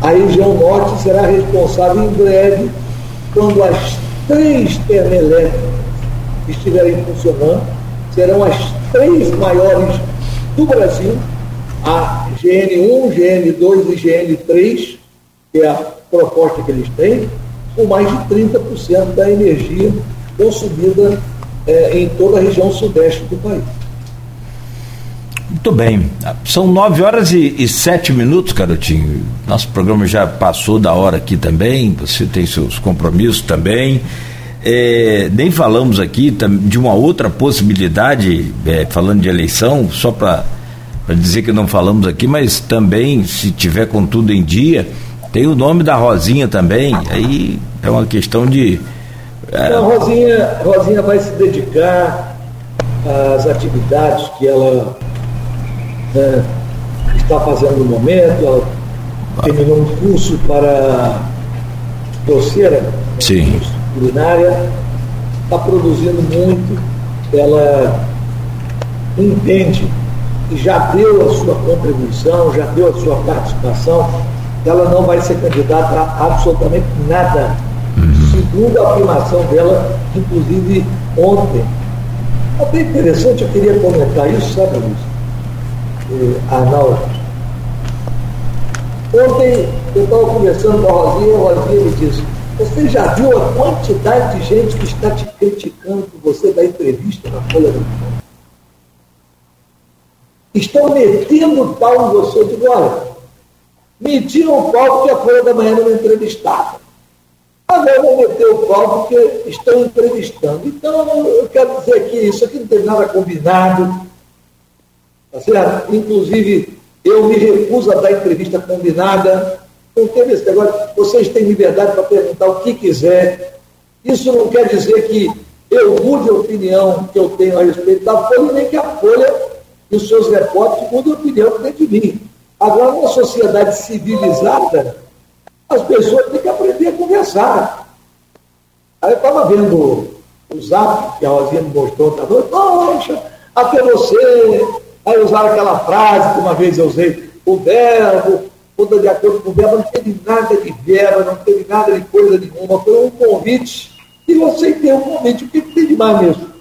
a região norte será responsável em breve quando as três termoelétricas estiverem funcionando, serão as três maiores do Brasil, a GN1, GN2 e GN3, que é a proposta que eles têm, com mais de 30% da energia consumida é, em toda a região sudeste do país. Muito bem. São nove horas e, e sete minutos, Carotinho. Nosso programa já passou da hora aqui também. Você tem seus compromissos também. É, nem falamos aqui de uma outra possibilidade, é, falando de eleição, só para dizer que não falamos aqui, mas também, se tiver com tudo em dia, tem o nome da Rosinha também. Aí é uma questão de. É... A Rosinha, Rosinha vai se dedicar às atividades que ela né, está fazendo no momento. Ela terminou um curso para doceira, Sim. culinária, está produzindo muito, ela entende e já deu a sua contribuição, já deu a sua participação, ela não vai ser candidata a absolutamente nada. Uhum. Segundo a afirmação dela, inclusive ontem. Até interessante, eu queria comentar isso, sabe, Luiz? Eh, Arnaldo. Ontem eu estava conversando com a Rosinha a Rosinha me disse, você já viu a quantidade de gente que está te criticando por você dar entrevista na Folha do Mundo? Estão metendo pau em você. Eu digo, olha, o pau porque a Folha da Manhã não entrevistava. Agora vão meter o pau porque estão entrevistando. Então, eu quero dizer que isso aqui não tem nada combinado Tá certo? Inclusive, eu me recuso a dar entrevista combinada. Não teve esse negócio. Vocês têm liberdade para perguntar o que quiser. Isso não quer dizer que eu mude a opinião que eu tenho a respeito da Folha, nem que a Folha e os seus repórteres mudem a opinião dentro de mim. Agora, numa sociedade civilizada, as pessoas têm que aprender a conversar. Aí eu estava vendo o zap que a Rosinha me mostrou, tá poxa, até você Aí usaram aquela frase que uma vez eu usei, o verbo, tudo de acordo com o verbo, não teve nada de verbo, não teve nada de coisa nenhuma, foi um convite e eu aceitei o convite, o que tem de mais mesmo?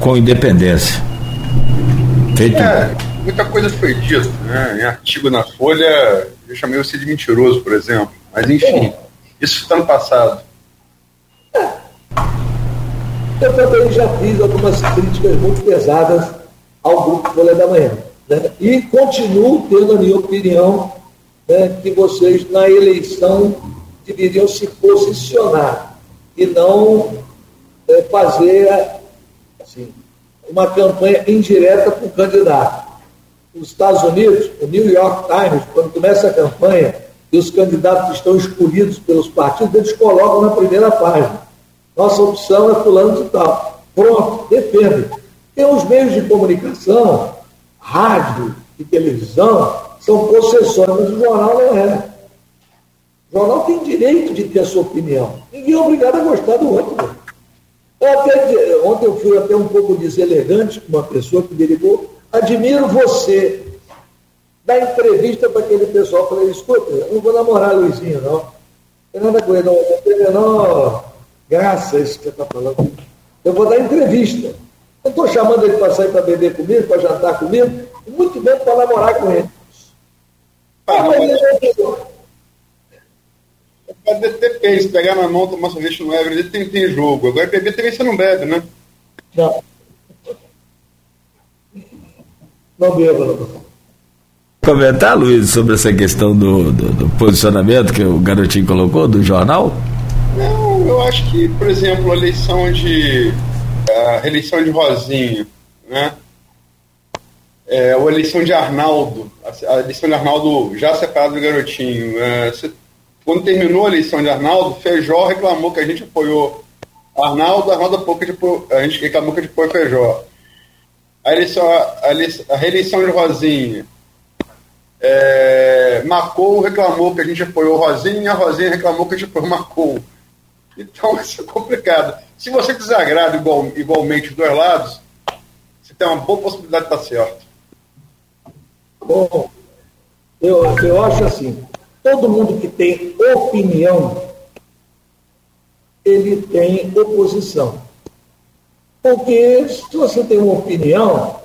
Com independência. Feito. É, muita coisa foi dita, né? Em artigo na Folha, eu chamei você de mentiroso, por exemplo. Mas enfim, é. isso está no passado. É. Eu também já fiz algumas críticas muito pesadas ao Grupo Folha da Manhã. Né? E continuo tendo a minha opinião né, que vocês, na eleição, deveriam se posicionar e não é, fazer assim, uma campanha indireta para o candidato. Nos Estados Unidos, o New York Times, quando começa a campanha e os candidatos estão escolhidos pelos partidos, eles colocam na primeira página nossa opção é fulano de tal. Pronto, defende. Tem os meios de comunicação, rádio e televisão, são concessões, mas o jornal não é. O jornal tem direito de ter a sua opinião. Ninguém é obrigado a gostar do outro. Até, ontem eu fui até um pouco deselegante com uma pessoa que me ligou. Admiro você. Dá entrevista para aquele pessoal. Eu falei, escuta, eu não vou namorar Luizinho, não. Não tem nada com ele, não. Não tem Graça, isso que você está falando. Eu vou dar entrevista. Eu estou chamando ele para sair para beber comigo, para jantar comigo, e muito bem para namorar com ele. Ah, mas ele Depende, se pegar na mão, tomar sorvete no Everett, tem, tem jogo. Agora beber também você não bebe, né? Não. Não beba, não. Comentar, Luiz, sobre essa questão do, do, do posicionamento que o garotinho colocou, do jornal? Eu acho que, por exemplo, a eleição de. a reeleição de Rosinho, né? É, ou a eleição de Arnaldo, a, eleição de Arnaldo já separado do garotinho. É, você, quando terminou a eleição de Arnaldo, Feijó reclamou que a gente apoiou Arnaldo, Arnaldo pouco a gente reclamou que a gente apoiou Feijó. A, eleição, a, eleição, a reeleição de Rosinha, é, Macou reclamou que a gente apoiou Rosinha, a Rosinha reclamou que a gente apoiou Macou. Então isso é complicado. Se você desagrada igual, igualmente os dois lados, você tem uma boa possibilidade de estar certo. Bom, eu, eu acho assim, todo mundo que tem opinião, ele tem oposição. Porque se você tem uma opinião,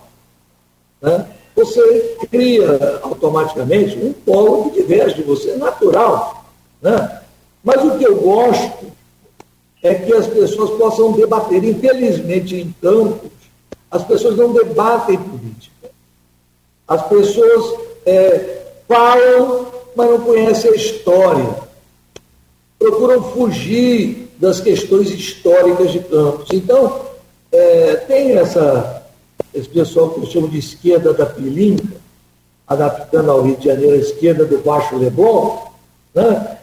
né, você cria automaticamente um polo que diverge de você, natural. Né? Mas o que eu gosto é que as pessoas possam debater. Infelizmente, em campos, as pessoas não debatem política. As pessoas é, falam, mas não conhecem a história. Procuram fugir das questões históricas de campos. Então, é, tem essa, esse pessoal que eu chamo de esquerda da pilinca, adaptando ao Rio de Janeiro a esquerda do Baixo Leblon, né?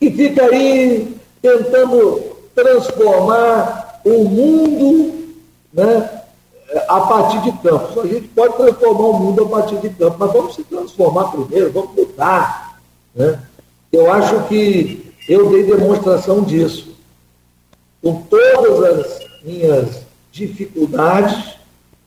e fica aí tentando transformar o mundo né, a partir de campos. A gente pode transformar o mundo a partir de campos, mas vamos se transformar primeiro, vamos mudar. Né? Eu acho que eu dei demonstração disso. Com todas as minhas dificuldades,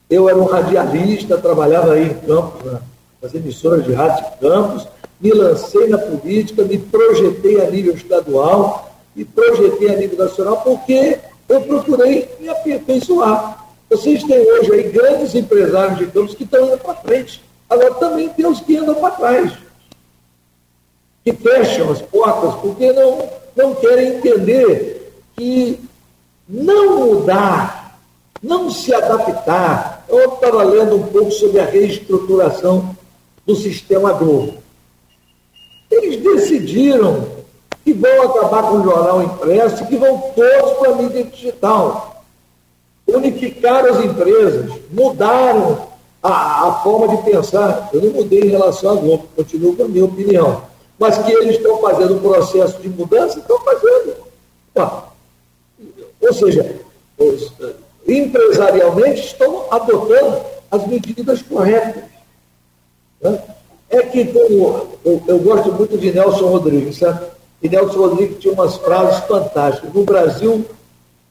eu era um radialista, trabalhava aí em Campos, nas emissoras de rádio de Campos, me lancei na política, me projetei a nível estadual, me projetei a nível nacional, porque eu procurei me aperfeiçoar. Vocês têm hoje aí grandes empresários de campos que estão indo para frente. Agora também tem os que andam para trás, que fecham as portas porque não, não querem entender que não mudar, não se adaptar. Eu estava lendo um pouco sobre a reestruturação do sistema Globo. Eles decidiram que vão acabar com o jornal impresso, que vão todos para a mídia digital unificaram as empresas, mudaram a, a, forma de pensar. Eu não mudei em relação a Globo, continuo com a minha opinião. Mas que eles estão fazendo um processo de mudança, estão fazendo. Ou seja, os, empresarialmente estão adotando as medidas corretas. Né? É que como, eu, eu, gosto muito de Nelson Rodrigues, sabe? E Nelson Rodrigues tinha umas frases fantásticas. No Brasil,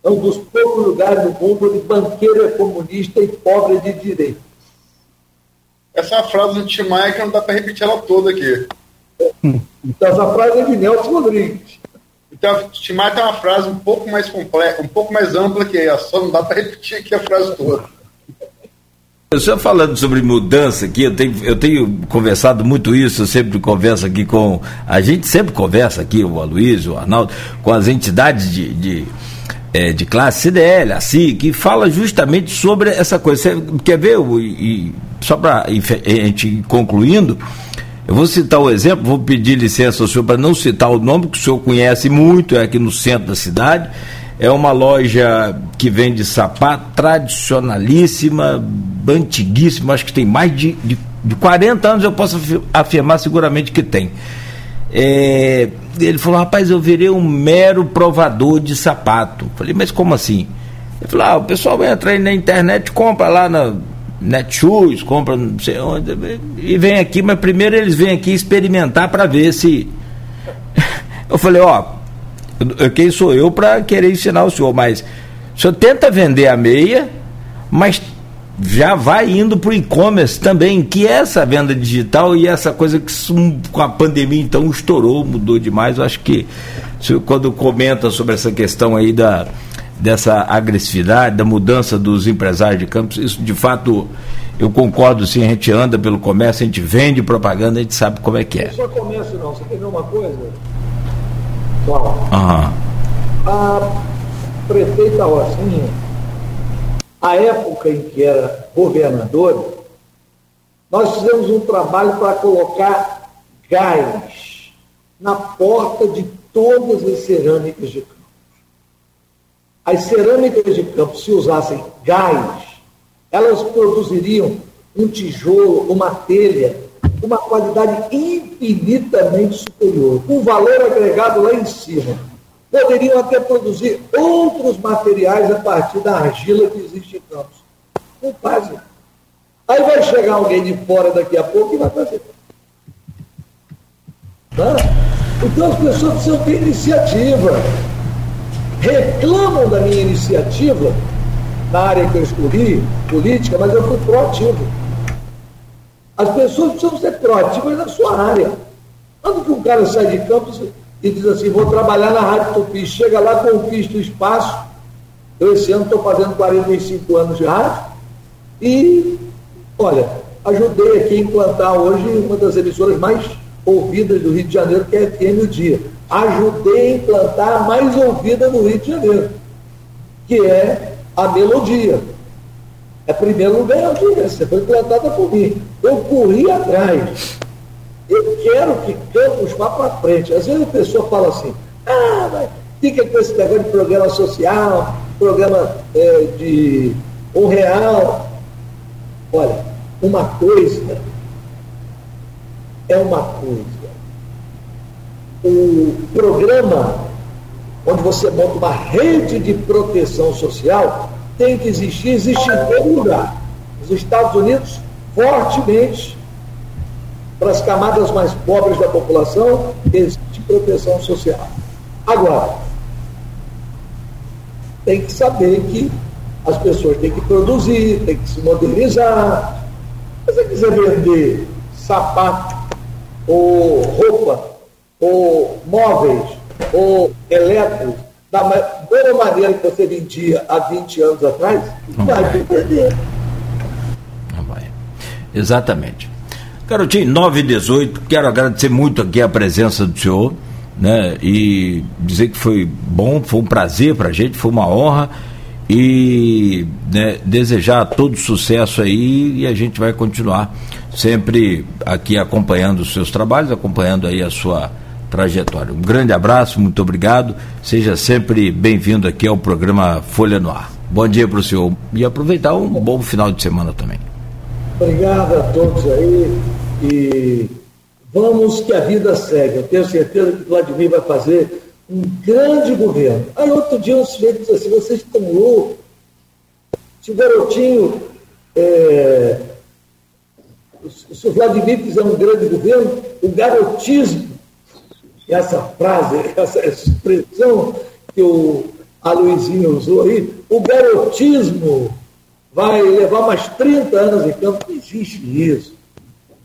é um dos poucos lugares do mundo onde banqueiro é comunista e pobre é de direita. Essa é frase do Tim Maia que não dá para repetir ela toda aqui. Então, essa frase é de Nelson Rodrigues. Então, Tim Maia tem uma frase um pouco mais completa, um pouco mais ampla que essa, só não dá para repetir aqui a frase toda. Só falando sobre mudança aqui, eu tenho, eu tenho conversado muito isso, eu sempre converso aqui com. A gente sempre conversa aqui, o Aloysio, o Arnaldo, com as entidades de, de é, de classe CDL, assim, que fala justamente sobre essa coisa. Você quer ver? E, só para a gente concluindo, eu vou citar o exemplo, vou pedir licença ao senhor para não citar o nome, que o senhor conhece muito, é aqui no centro da cidade. É uma loja que vende sapato tradicionalíssima, antiguíssima, acho que tem mais de, de, de 40 anos, eu posso afirmar seguramente que tem. É, ele falou, rapaz, eu virei um mero provador de sapato. Falei, mas como assim? Ele falou, ah, o pessoal entra aí na internet, compra lá na Netshoes, compra não sei onde, e vem aqui, mas primeiro eles vêm aqui experimentar para ver se. Eu falei, ó, quem sou eu para querer ensinar o senhor, mas o senhor tenta vender a meia, mas já vai indo para o e-commerce também, que é essa venda digital e essa coisa que com a pandemia então estourou, mudou demais. Eu acho que quando comenta sobre essa questão aí da, dessa agressividade, da mudança dos empresários de campos, isso de fato eu concordo sim, a gente anda pelo comércio, a gente vende propaganda, a gente sabe como é que é. Não só comércio não, você quer ver uma coisa? Qual? Aham. A prefeita Rocinha a época em que era governador, nós fizemos um trabalho para colocar gás na porta de todas as cerâmicas de campo. As cerâmicas de campo, se usassem gás, elas produziriam um tijolo, uma telha, uma qualidade infinitamente superior, um valor agregado lá em cima poderiam até produzir outros materiais a partir da argila que existe em Campos. Não fazem. Aí vai chegar alguém de fora daqui a pouco e vai fazer. Tá? Então as pessoas precisam ter iniciativa. Reclamam da minha iniciativa na área que eu escolhi, política, mas eu fui proativo. As pessoas precisam ser proativas na sua área. Quando que um cara sai de campos e diz assim, vou trabalhar na Rádio Tupi. Chega lá, conquista o espaço. Eu esse ano estou fazendo 45 anos de rádio. E, olha, ajudei aqui a implantar hoje uma das emissoras mais ouvidas do Rio de Janeiro, que é a FM O Dia. ajudei a implantar a mais ouvida no Rio de Janeiro, que é a melodia. É primeiro lugar a audiência, foi implantada por mim. Eu corri atrás. Eu quero que Campos vá para frente. Às vezes a pessoa fala assim, ah, mas fica com esse negócio de programa social, programa é, de um real. Olha, uma coisa é uma coisa. O programa onde você monta uma rede de proteção social tem que existir, existe em todo lugar. Os Estados Unidos, fortemente, para as camadas mais pobres da população, existe proteção social. Agora, tem que saber que as pessoas têm que produzir, têm que se modernizar. Se você quiser vender sapato, ou roupa, ou móveis, ou elétricos, da mesma maneira que você vendia há 20 anos atrás, Não vai, vai perder. Não vai. Exatamente. Garotinho, 9 e 18, quero agradecer muito aqui a presença do senhor, né? E dizer que foi bom, foi um prazer para a gente, foi uma honra e né, desejar todo sucesso aí e a gente vai continuar sempre aqui acompanhando os seus trabalhos, acompanhando aí a sua trajetória. Um grande abraço, muito obrigado, seja sempre bem-vindo aqui ao programa Folha no Ar. Bom dia para o senhor e aproveitar um bom final de semana também. Obrigado a todos aí e vamos que a vida segue. Eu tenho certeza que Vladimir vai fazer um grande governo. Aí outro dia um sujeito disse assim, vocês estão loucos. Se o garotinho, é, se o Vladimir fizer um grande governo, o garotismo, essa frase, essa expressão que o Aloizinho usou aí, o garotismo vai levar mais 30 anos em campo. Não existe isso.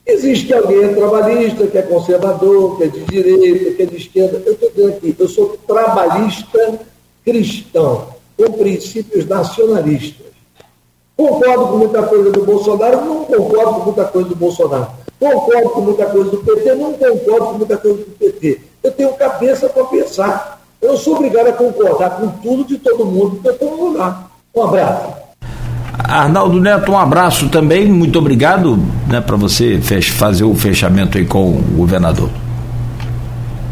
Existe que alguém trabalhista, que é conservador, que é de direita, que é de esquerda. Eu estou dizendo aqui, eu sou trabalhista cristão, com princípios nacionalistas. Concordo com muita coisa do Bolsonaro, não concordo com muita coisa do Bolsonaro. Concordo com muita coisa do PT, não concordo com muita coisa do PT. Eu tenho cabeça para pensar. Eu sou obrigado a concordar com tudo de todo mundo, porque eu estou lugar. Um abraço. Arnaldo Neto, um abraço também, muito obrigado né, para você fazer o fechamento aí com o governador.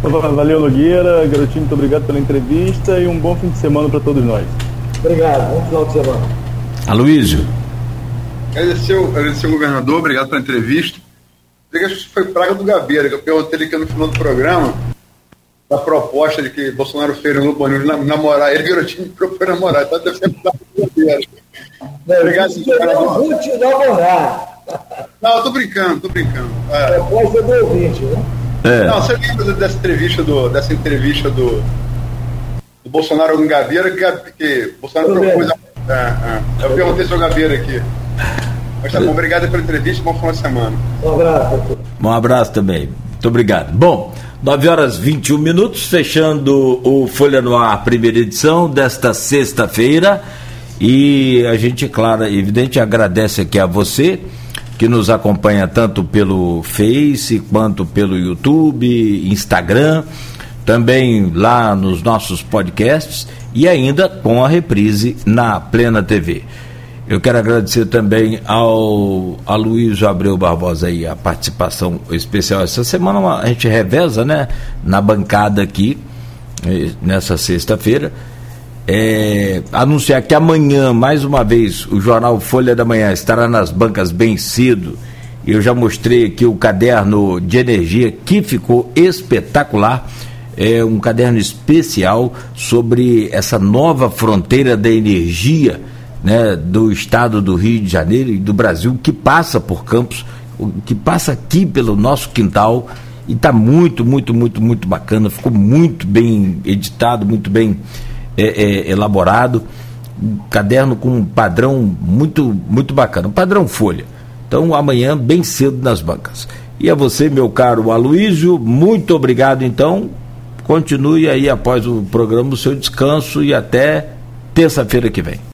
Valeu, Nogueira, garotinho, muito obrigado pela entrevista e um bom fim de semana para todos nós. Obrigado, bom final de semana. Aloysio. Agradecer, agradecer o governador, obrigado pela entrevista. Acho que foi praga do Gabeira, que eu perguntei ele aqui no final do programa, da proposta de que Bolsonaro fez no Lupo namorar ele, garotinho me propôs namorar, então deve ser praga do Gabeira. Não, Obrigado, vou te namorar. Não, eu tô brincando, tô brincando. É. Proposta do ouvinte, né? É. Não, você lembra dessa entrevista do, dessa entrevista do, do Bolsonaro com Gabeira, que, que Bolsonaro eu propôs. A, é, é. Eu perguntei sobre o Gabeira aqui. Mas tá bom, obrigado pela entrevista, bom final de semana. Um abraço. Um abraço também. Muito obrigado. Bom, 9 horas 21 minutos, fechando o Folha no Ar, primeira edição desta sexta-feira. E a gente, claro, evidente, agradece aqui a você que nos acompanha tanto pelo Face quanto pelo YouTube, Instagram, também lá nos nossos podcasts e ainda com a reprise na Plena TV. Eu quero agradecer também ao Luiz Abreu Barbosa aí a participação especial essa semana a gente reveza, né, na bancada aqui eh, nessa sexta-feira é, anunciar que amanhã, mais uma vez, o jornal Folha da Manhã estará nas bancas bem cedo. Eu já mostrei aqui o caderno de energia que ficou espetacular. É um caderno especial sobre essa nova fronteira da energia né, do estado do Rio de Janeiro e do Brasil, que passa por Campos, que passa aqui pelo nosso quintal. E está muito, muito, muito, muito bacana. Ficou muito bem editado, muito bem é, é, elaborado, um caderno com um padrão muito, muito bacana, um padrão folha. Então, amanhã, bem cedo nas bancas. E a você, meu caro Aloísio, muito obrigado então. Continue aí após o programa o seu descanso e até terça-feira que vem.